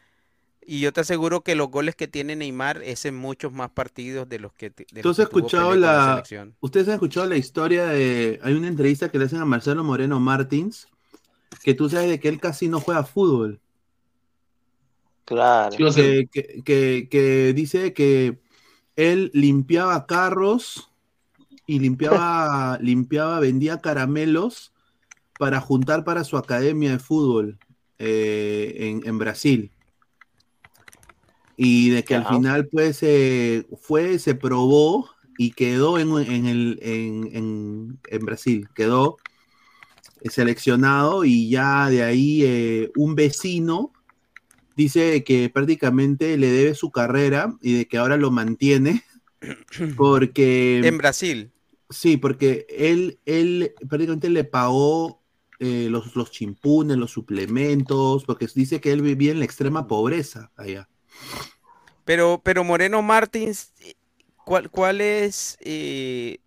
G: Y yo te aseguro que los goles que tiene Neymar es en muchos más partidos de los que, de los
A: ¿Tú has
G: que tuvo
A: escuchado la-
G: selección.
A: Ustedes han escuchado la historia de. Hay una entrevista que le hacen a Marcelo Moreno Martins, que tú sabes de que él casi no juega fútbol.
F: Claro.
A: Que- que dice que él limpiaba carros y limpiaba, *laughs* limpiaba, vendía caramelos para juntar para su academia de fútbol eh, en, en Brasil. Y de que al final, pues, eh, fue, se probó y quedó en, en el, en, en- en Brasil, quedó seleccionado y ya de ahí eh, un vecino dice que prácticamente le debe su carrera y de que ahora lo mantiene *clears throat* porque
G: En Brasil.
A: Sí, porque él, él prácticamente le pagó eh, los, los chimpunes, los suplementos, porque dice que él vivía en la extrema pobreza allá.
G: Pero, pero Moreno Martins, ¿cuál, cuál es? eh,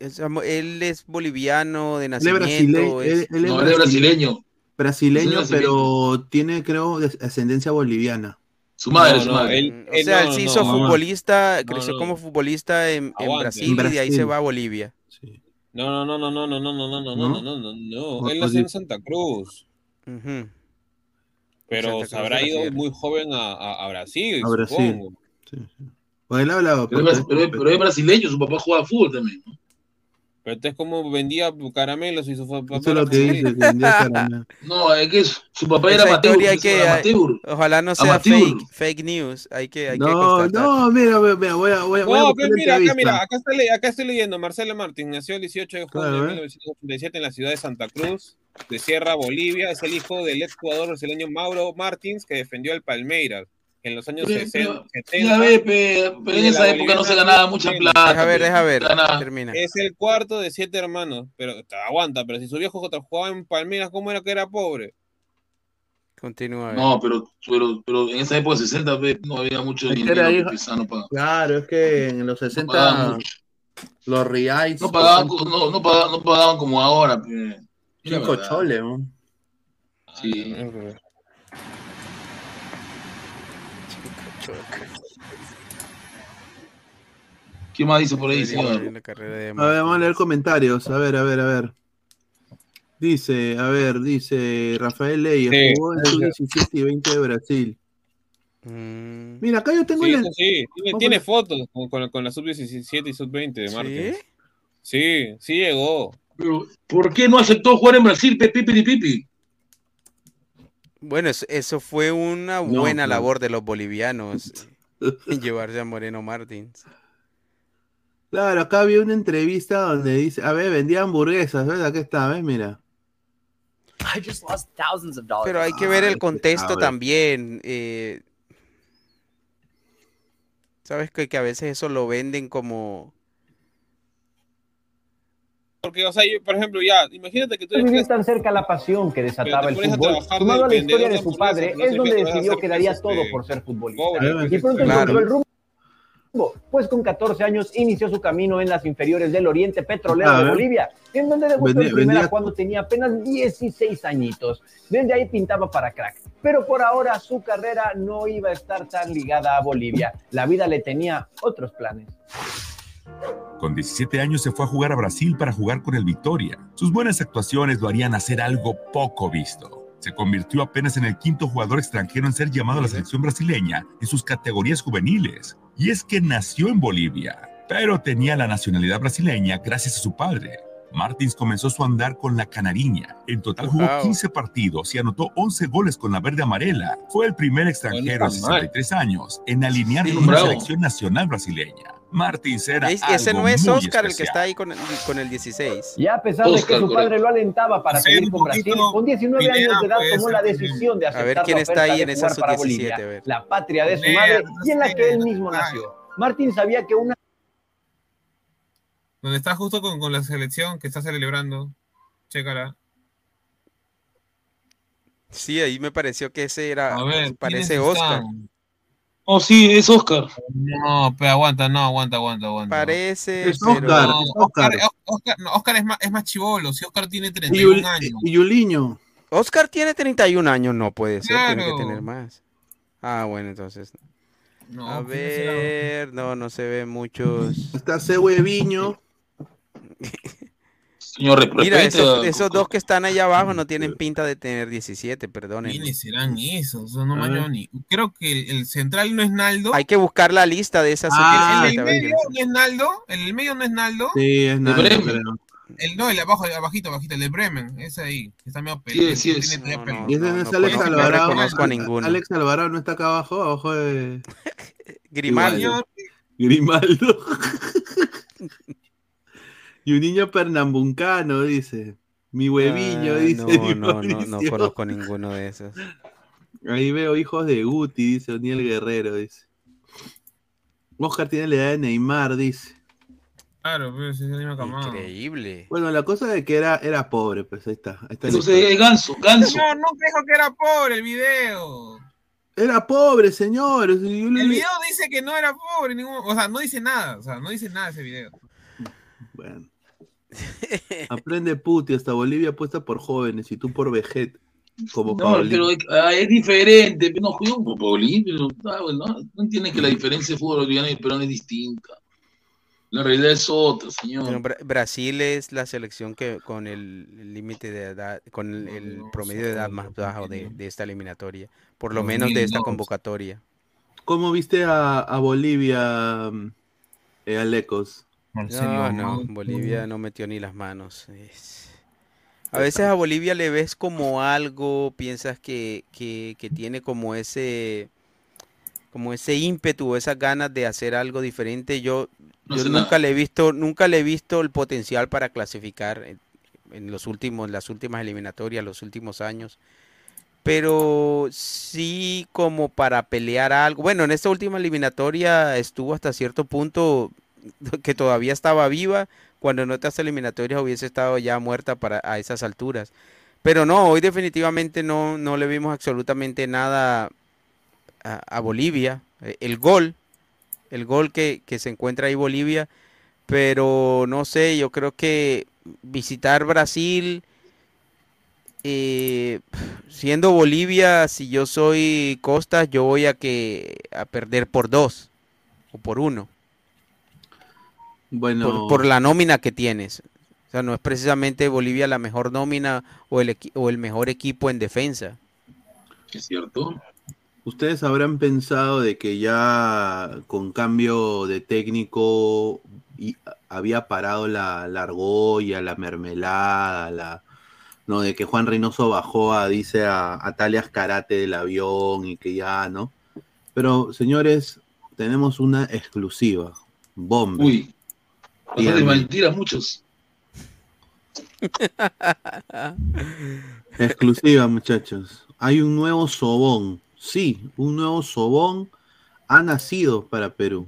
G: él es boliviano de
A: Él es
G: nacimiento.
A: brasileño,
G: es-
A: él- él es
E: No, él es
A: brasile-
E: brasileño.
A: brasileño,
E: brasileño.
A: pero tiene, creo, ascendencia boliviana.
E: Su madre,
B: No,
E: su
B: no,
E: madre.
B: él-
G: Mm, o sea, él
B: no,
G: se
B: no,
G: hizo
B: no.
G: futbolista,
B: No,
G: creció
B: no.
G: como futbolista en, en. Brasil y de ahí se va a Bolivia.
A: Sí.
B: No, no, no, no, no, no, no, no, no, no,
A: ¿No?
B: no, no, no, no.
A: O-
B: Él nació en Santa Cruz,
G: Ujú.
B: pero
G: Santa
B: se habrá ido muy joven a, a, a Brasil,
A: A Brasil.
B: supongo.
A: Sí, sí. Pues él habla
E: Pero, es, pero es- pero es brasileño, su papá juega fútbol también. ¿no?
B: Pero entonces, ¿cómo vendía caramelos y su papá
A: Eso es lo que dice. que vendía *laughs* caramelo.
E: No, es que su papá
G: Esa
E: era amateur.
G: hay que-
E: amateur.
G: Ojalá no sea
E: Amateur.
G: fake, fake news. Hay que, hay que
A: No,
G: constatar.
A: no, mira, mira, mira, voy a, voy a, voy a
B: No, pero mira, acá, mira, acá estoy, le- acá estoy leyendo. Marcelo Martín nació el 18 de junio
A: Claro,
B: de
A: ¿eh?
B: 1987 en la ciudad de Santa Cruz, de Sierra, Bolivia. Es el hijo del ex jugador brasileño Mauro Martins, que defendió al Palmeiras en los años
E: Pero-
B: 60.
E: pero-
B: 70.
E: Ya ve, pe, pero en
B: de
E: esa época no se ganaba mucha plata.
G: Deja ver, deja ver. Termina.
B: Es el cuarto de siete hermanos, pero te aguanta, pero si su viejo jugaba en Palmeiras, ¿cómo era que era pobre?
G: Continúa.
E: No, pero, pero, pero en esa época 60 pe, no había mucho dinero. no pagaba.
A: Claro, es que en los
E: No
A: 60
E: pagaban mucho.
A: los reais
E: No pagaban, no, no pagaban, no pagaban como ahora. pe.
A: Cinco choles, ¿no?
E: Sí. ¿Qué más dice por ahí, señor?
A: A ver, vamos a leer comentarios. A ver, a ver, a ver. Dice, a ver, dice Rafael Leyes,
D: Sí.
A: jugó en su 17 y 20 de Brasil.
G: Mm,
A: Mira, acá yo tengo
D: Sí, sí, tiene, tiene fotos con, con- con la sub-17 y sub-20 de
G: ¿Sí?
D: Martins. Sí, sí llegó.
E: Pero, ¿Por qué no aceptó jugar en Brasil, Pepe Pipi Pipi?
G: Bueno, eso, eso fue una
A: No,
G: buena labor de los bolivianos, *laughs* llevarse a Moreno Martins.
A: Claro, acá había una entrevista donde dice, a ver, vendía hamburguesas, ¿ves? Aquí está, ¿ves? Mira.
H: I just lost thousands of dollars.
G: Pero hay que ver
A: Ah,
G: el
A: este
G: contexto
A: cabrón.
G: también. eh, Sabes que, que a veces eso lo venden como...
D: Porque, o sea, yo, por ejemplo, ya, imagínate que tú
I: Vivir
D: eres
I: tan cerca la pasión que desataba el fútbol, sumado
D: de
I: a la historia de su padre,
D: hamburguesas,
I: es
D: no
I: donde decidió que daría
D: pues,
I: todo
D: este,
I: por ser futbolista.
D: pobre,
I: Y pronto
G: Claro.
I: encontró el rumbo. Pues con 14 años inició su camino en las inferiores del Oriente Petrolero de. Bolivia, en donde debutó en primera
A: vendía-
I: cuando tenía apenas 16 añitos. Desde ahí pintaba para crack. Pero por ahora su carrera no iba a estar tan ligada a Bolivia. La vida le tenía otros planes.
J: Con 17 años se fue a jugar a Brasil para jugar con el Victoria. Sus buenas actuaciones lo harían hacer algo poco visto. Se convirtió apenas en el quinto jugador extranjero en ser llamado a la selección brasileña en sus categorías juveniles. Y es que nació en Bolivia, pero tenía la nacionalidad brasileña gracias a su padre. Martins comenzó su andar con la Canariña. En total jugó
G: Wow.
J: 15 partidos y anotó 11 goles con la verde amarela. Fue el primer extranjero
D: mal.
J: 63 años en alinear
G: Sí.
J: con una
E: Bravo.
J: selección nacional brasileña. Martins era
G: Es- ese
J: algo
G: no es Oscar el que está ahí con el, con el 16.
I: Y a pesar de que su padre lo alentaba para seguir con Brasil, con 19
B: Pineda
I: años de edad
B: puede
I: tomó la decisión de
G: A ver
I: aceptar
G: quién
I: la
G: está
I: oferta
G: ahí en esa
I: para
G: sub-17,
I: Bolivia,
G: a ver.
I: la patria de su
B: Pineda,
I: madre y en la que él mismo nació. Martín sabía que una
B: Donde está justo con, con la selección que está celebrando. Chécala.
G: Sí, ahí me pareció que ese era,
B: A ver,
G: parece
B: ¿quiénes
G: Oscar.
B: están?
E: Oh, sí, es Oscar.
B: No, pero aguanta, no, aguanta, aguanta, aguanta.
G: Parece,
A: Es
G: pero...
A: Oscar.
B: No,
A: es
B: Oscar,
A: Oscar.
B: Oscar, no, Oscar es más, es más chivolo. Si Oscar tiene
A: Y,
B: 31
A: Yul-
B: años.
A: y Yuliño.
G: Oscar tiene 31 años, no puede ser, tiene que
B: Claro.
G: tener más. Ah, bueno, entonces.
B: No,
G: A ver, no, no se ven muchos.
A: Está Cehue Viño. *laughs*
E: Señor,
G: Mira, esos, esos dos que están allá abajo no tienen pinta de tener 17, perdonen.
B: ¿Quiénes serán esos? Eso no me
A: A
B: ha
A: ver.
B: llegado ni. Creo que el, el central no es Naldo.
G: Hay que buscar la lista de esas
A: Ah,
B: el
G: sub-17,
B: del
G: a ver
B: medio no es Naldo. El medio no es Naldo.
A: Sí, es creo.
B: El no, el abajo, el abajito, abajito, el de Bremen. Ese ahí. Está medio
E: Sí, sí es.
G: No, no.
A: Y ese no, es Alex Alvarado.
G: reconozco a ninguno.
A: Alex Alvarado no está acá abajo, abajo de *laughs*
G: Grimaldo.
B: Señor,
A: Grimaldo. *laughs* *laughs* y un niño pernambucano, dice. Mi hueviño,
G: Ah,
A: dice.
G: no, *laughs* no, no, no conozco ninguno de esos.
A: Ahí veo hijos de Guti, dice Oniel Guerrero, dice. Oscar tiene la edad de Neymar, dice.
B: Claro, pero ese es la misma camada.
G: Increíble.
A: Bueno, la cosa es que era, era pobre, pues ahí está. Ahí está
E: Entonces es Ganso, Ganso.
B: No, no dijo que era pobre el video.
A: Era pobre, señor. Yo le-
B: El video dice que no era pobre, ningún, o sea, no dice nada, o sea, no dice nada ese video.
A: Bueno. Aprende puti, hasta Bolivia apuesta por jóvenes y tú por vejet. Como
E: No, pero ah, es diferente. No jugó por Bolivia. ah, no, no entienden que la diferencia de fútbol boliviano y peruano es distinta. La realidad es otra, señor.
G: Bueno, Bra- Brasil es la selección que con el límite de edad, con el, el
B: No,
G: promedio de edad más bajo de, de esta eliminatoria, por lo menos de esta
E: 2002.
G: convocatoria.
A: ¿Cómo viste a, a Bolivia, eh, Alecos?
G: No, no, Bolivia no metió ni las manos. es- A veces a Bolivia le ves como algo, piensas que, que, que tiene como ese, como ese ímpetu, esas ganas de hacer algo diferente. Yo,
E: No
G: yo nunca
E: nada.
G: le he visto, nunca le he visto el potencial para clasificar en, en los últimos, las últimas eliminatorias, los últimos años. Pero sí como para pelear algo. Bueno, en esta última eliminatoria estuvo hasta cierto punto *laughs* que todavía estaba viva, cuando en otras eliminatorias hubiese estado ya muerta para a esas alturas. Pero no, hoy definitivamente no, no le vimos absolutamente nada a, Bolivia. Eh, El gol, el gol que, que se encuentra ahí Bolivia, pero no sé, yo creo que visitar Brasil eh, siendo Bolivia, si yo soy Costa, yo voy a que a perder por dos o por uno.
A: Bueno,
G: por, por la nómina que tienes. O sea, no es precisamente Bolivia la mejor nómina o el, o el mejor equipo en defensa.
E: Es cierto.
A: ustedes habrán pensado de que ya con cambio de técnico y había parado la, la argolla, la mermelada, la no, de que Juan Reynoso bajó a, dice, a, a Talias Karate del avión y que ya, ¿no? Pero, señores, tenemos una exclusiva. Bomba.
E: Uy, bastante mentira muchos. *laughs*
A: Exclusiva, muchachos. Hay un nuevo sobón. Sí, un nuevo sobón ha nacido para Perú.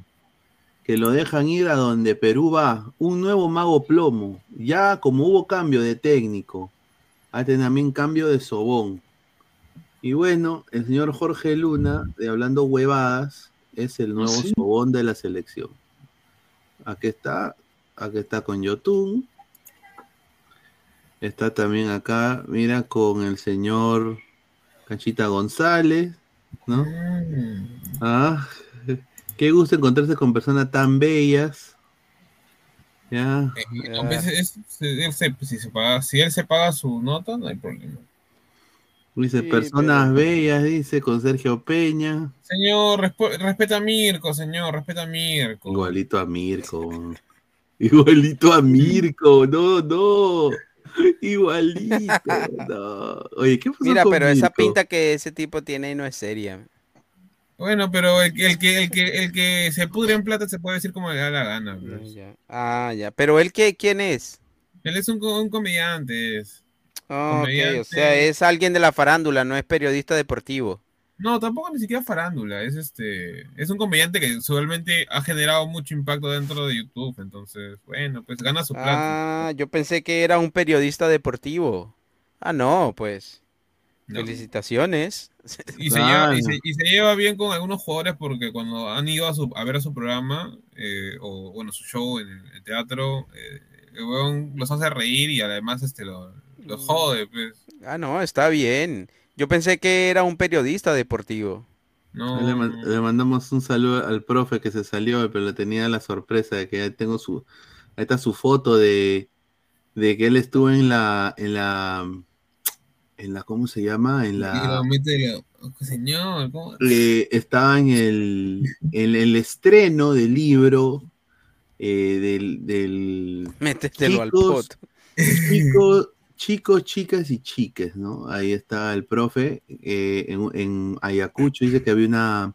A: Que lo dejan ir a donde Perú va. Un nuevo mago plomo. Ya como hubo cambio de técnico, hay también cambio de sobón. Y bueno, el señor Jorge Luna, de Hablando Huevadas, es el nuevo
E: sí?
A: sobón de la selección. Aquí está, aquí está con Yotun. Está también acá, mira, con el señor Cachita González, ¿no?
B: Mm.
A: Ah, qué gusto encontrarse con personas tan bellas. Ya.
B: Eh, a veces es- él se- si, se paga, si él se paga su nota, no hay problema.
A: Dice,
G: Sí,
A: personas
G: pero-
A: bellas, dice, con Sergio Peña.
B: Señor, respeta a Mirko, señor, respeta a Mirko.
A: Igualito a Mirko. *laughs* Igualito a Mirko, no, no. Igualito, no. Oye, ¿qué pasó
G: Mira,
A: con
G: pero esa pinta que ese tipo tiene no es seria.
B: Bueno, pero el, que- el que, el, que, el que se pudre en plata se puede decir como le da la gana. pues.
G: Ah, ya. Pero él, qué, ¿quién es?
B: Él es un, un comediante. es.
G: Ah, ok,
B: Comediante.
G: o sea, es alguien de la farándula, no es periodista deportivo.
B: No, tampoco ni siquiera farándula. Es este, es un comediante que usualmente ha generado mucho impacto dentro de YouTube. Entonces, bueno, pues gana su plata.
G: Ah, yo pensé que era un periodista deportivo. Ah, no, pues.
B: No.
G: Felicitaciones. *laughs*
B: Y se, lleva, y, se, y se lleva bien con algunos jugadores porque cuando han ido a, su, a ver a su programa eh, o bueno su show en el teatro eh, los hace reír y además este lo, los jode pues
G: Ah, no, está bien. Yo pensé que era un periodista deportivo.
B: no
A: Le, man- le mandamos un saludo al profe que se salió, pero le tenía la sorpresa de que ya tengo su. Ahí está su foto de, de que él estuvo en la. en la. en la. ¿cómo se llama? En la.
B: lo- señor ¿cómo?
A: eh, estaba en el, en el estreno del libro eh, del, del *laughs*
G: Métetelo al
A: Chicos,
G: pot.
A: chicos, chicos, chicas y chiques, ¿no? Ahí está el profe eh, en, en Ayacucho, dice que había una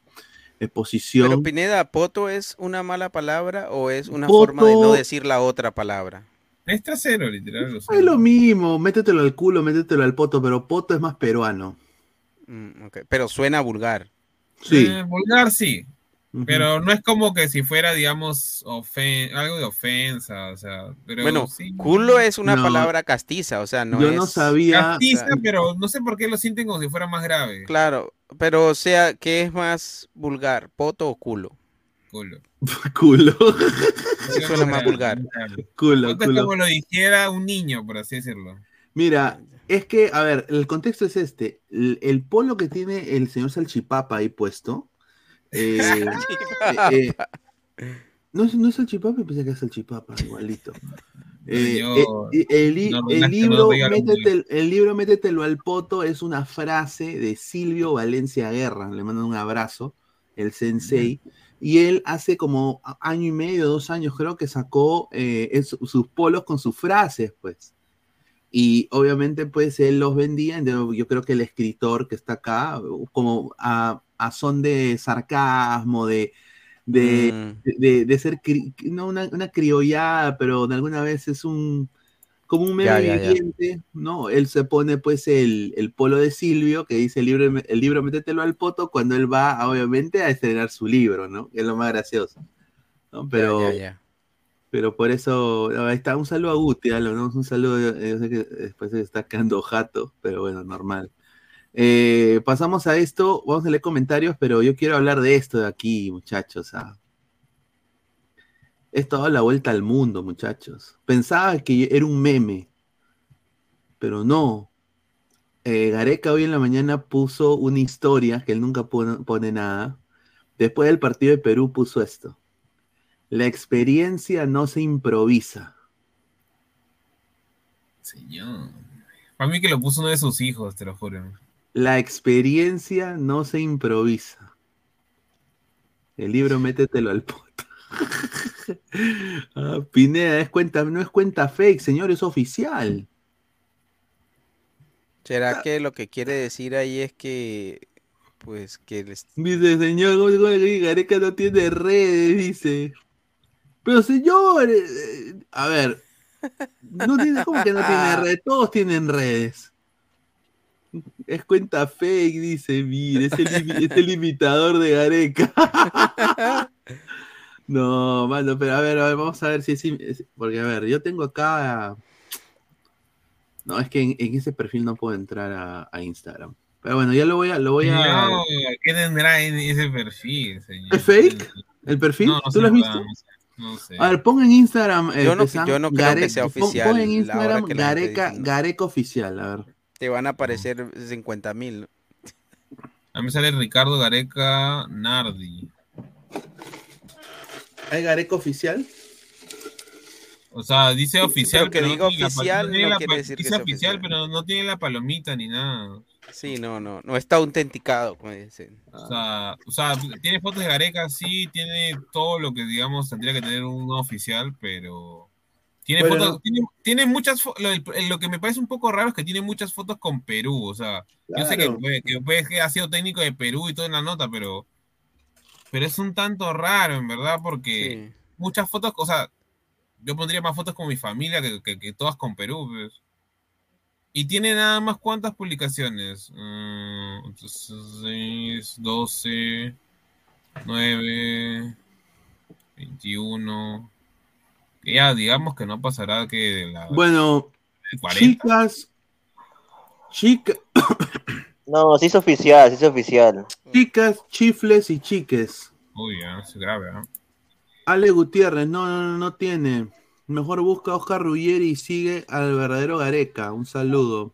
A: exposición.
G: Pero Pineda, ¿poto es una mala palabra o es una
A: Poto-
G: forma de no decir la otra palabra?
B: es trasero literal o sea.
A: Es lo mismo, métetelo al culo, métetelo al poto, pero poto es más peruano.
G: Mm, ok, Pero suena vulgar.
A: Sí.
B: Eh, vulgar sí. Pero no es como que si fuera digamos ofen- algo de ofensa o sea pero
G: Bueno,
B: sí.
G: culo es una
A: No.
G: palabra castiza, o sea, no
A: Yo
G: es...
A: no sabía.
B: Castiza, pero no sé por qué lo sienten como si fuera más grave
G: Claro, pero o sea, ¿qué es más vulgar, poto o culo?
B: culo *laughs*
A: Culo,
G: ¿Qué suena más vulgar?
A: culo,
B: Puta, es
A: culo.
B: como lo dijera un niño, por así decirlo.
A: Mira, es que, a ver, el contexto es este. El, el polo que tiene el señor Salchipapa ahí puesto. Eh, eh, eh, no, es, no es Salchipapa, pensé que es igualito. Eh,
B: yo-
A: eh, el, li-
B: no,
A: el
B: no
A: libro, métete, el Métetelo al poto es una frase de Silvio Valencia Guerra, le mando un abrazo, el sensei, y él hace como año y medio, dos años creo que sacó eh, es- sus polos con sus frases, pues. Y obviamente, pues él los vendía. yo creo que el escritor que está acá, como a, a son de sarcasmo, de, de,
G: Mm,
A: de, de- de ser, cri- no una, una criollada, pero de alguna vez es un, como un
G: Ya,
A: meme
G: ya, ya.
A: viviente, ¿no? Él se pone pues el, el polo de Silvio, que dice el libro, el libro métetelo al poto, cuando él va, obviamente, a estrenar su libro, ¿no? Que es lo más gracioso. ¿no? Pero, pero por eso, no, ahí está, un saludo a Guti, mandamos un saludo, eh, yo sé que después se está quedando jato, pero bueno, normal. Eh, pasamos a esto, vamos a leer comentarios, pero yo quiero hablar de esto de aquí, muchachos. ah. Esto ha dado la vuelta al mundo, muchachos. Pensaba que era un meme, pero no. eh, Gareca hoy en la mañana puso una historia, que él nunca pone, pone nada. Después del partido de Perú puso esto. La experiencia no se improvisa.
B: Señor. Para mí que lo puso uno de sus hijos, te lo juro.
A: La experiencia no se improvisa. El libro métetelo al poto. *laughs* Ah, Pineda, es cuenta, no es cuenta fake, señor, es oficial.
G: ¿Será que lo que quiere decir ahí es que, pues, que les...
A: Dice, señor, ¿cómo, cómo que Gareca no tiene redes? Dice. Pero señor, eh, a ver, no tiene, ¿cómo que no tiene *laughs* redes? Todos tienen redes. Es cuenta fake, dice, mire, es el, es el imitador de Gareca. *laughs* No, mano, pero a ver, a ver, vamos a ver si es, Porque, a ver, yo tengo acá. No, es que en, en ese perfil no puedo entrar a, a Instagram. Pero bueno, ya lo voy a. Lo voy a...
B: No, ¿qué tendrá en ese perfil, señor?
A: ¿Es fake? ¿El perfil?
B: No, no
A: ¿Tú lo has visto?
B: no sé, no sé.
A: A ver, pon en Instagram. eh,
G: Yo no- yo no creo que sea
A: pon- Pon,
G: oficial
A: en Instagram Gareca. Gareca oficial, a ver.
G: Te van a aparecer 50 mil.
B: A mí sale Ricardo Gareca Nardi.
A: ¿Hay Gareca oficial?
B: O sea, dice oficial.
G: pero que
B: no
G: diga
B: tiene la
G: oficial no
B: la
G: quiere
B: pa-
G: decir que
B: dice
G: sea
B: oficial,
G: oficial.
B: pero no tiene la palomita ni nada.
G: Sí, no, no, no está autenticado, como dicen.
B: O sea, o sea, tiene fotos de Gareca, sí, tiene todo lo que, digamos, tendría que tener un oficial, pero... Tiene
A: Bueno.
B: fotos, tiene, tiene muchas fotos, lo, que me parece un poco raro es que tiene muchas fotos con Perú, o sea, yo sé que, que, que ha sido técnico de Perú y todo en la nota, pero... Pero es un tanto raro, en verdad, porque muchas fotos, o sea, yo pondría más fotos con mi familia que, que- que todas con Perú, pues. Y tiene nada más cuántas publicaciones. Mm, 6, 12, 9, 21. Ya digamos que no pasará que de la
A: Bueno,
B: de 40.
A: chicas. Chica,
F: No, sí es oficial, sí es oficial.
A: chicas, chifles y chiques.
B: Uy, ya, es grave, ¿ah?
A: Ale Gutiérrez, no, no, no, no tiene. Mejor busca a Oscar Ruggeri y sigue al verdadero Gareca. Un saludo.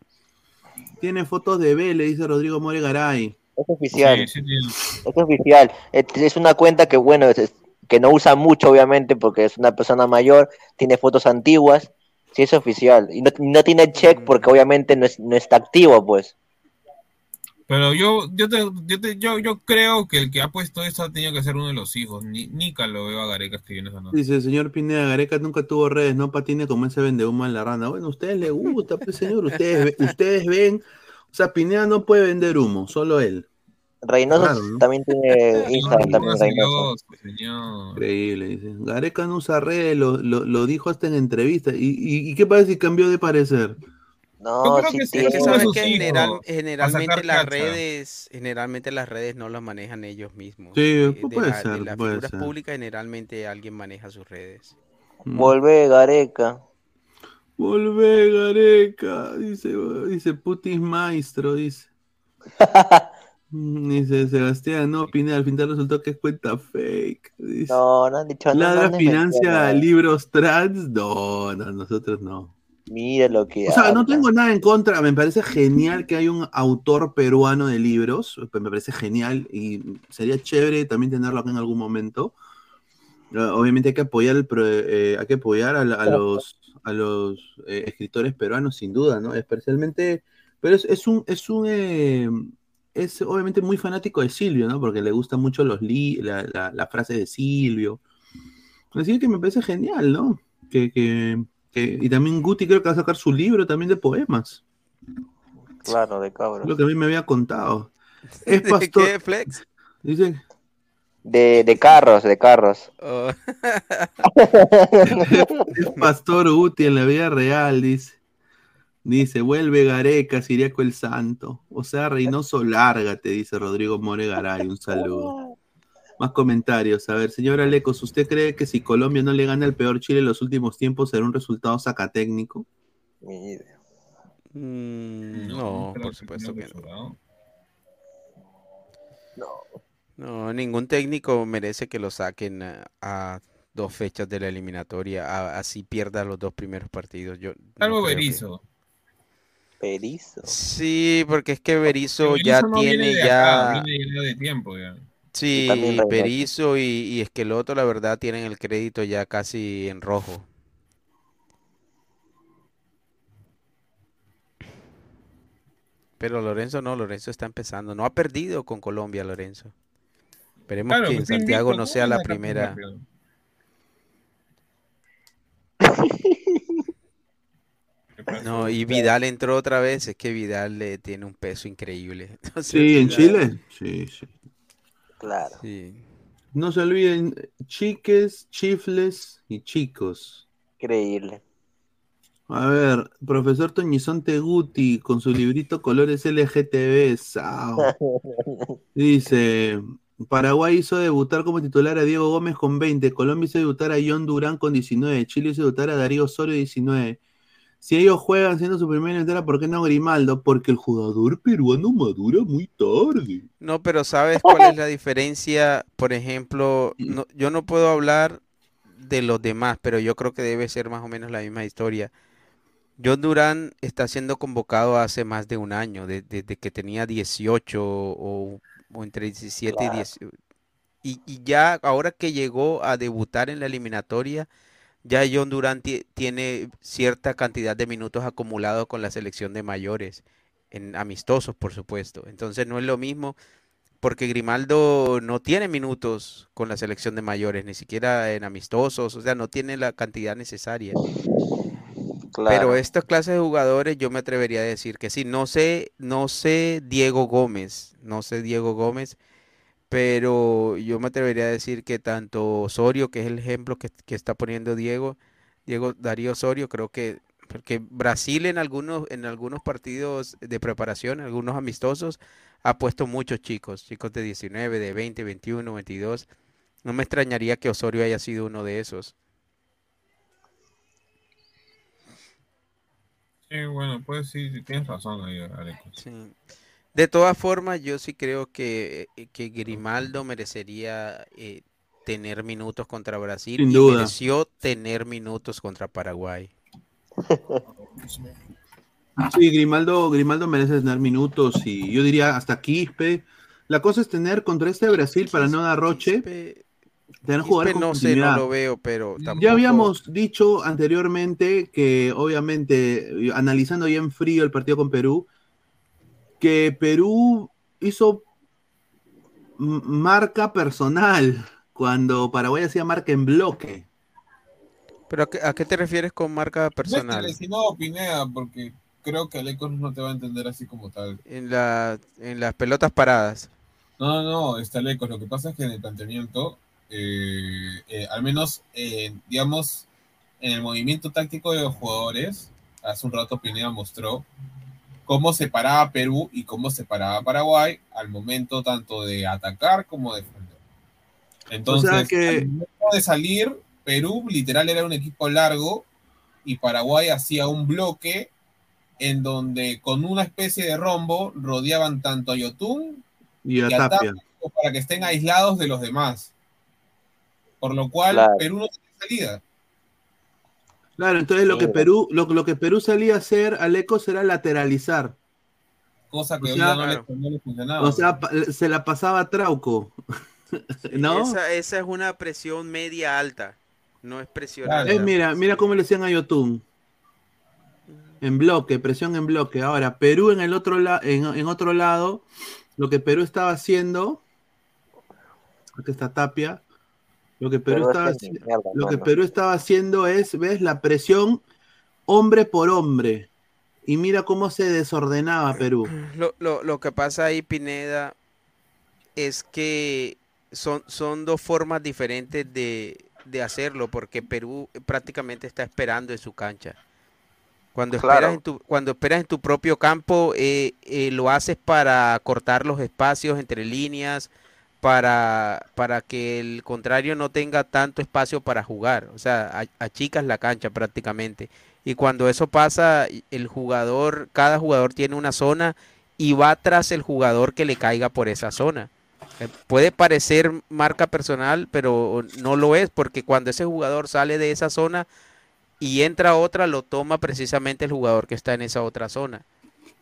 A: Tiene fotos de B, le dice Rodrigo More Garay.
F: Es oficial.
B: Sí, sí, tiene-
F: Es oficial. Es, una cuenta que, bueno, es- que no usa mucho, obviamente, porque es una persona mayor, tiene fotos antiguas. Sí, es oficial. Y no, no tiene check porque, obviamente, no, es- no está activo, pues.
B: Pero yo, yo, te, yo, te- yo, yo creo que el que ha puesto eso ha tenido que ser uno de los hijos. Ni, Nica lo veo a Gareca escribiendo esa nota.
A: Dice el señor Pineda, Gareca nunca tuvo redes, no patine como ese vende humo en la rana. Bueno, a ustedes les gusta, pues señor, ustedes, ustedes ven, o sea, Pineda no puede vender humo, solo él.
F: Reynoso
A: Claro, ¿no?
F: también tiene Instagram, también Reynoso.
B: celoso, señor.
A: Increíble, dice. Gareca no usa redes, lo, lo, lo dijo hasta en entrevista. ¿Y, y, y qué pasa si cambió de parecer?
F: No,
B: Yo creo
F: sí
B: que sí,
F: tiene.
G: Es que
B: de
G: sabes que general- generalmente las
B: cacha.
G: redes, generalmente las redes no las manejan ellos mismos.
A: Sí,
G: de
A: puede
G: la- de
A: ser,
G: las
A: puede
G: figuras
A: ser.
G: públicas generalmente alguien maneja sus redes.
A: Mm.
F: Volvé, Gareca.
A: Volvé, Gareca, dice, dice Putis Maestro, dice. *laughs* Mm, Dice Sebastián, no, Pineda, al final resultó que es cuenta fake. Dice.
F: No, no han dicho no,
A: Ladra
F: no han
A: financia libros trans. No, no, nosotros no.
F: Mira lo que
A: O sea, no
F: habla.
A: tengo nada en contra. Me parece genial que hay un autor peruano de libros. pues, Me parece genial y sería chévere también tenerlo acá en algún momento. Eh, Obviamente hay que apoyar, el eh, hay que apoyar a, a los, a los eh, escritores peruanos, sin duda, ¿no? Especialmente, pero es, es un, es un, eh, es obviamente muy fanático de Silvio, ¿no? Porque le gustan mucho los li la, la, la frase de Silvio. Así que me parece genial, ¿no? Que, que, que- y también Guti creo que va a sacar su libro también de poemas.
F: Claro, de cabros.
A: Lo que a mí me había contado. *laughs* Es
G: ¿De
A: pastor.
G: qué, Flex?
A: Dice,
F: De, de carros, de carros.
G: Oh. *laughs*
A: es pastor Guti en la vida real, dice. Dice, vuelve Gareca, Siriaco el Santo. O sea, Reynoso, lárgate, dice Rodrigo More Garay. Un saludo. Más comentarios. A ver, señora Lecos, ¿usted cree que si Colombia no le gana el peor Chile en los últimos tiempos será un resultado sacatécnico?
G: Mm, no, por supuesto que no.
B: no.
G: No, ningún técnico merece que lo saquen a, a dos fechas de la eliminatoria, a- así pierda los dos primeros partidos. Yo no
B: Salvo
G: que-
B: Berizzo.
F: Perizo.
G: Sí, porque es que Berizzo ya
D: no viene
G: tiene
D: de
G: ya...
D: acá, de tiempo ya.
G: Sí,
F: Reynoso.
G: Berizzo y, y Esqueloto, la verdad, tienen el crédito ya casi en rojo. Pero Lorenzo no, Lorenzo está empezando. No ha perdido con Colombia, Lorenzo. Esperemos
D: Claro,
G: que en Santiago no
D: ¿cómo
G: sea la primera.
D: ¿Qué pasó?
G: No, y Vidal entró otra vez. Es que Vidal le tiene un peso increíble. *laughs*
A: Sí, en Chile. Sí, sí.
F: Claro.
G: Sí.
A: No se olviden, chiques, chifles y chicos.
F: Increíble.
A: A ver, profesor Toñizón Teguti con su librito Colores LGTB. sao. *laughs* Dice, Paraguay hizo debutar como titular a Diego Gómez con 20, Colombia hizo debutar a John Durán con 19, Chile hizo debutar a Darío Osorio 19. Si ellos juegan siendo su primera entera, ¿por qué no Grimaldo? Porque el jugador peruano madura muy tarde.
G: No, pero ¿sabes cuál es la diferencia? Por ejemplo, no- yo no puedo hablar de los demás, pero yo creo que debe ser más o menos la misma historia. John Durán está siendo convocado hace más de un año, de- desde que tenía 18 o, o entre 17 y
F: Claro.
G: 18. Y, y ya ahora que llegó a debutar en la eliminatoria, ya John Durán ti- tiene cierta cantidad de minutos acumulados con la selección de mayores, en amistosos, por supuesto. Entonces no es lo mismo porque Grimaldo no tiene minutos con la selección de mayores, ni siquiera en amistosos, o sea, no tiene la cantidad necesaria. Pero
F: Claro.
G: estas clases de jugadores yo me atrevería a decir que sí. No sé, no sé Diego Gómez, no sé Diego Gómez, pero yo me atrevería a decir que tanto Osorio, que es el ejemplo que, que está poniendo Diego, Diego Darío Osorio, creo que porque Brasil en algunos en algunos partidos de preparación, algunos amistosos, ha puesto muchos chicos, chicos de 19, de 20, 21, 22. No me extrañaría que Osorio haya sido uno de esos.
D: Sí, bueno, pues sí, sí, tienes razón ahí, Alex.
G: Sí. De todas formas, yo sí creo que, eh, que Grimaldo merecería eh, tener minutos contra Brasil
A: Sin
G: y
A: duda.
G: mereció tener minutos contra Paraguay. *laughs*
A: Sí, Grimaldo, Grimaldo merece tener minutos y yo diría hasta Quispe. La cosa es tener contra este Brasil para no dar roche,
G: Quispe-
A: tener jugar
G: Quispe
A: con
G: no sé, no lo veo, pero tampoco.
A: Ya habíamos dicho anteriormente que, obviamente, analizando ya en frío el partido con Perú, que Perú hizo marca personal cuando Paraguay hacía marca en bloque.
G: ¿Pero a qué, a qué te refieres con marca personal?
D: No, Pineda, porque creo que Alecos no te va a entender así como tal.
G: En la, en las pelotas paradas.
D: No, no, no, está lejos. Lo que pasa es que en el planteamiento, eh, eh, al menos, eh, digamos, en el movimiento táctico de los jugadores, hace un rato Pineda mostró cómo separaba Perú y cómo separaba Paraguay al momento tanto de atacar como de defender. Entonces,
A: sea que-
D: al momento de salir, Perú literal era un equipo largo y Paraguay hacía un bloque en donde con una especie de rombo rodeaban tanto a Yotun
A: Y a
D: y a
A: Tapia.
D: Tapia para que estén aislados de los demás. Por lo cual
F: Claro.
D: Perú no tiene salida.
A: Claro, entonces lo que
F: Sí.
A: Perú, lo, lo que Perú salía a hacer, Alecos, era lateralizar.
D: Cosa que
A: O
D: hoy
A: sea,
D: ya no, le,
G: claro.
D: no le funcionaba.
A: O sea, se la pasaba a Trauco. *laughs* ¿No?
G: Esa, esa es una presión media alta, no es presión
D: Claro.
A: Eh,
G: alta.
A: mira, mira cómo le decían a Yotun. En bloque, presión en bloque. Ahora, Perú en el otro lado, en, en otro lado, lo que Perú estaba haciendo, aquí está Tapia, lo que Perú estaba,
F: es mierda,
A: lo que. Perú estaba haciendo es, ves, la presión hombre por hombre. Y mira cómo se desordenaba Perú.
G: Lo, lo- lo que pasa ahí, Pineda, es que son, son dos formas diferentes de, de hacerlo, porque Perú prácticamente está esperando en su cancha. Cuando
F: Claro.
G: esperas en tu, cuando esperas en tu propio campo, eh, eh, lo haces para cortar los espacios entre líneas, para, para que el contrario no tenga tanto espacio para jugar. O sea, achicas la cancha prácticamente. Y cuando eso pasa, el jugador, cada jugador tiene una zona y va tras el jugador que le caiga por esa zona. Eh, Puede parecer marca personal, pero no lo es, porque cuando ese jugador sale de esa zona y entra otra, lo toma precisamente el jugador que está en esa otra zona.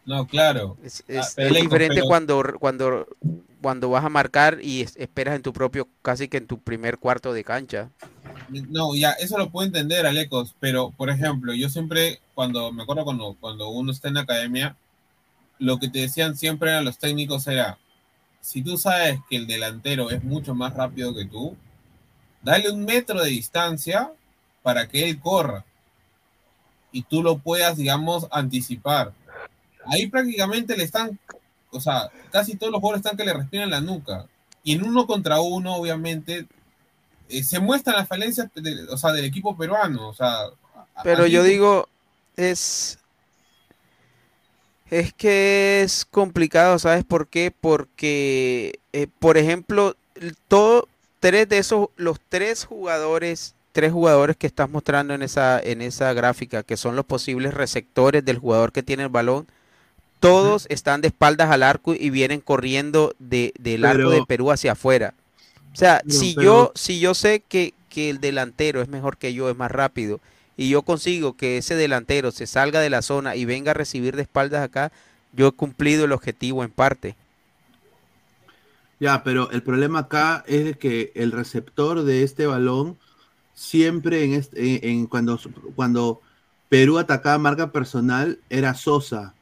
B: No, claro.
G: Es,
B: Ah, pero
G: es diferente
B: pero-
G: cuando, cuando, cuando vas a marcar y es- esperas en tu propio, casi que en tu primer cuarto de cancha.
B: No, ya, eso lo puedo entender, Alecos, pero por ejemplo, yo siempre, cuando me acuerdo cuando, cuando uno está en la academia, lo que te decían siempre a los técnicos era, si tú sabes que el delantero es mucho más rápido que tú, dale un metro de distancia para que él corra y tú lo puedas, digamos, anticipar. Ahí prácticamente le están, o sea, casi todos los jugadores están que le respiran la nuca. Y en uno contra uno, obviamente, eh, se muestran las falencias de- o sea, del equipo peruano. O sea, a-
G: Pero yo digo, es, es que es complicado, ¿sabes por qué? Porque, eh, por ejemplo, todo, tres de esos, los tres jugadores, tres jugadores que estás mostrando en esa, en esa gráfica, que son los posibles receptores del jugador que tiene el balón, todos están de espaldas al arco y vienen corriendo de, del arco de Perú hacia afuera. O sea, si
A: pero-
G: yo, si yo sé que, que el delantero es mejor que yo, es más rápido, y yo consigo que ese delantero se salga de la zona y venga a recibir de espaldas acá, yo he cumplido el objetivo en parte.
A: Ya, pero el problema acá es de que el receptor de este balón siempre en, este, en, en cuando, cuando Perú atacaba marca personal era Sosa.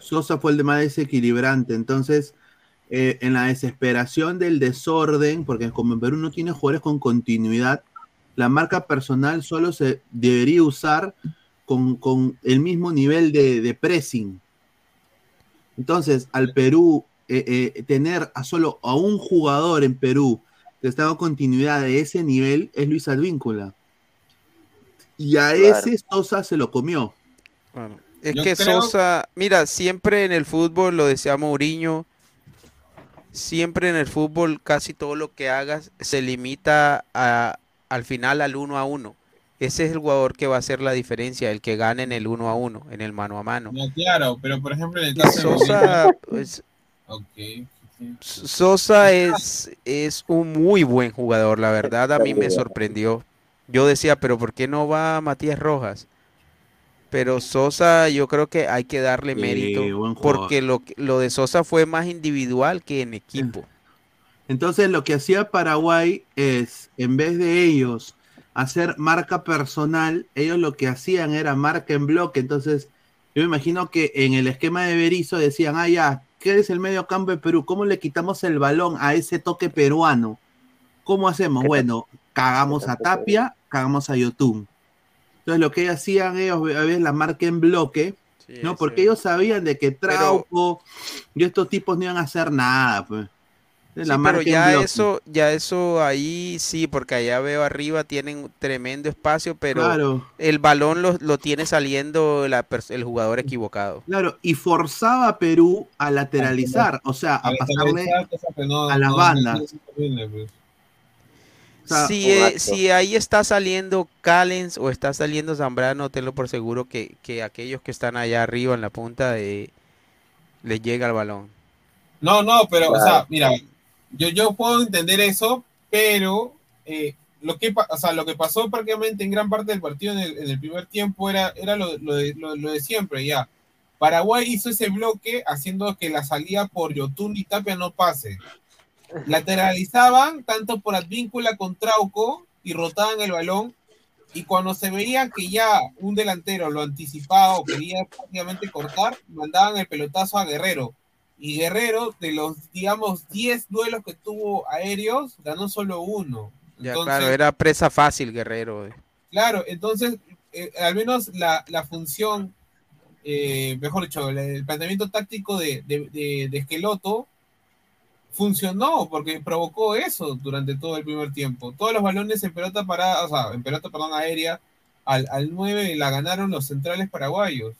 A: Sosa fue el de más desequilibrante. Entonces, eh, en la desesperación del desorden, porque como en Perú no tiene jugadores con continuidad, la marca personal solo se debería usar con, con el mismo nivel de, de pressing. Entonces, al Perú eh, eh, tener a solo a un jugador en Perú que está con continuidad de ese nivel es Luis Advíncula. Y a
G: Claro.
A: ese Sosa se lo comió.
G: Es
A: Yo
G: que
A: creo-
G: Sosa, mira, siempre en el fútbol, lo decía Mourinho, siempre en el fútbol casi todo lo que hagas se limita a, al final al uno a uno. Ese es el jugador que va a hacer la diferencia, el que gane en el uno a uno, en el mano a mano.
B: No, claro, pero por ejemplo en el
G: Y
B: caso de
G: Sosa, pues. Sosa es, es un muy buen jugador, la verdad a mí me sorprendió. Yo decía, pero ¿por qué no va Matías Rojas? Pero Sosa yo creo que hay que darle mérito porque lo, lo de Sosa fue más individual que en equipo. *laughs*
A: Entonces lo que hacía Paraguay es, en vez de ellos hacer marca personal, ellos lo que hacían era marca en bloque. Entonces, yo me imagino que en el esquema de Berizzo decían, ah, ya, ¿qué es el medio campo de Perú? ¿Cómo le quitamos el balón a ese toque peruano? ¿Cómo hacemos? Bueno, cagamos a Tapia, cagamos a Yotun. Entonces lo que hacían ellos, a veces la marca en bloque, ¿no? Porque ellos sabían de que Trauco y estos tipos no iban a hacer nada, pues.
G: Sí, pero ya eso, ya eso ahí sí, porque allá veo arriba tienen tremendo espacio, pero
A: Claro.
G: el balón lo, lo tiene saliendo la el jugador equivocado.
A: Claro, y forzaba a Perú a lateralizar, o sea, a
B: A
A: pasarle a las
B: no-
A: bandas. Sea,
G: si, eh, si ahí está saliendo Callens o está saliendo Zambrano, tenlo por seguro que, que aquellos que están allá arriba en la punta eh, les llega el balón.
B: No, no, pero, o sea,
G: Claro.
B: mira, yo, yo puedo entender eso, pero eh, lo, que, o sea, lo que pasó prácticamente en gran parte del partido en el, en el primer tiempo era, era lo, lo de, lo- lo de siempre, ya. Paraguay hizo ese bloque haciendo que la salida por Yotun y Tapia no pase. Lateralizaban tanto por Advíncula con Trauco y rotaban el balón. Y cuando se veía que ya un delantero lo anticipaba o quería prácticamente cortar, mandaban el pelotazo a Guerrero. Y Guerrero, de los, digamos, 10 duelos que tuvo aéreos, ganó solo uno.
G: Ya,
B: Entonces,
G: claro, era presa fácil, Guerrero. eh.
B: Claro, entonces, eh, al menos la, la función, eh, mejor dicho, el, el planteamiento táctico de, de, de- de Esqueloto funcionó porque provocó eso durante todo el primer tiempo. Todos los balones en pelota parada, o sea, en pelota, perdón, aérea, al, al 9 la ganaron los centrales paraguayos.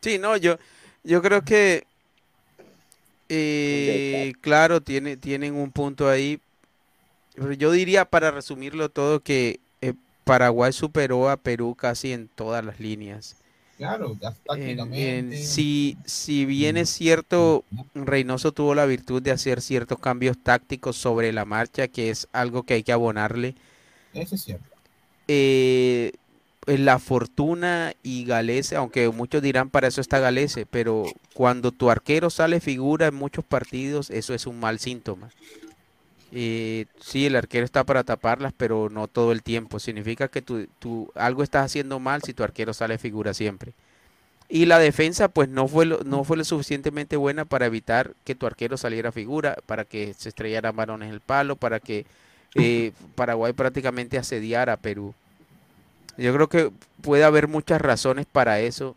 G: Sí, no, yo, yo creo que, eh, claro, tiene, tienen un punto ahí. Pero yo diría, para resumirlo todo, que eh, Paraguay superó a Perú casi en todas las líneas.
B: Claro,
G: En-
B: tácticamente.
G: en- si, si bien es cierto, Reynoso tuvo la virtud de hacer ciertos cambios tácticos sobre la marcha, que es algo que hay que abonarle.
B: Eso es cierto.
G: eh, eh, la fortuna y Galese, aunque muchos dirán para eso está Galese, pero cuando tu arquero sale figura en muchos partidos, eso es un mal síntoma. Eh, sí, el arquero está para taparlas, pero no todo el tiempo. Significa que tú, tú algo estás haciendo mal si tu arquero sale figura siempre. Y la defensa, pues no fue, lo, no fue lo suficientemente buena para evitar que tu arquero saliera figura, para que se estrellaran varones en el palo, para que eh, *laughs* Paraguay prácticamente asediara a Perú. Yo creo que puede haber muchas razones para eso,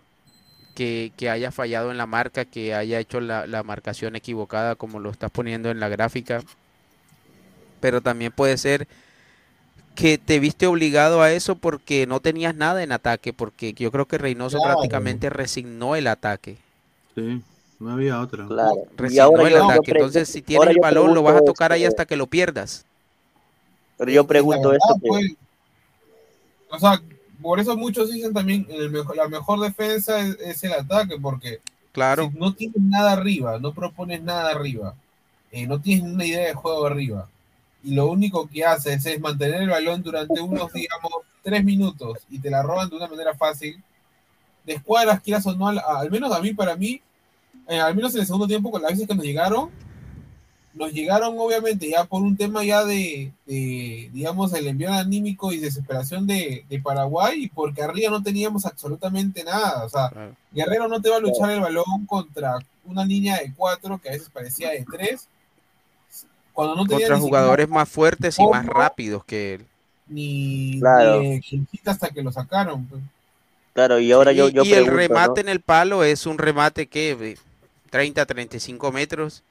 G: que, que haya fallado en la marca, que haya hecho la, la marcación equivocada, como lo estás poniendo en la gráfica. Pero también puede ser que te viste obligado a eso porque no tenías nada en ataque, porque yo creo que Reynoso
A: Claro.
G: prácticamente resignó el ataque.
A: Sí, no había otra.
F: Claro. Y
G: Resignó
F: ahora
G: el ataque. Entonces, si tienes el balón, lo vas a tocar ahí hasta que lo pierdas.
F: Pero yo pregunto esto.
K: pues, o sea, por eso muchos dicen también el mejor, la mejor defensa es, es el ataque, porque
G: Claro.
K: si no tienes nada arriba, no propones nada arriba, eh, no tienes una idea de juego arriba, y lo único que haces es mantener el balón durante unos, digamos, tres minutos y te la roban de una manera fácil, de escuadras, quieras o no, al, al menos a mí, para mí, eh, al menos en el segundo tiempo, con las veces que nos llegaron, nos llegaron obviamente ya por un tema ya de, de, digamos, el envío anímico y desesperación de, de Paraguay porque arriba no teníamos absolutamente nada. O sea, Guerrero no te va a luchar el balón contra una línea de cuatro que a veces parecía de tres. Cuando no tenía
G: Contra
K: ni siquiera
G: jugadores más fuertes y más rápidos que él.
K: ni,
F: Claro.
K: ni hasta que lo sacaron. pues.
F: Claro, y ahora yo, yo
G: y el remate
F: ¿no?
G: en el palo es un remate que de 30, 35 metros.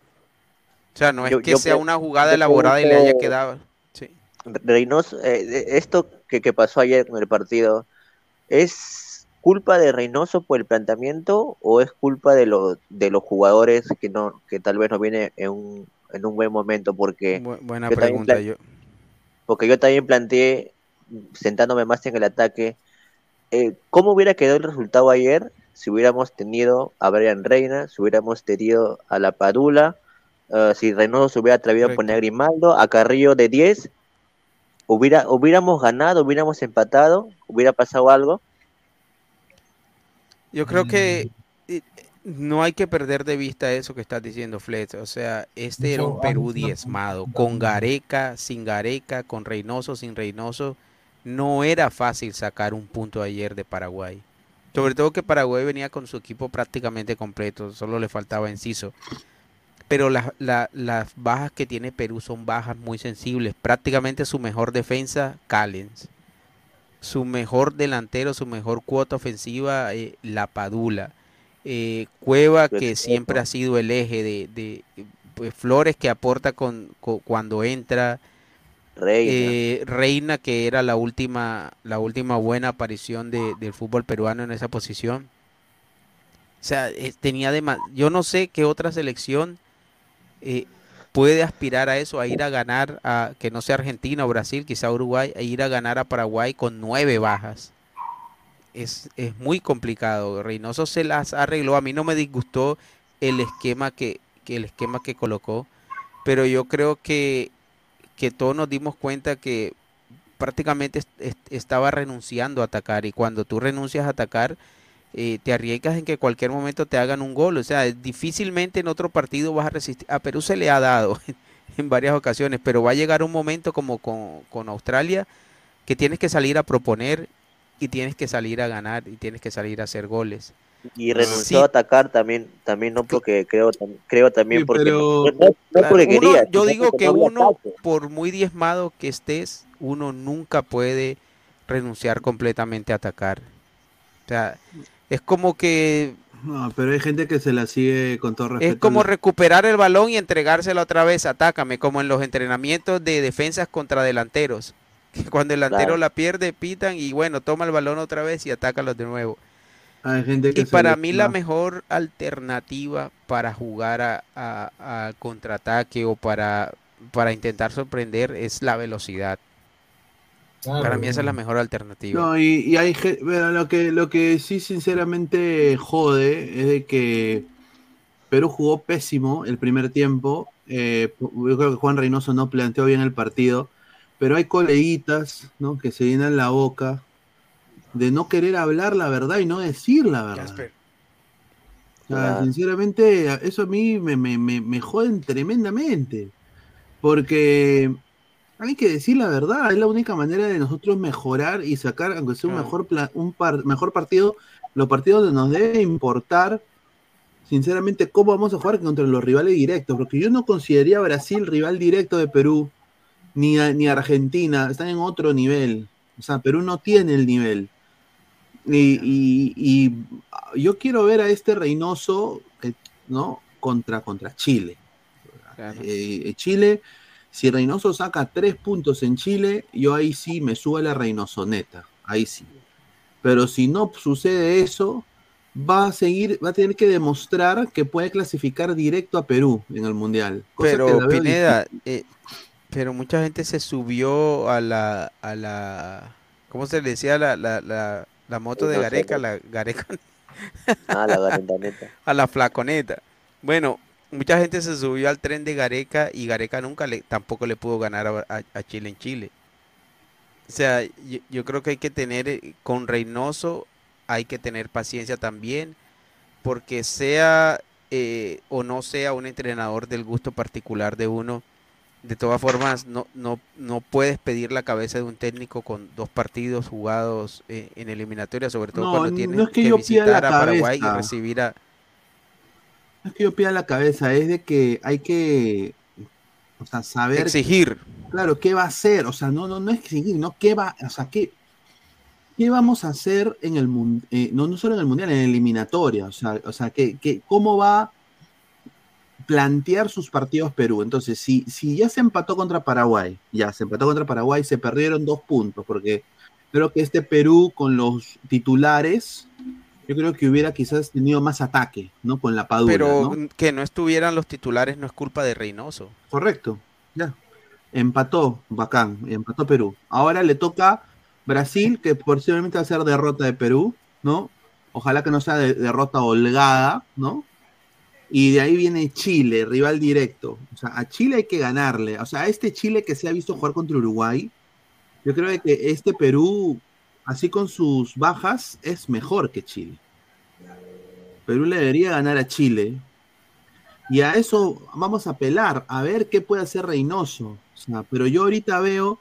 G: O sea, no es
F: Yo-
G: que
F: yo
G: sea una jugada elaborada y le haya quedado. Sí.
F: Reynoso, eh, esto que, que pasó ayer con el partido, ¿es culpa de Reynoso por el planteamiento o es culpa de, los de los jugadores que no que tal vez no viene en un, en un buen momento? Porque
G: Bu- buena
F: yo también
G: pregunta. Yo,
F: porque yo también planteé, sentándome más en el ataque, eh, ¿cómo hubiera quedado el resultado ayer si hubiéramos tenido a Brian Reina, si hubiéramos tenido a La Padula, eh, si Reynoso se hubiera atrevido a poner a Grimaldo, a Carrillo de 10, hubiera, hubiéramos ganado, hubiéramos empatado, hubiera pasado algo?
G: yo creo que eh, no hay que perder de vista eso que estás diciendo, Fletch. O sea, este era un Perú diezmado. Con Gareca, sin Gareca, con Reynoso, sin Reynoso. No era fácil sacar un punto ayer de Paraguay. Sobre todo que Paraguay venía con su equipo prácticamente completo, solo le faltaba Enciso. Pero las, la- las bajas que tiene Perú son bajas muy sensibles. Prácticamente su mejor defensa, Callens. Su mejor delantero, su mejor cuota ofensiva, eh, La Padula. Eh, Cueva, que siempre ha sido el eje de, de, pues, Flores, que aporta con, con- cuando entra.
F: Reina.
G: Eh, Reina, que era la última, la última buena aparición de- del fútbol peruano en esa posición. O sea, eh, tenía dema- yo no sé qué otra selección eh, puede aspirar a eso, a ir a ganar, a que no sea Argentina o Brasil, quizá Uruguay, a ir a ganar a Paraguay con nueve bajas. Es, es muy complicado. Reynoso se las arregló. A mí no me disgustó el esquema que, que el esquema que colocó, pero yo creo que, que todos nos dimos cuenta que prácticamente est- est- estaba renunciando a atacar y cuando tú renuncias a atacar eh, te arriesgas en que cualquier momento te hagan un gol. O sea, difícilmente en otro partido vas a resistir. A Perú se le ha dado *laughs* en varias ocasiones, pero va a llegar un momento como con, con Australia que tienes que salir a proponer y tienes que salir a ganar y tienes que salir a hacer goles.
F: Y renunció
G: Sí.
F: a atacar también, también no porque creo, creo también
G: Sí,
F: porque
G: pero-
F: no, no- no
G: Claro,
F: porque
G: uno-
F: quería.
G: yo digo que uno,
F: ataque.
G: por muy diezmado que estés, uno nunca puede renunciar completamente a atacar. O sea, es como que
A: No, pero hay gente que se la sigue con todo respeto.
G: es como recuperar el balón y entregárselo otra vez, atácame, como en los entrenamientos de defensas contra delanteros. Que *laughs* cuando el delantero
A: Claro.
G: la pierde, pitan y bueno, toma el balón otra vez y atácalos de nuevo.
A: Hay gente que
G: Y para mí la mejor alternativa para jugar a, a- a contraataque o para, para intentar sorprender es la velocidad. Para mí esa es la mejor alternativa.
A: No, y, y hay bueno, lo que lo que sí sinceramente jode es de que Perú jugó pésimo el primer tiempo. eh, yo creo que Juan Reynoso no planteó bien el partido, pero hay coleguitas ¿no? que se llenan la boca de no querer hablar la verdad y no decir la verdad. O sea, sinceramente, eso a mí me, me, me, me joden tremendamente. Porque hay que decir la verdad, es la única manera de nosotros mejorar y sacar, aunque sea un, mejor, pla- un par- mejor partido, los partidos donde nos debe importar, sinceramente, cómo vamos a jugar contra los rivales directos. Porque yo no consideraría a Brasil rival directo de Perú, ni a, ni Argentina, están en otro nivel. O sea, Perú no tiene el nivel. Y, y- y yo quiero ver a este Reynoso, eh, ¿no? Contra, contra Chile.
G: Claro.
A: Eh, Chile, si Reynoso saca tres puntos en Chile, yo ahí sí me subo a la Reynosoneta. Ahí sí. Pero si no sucede eso, va a seguir, va a tener que demostrar que puede clasificar directo a Perú en el Mundial. cosa
G: Pero Pineda, eh, pero mucha gente se subió a la, a la, ¿cómo se le decía? La, la, la, la moto de Gareca, la Gareca, *laughs*
F: Ah, la *laughs*
G: a la flaconeta. Bueno, mucha gente se subió al tren de Gareca y Gareca nunca le, tampoco le pudo ganar a, a- a Chile en Chile. O sea, yo, yo creo que hay que tener, eh, con Reynoso, hay que tener paciencia también, porque sea eh, o no sea un entrenador del gusto particular de uno, de todas formas, no, no, no puedes pedir la cabeza de un técnico con dos partidos jugados eh, en eliminatoria, sobre todo
A: No,
G: cuando
A: no
G: tienes
A: es que
G: que
A: yo pida la
G: visitar a Paraguay y recibir a...
A: No es que yo pida la cabeza, es de que hay que o sea, saber
G: Exigir.
A: Claro, ¿qué va a hacer? O sea, no, no, no es exigir, no, ¿qué va, o sea, qué, qué vamos a hacer en el mundo, no, no solo en el mundial, en la eliminatoria, o sea, o sea, que, que- cómo va plantear sus partidos Perú. Entonces, si, si ya se empató contra Paraguay, ya se empató contra Paraguay, se perdieron dos puntos, porque creo que este Perú con los titulares, yo creo que hubiera quizás tenido más ataque, ¿no? Con la Padula,
G: Pero
A: ¿no?
G: que no estuvieran los titulares no es culpa de Reynoso.
A: Correcto, ya. Empató, bacán, empató Perú. Ahora le toca Brasil, que posiblemente va a ser derrota de Perú, ¿no? Ojalá que no sea de- derrota holgada, ¿no? Y de ahí viene Chile, rival directo. O sea, a Chile hay que ganarle. O sea, a este Chile que se ha visto jugar contra Uruguay, yo creo que este Perú, así con sus bajas, es mejor que Chile. Perú le debería ganar a Chile. Y a eso vamos a apelar, a ver qué puede hacer Reynoso. O sea, pero yo ahorita veo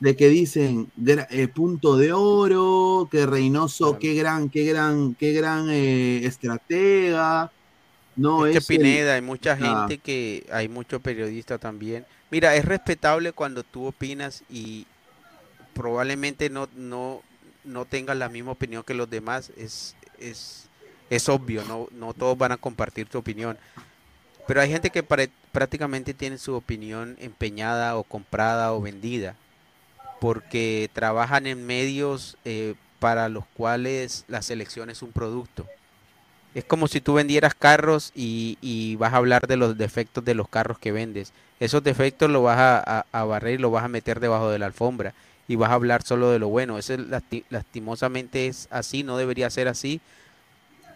A: de que dicen eh, punto de oro, que Reynoso, qué gran, qué gran, qué gran eh, estratega. No,
G: Es que
A: es el-
G: Pineda, hay mucha
A: Ah.
G: gente que, hay muchos periodistas también. Mira, es respetable cuando tú opinas y probablemente no, no, no tengas la misma opinión que los demás. Es, es, es obvio, no, no todos van a compartir tu opinión. Pero hay gente que pare- prácticamente tiene su opinión empeñada o comprada o vendida, porque trabajan en medios eh, para los cuales la selección es un producto. Es como si tú vendieras carros y, y vas a hablar de los defectos de los carros que vendes. Esos defectos los vas a, a- barrer y los vas a meter debajo de la alfombra y vas a hablar solo de lo bueno. Eso es lasti- lastimosamente es así, no debería ser así,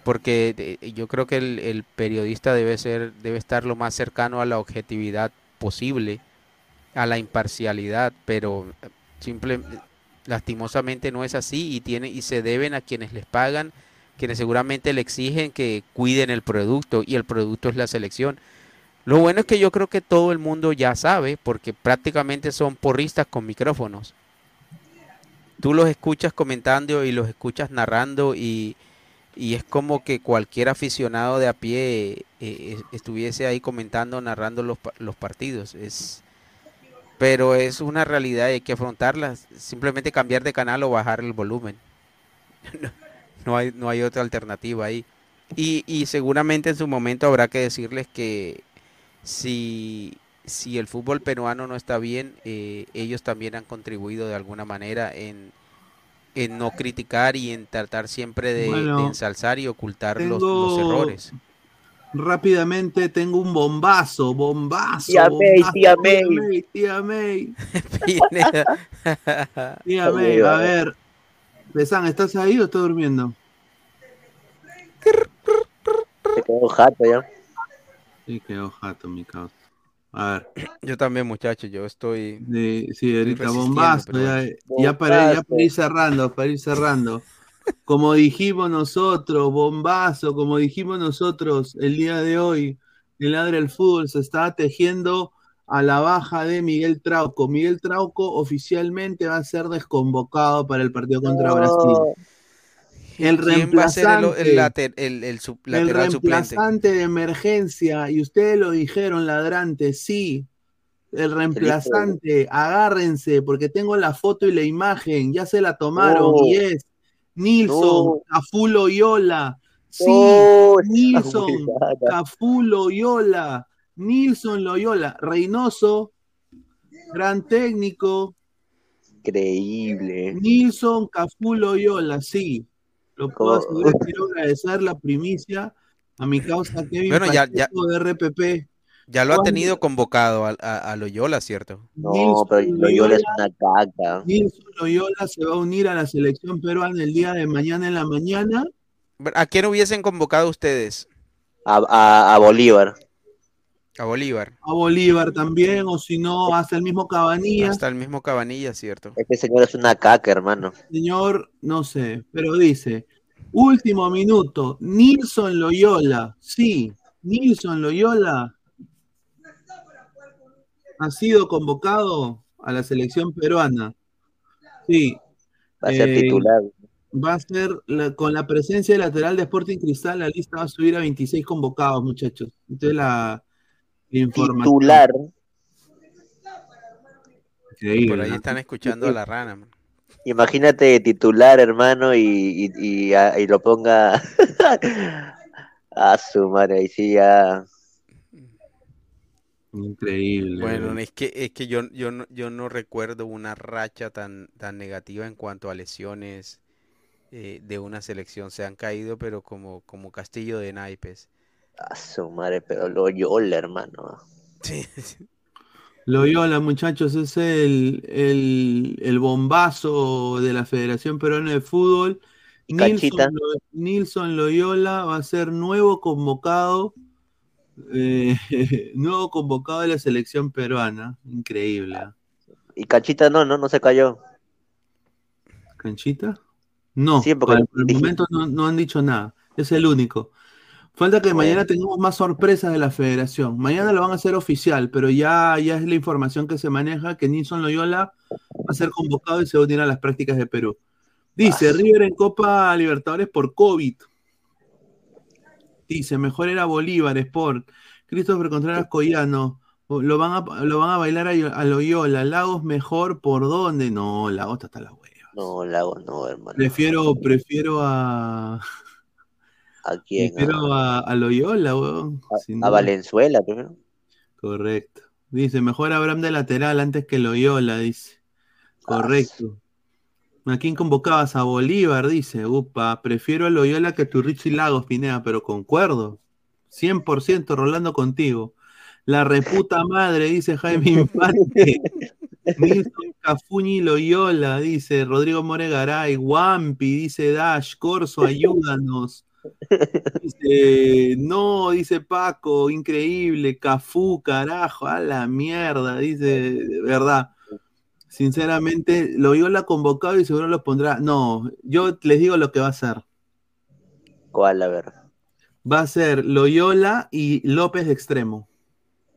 G: porque de- yo creo que el, el periodista debe ser, debe estar lo más cercano a la objetividad posible, a la imparcialidad, pero eh, simple, lastimosamente no es así y tiene y se deben a quienes les pagan, quienes seguramente le exigen que cuiden el producto y el producto es la selección. Lo bueno es que yo creo que todo el mundo ya sabe, porque prácticamente son porristas con micrófonos. Tú los escuchas comentando y los escuchas narrando y, y es como que cualquier aficionado de a pie eh, estuviese ahí comentando, narrando los, los partidos. Es, pero es una realidad y hay que afrontarla. Simplemente cambiar de canal o bajar el volumen. *laughs* No hay, no hay otra alternativa ahí. Y, y seguramente en su momento habrá que decirles que si, si el fútbol peruano no está bien, eh, ellos también han contribuido de alguna manera en, en no criticar y en tratar siempre de, ensalzar y ocultar los,
A: tengo-
G: los errores.
A: Rápidamente tengo un bombazo, bombazo.
F: Tía May,
A: bombazo,
F: tía May.
A: Tía May.
G: Pineda. *laughs* *laughs*
A: Tía May, a ver. Besan, ¿estás ahí o estás durmiendo?
F: Se quedó jato ya.
A: Sí, quedó jato mi causa. A ver.
G: Yo también, muchachos, yo estoy.
A: De- sí, ahorita bombazo,
G: pero
A: ya, ya para, ya
F: Bombazo.
A: para ir cerrando, para ir cerrando. Como dijimos nosotros, bombazo, como dijimos nosotros el día de hoy, el Ladre del Fútbol se está tejiendo a la baja de Miguel Trauco. Miguel Trauco oficialmente va a ser desconvocado para el partido contra Brasil. El
G: ¿Quién va a ser el,
A: reemplazante,
G: el later- el- el su-
A: el
G: lateral suplente?
A: reemplazante de emergencia, y ustedes lo dijeron, ladrante, sí. El reemplazante, agárrense, porque tengo la foto y la imagen, ya se la tomaron, y es Nilson,
F: No.
A: Cafú Loyola, sí,
F: No, esa
A: Nilson,
F: huevada.
A: Nilson Loyola, Reynoso, gran técnico,
F: Increíble.
A: Nilson Cafú Loyola, sí. Lo puedo
F: Oh.
A: asegurar, quiero agradecer la primicia a mi causa Kevin
G: Bueno, ya- ya-
A: de RPP.
G: Ya lo ha tenido convocado a, a- a Loyola, ¿cierto?
F: No,
A: Nilson
F: pero Loyola es una caca.
A: Nilson Loyola se va a unir a la selección peruana el día de mañana en la mañana.
G: ¿A quién hubiesen convocado ustedes?
F: A, a, a Bolívar.
G: A Bolívar.
A: A Bolívar también, o si no, hasta el mismo Cabanillas.
G: Hasta el mismo Cabanilla, ¿cierto?
F: Este señor es una caca, hermano.
A: Señor, no sé, pero dice, último minuto, Nilson Loyola, sí, Nilson Loyola ha sido convocado a la selección peruana. Sí.
F: Va a ser
A: eh,
F: titular.
A: Va a ser, la- con la presencia de lateral de Sporting Cristal, la lista va a subir a 26 convocados, muchachos. Entonces la.
F: Titular.
A: Increíble,
G: Por ahí
A: ¿no?
G: están escuchando a la rana. man.
F: Imagínate titular, hermano, y, y, y, a- y lo ponga *laughs* a su madre. Ahí sí ya.
A: Increíble.
G: Bueno, es que, es que yo, yo, no, yo no recuerdo una racha tan, tan negativa en cuanto a lesiones eh, de una selección. Se han caído, pero como, como castillo de naipes.
F: A su madre, pero Loyola, hermano.
G: Sí.
A: Loyola, muchachos, es el, el, el bombazo de la Federación Peruana de Fútbol. Nilson, Lo- Nilson Loyola va a ser nuevo convocado, eh, *laughs* nuevo convocado de la selección peruana. Increíble.
F: Y Canchita no, no, no se cayó.
A: ¿Canchita? No,
F: Sí, porque
A: por el, por el
F: dije-
A: momento no, no han dicho nada. Es el único. Falta que mañana tengamos más sorpresas de la federación. Mañana lo van a hacer oficial, pero ya, ya es la información que se maneja que Nilson Loyola va a ser convocado y se va a unir a las prácticas de Perú. Dice, River en Copa Libertadores por COVID. Dice, mejor era Bolívar, Sport. Christopher Contreras Collano. Lo van a, lo van a bailar a, Loyola. Lagos mejor, ¿por dónde? No, Lagos está hasta la hueva.
F: No, Lago, no, hermano.
A: Prefiero, prefiero a.
F: ¿A quién?
A: A, a Loyola, weón.
F: A. Valenzuela, primero.
A: Correcto. Dice, mejor Abraham de lateral antes que Loyola, dice. Correcto. ¿A quién convocabas? A Bolívar, dice. Upa, prefiero a Loyola que a tu Richie Lagos, Pineda, pero concuerdo. 100% Rolando contigo. La reputa madre, dice Jaime Infante. *laughs* Nilson Cafuñi Loyola, dice Rodrigo Moregaray. Wampi, dice Dash. Corso, ayúdanos. Dice, no, dice Paco, increíble, Cafú, carajo, a la mierda, dice, de verdad. Sinceramente, Loyola convocado y seguro lo pondrá. No, yo les digo lo que va a ser.
F: ¿Cuál, a ver?
A: Va a ser Loyola y López de extremo.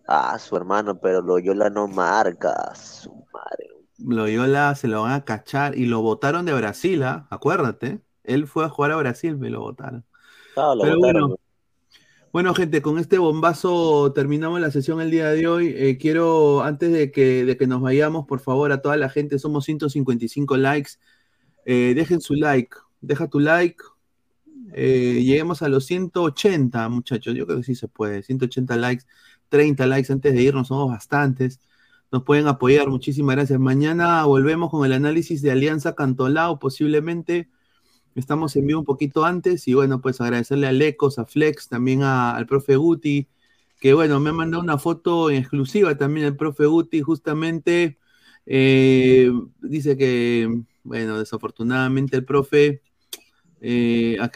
F: Ah, su hermano, pero Loyola no marca. Su madre.
A: Loyola se lo van a cachar y lo votaron de Brasil, ¿ah? acuérdate. Él fue a jugar a Brasil, me lo votaron.
F: Lo
A: Pero
F: botaron.
A: bueno, bueno, gente, con este bombazo terminamos la sesión el día de hoy. Eh, quiero, antes de que, de que nos vayamos, por favor, a toda la gente, somos 155 likes. eh, dejen su like, deja tu like. eh, lleguemos a los 180, muchachos. Yo creo que sí se puede. 180 likes, 30 likes antes de irnos, somos bastantes. Nos pueden apoyar, muchísimas gracias. Mañana volvemos con el análisis de Alianza Cantolao, posiblemente. Estamos en vivo un poquito antes y bueno, pues agradecerle a Lecos, a Flex, también a- al profe Guti, que bueno, me ha mandado una foto en exclusiva también el profe Guti, justamente eh, dice que, bueno, desafortunadamente el profe... eh, a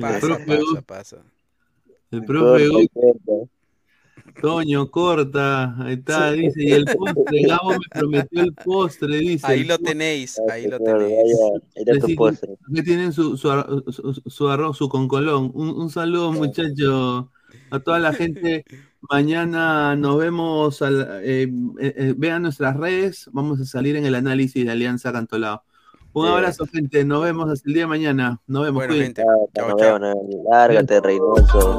G: Pasa,
A: profe
G: pasa,
A: Guti-
G: pasa.
A: El profe
F: Corta,
A: Gu-
F: corta.
A: Toño, corta. Ahí está, dice. Y el postre, *laughs* Gabo me prometió el postre, dice.
G: Ahí lo tenéis, ahí lo tenéis.
F: está tu postre.
A: que tienen su, su, ar- su- su arroz, su concolón. Un, un saludo, muchachos, a toda la gente. Mañana nos vemos. al- eh, eh, eh, vean nuestras redes. Vamos a salir en el análisis de Alianza Cantolao. Un abrazo, gente. Nos vemos hasta el día de mañana. Nos vemos.
G: Bueno, gente.
F: Chao,
G: Chao,
F: nos
G: chao.
F: Lárgate, Reynoso.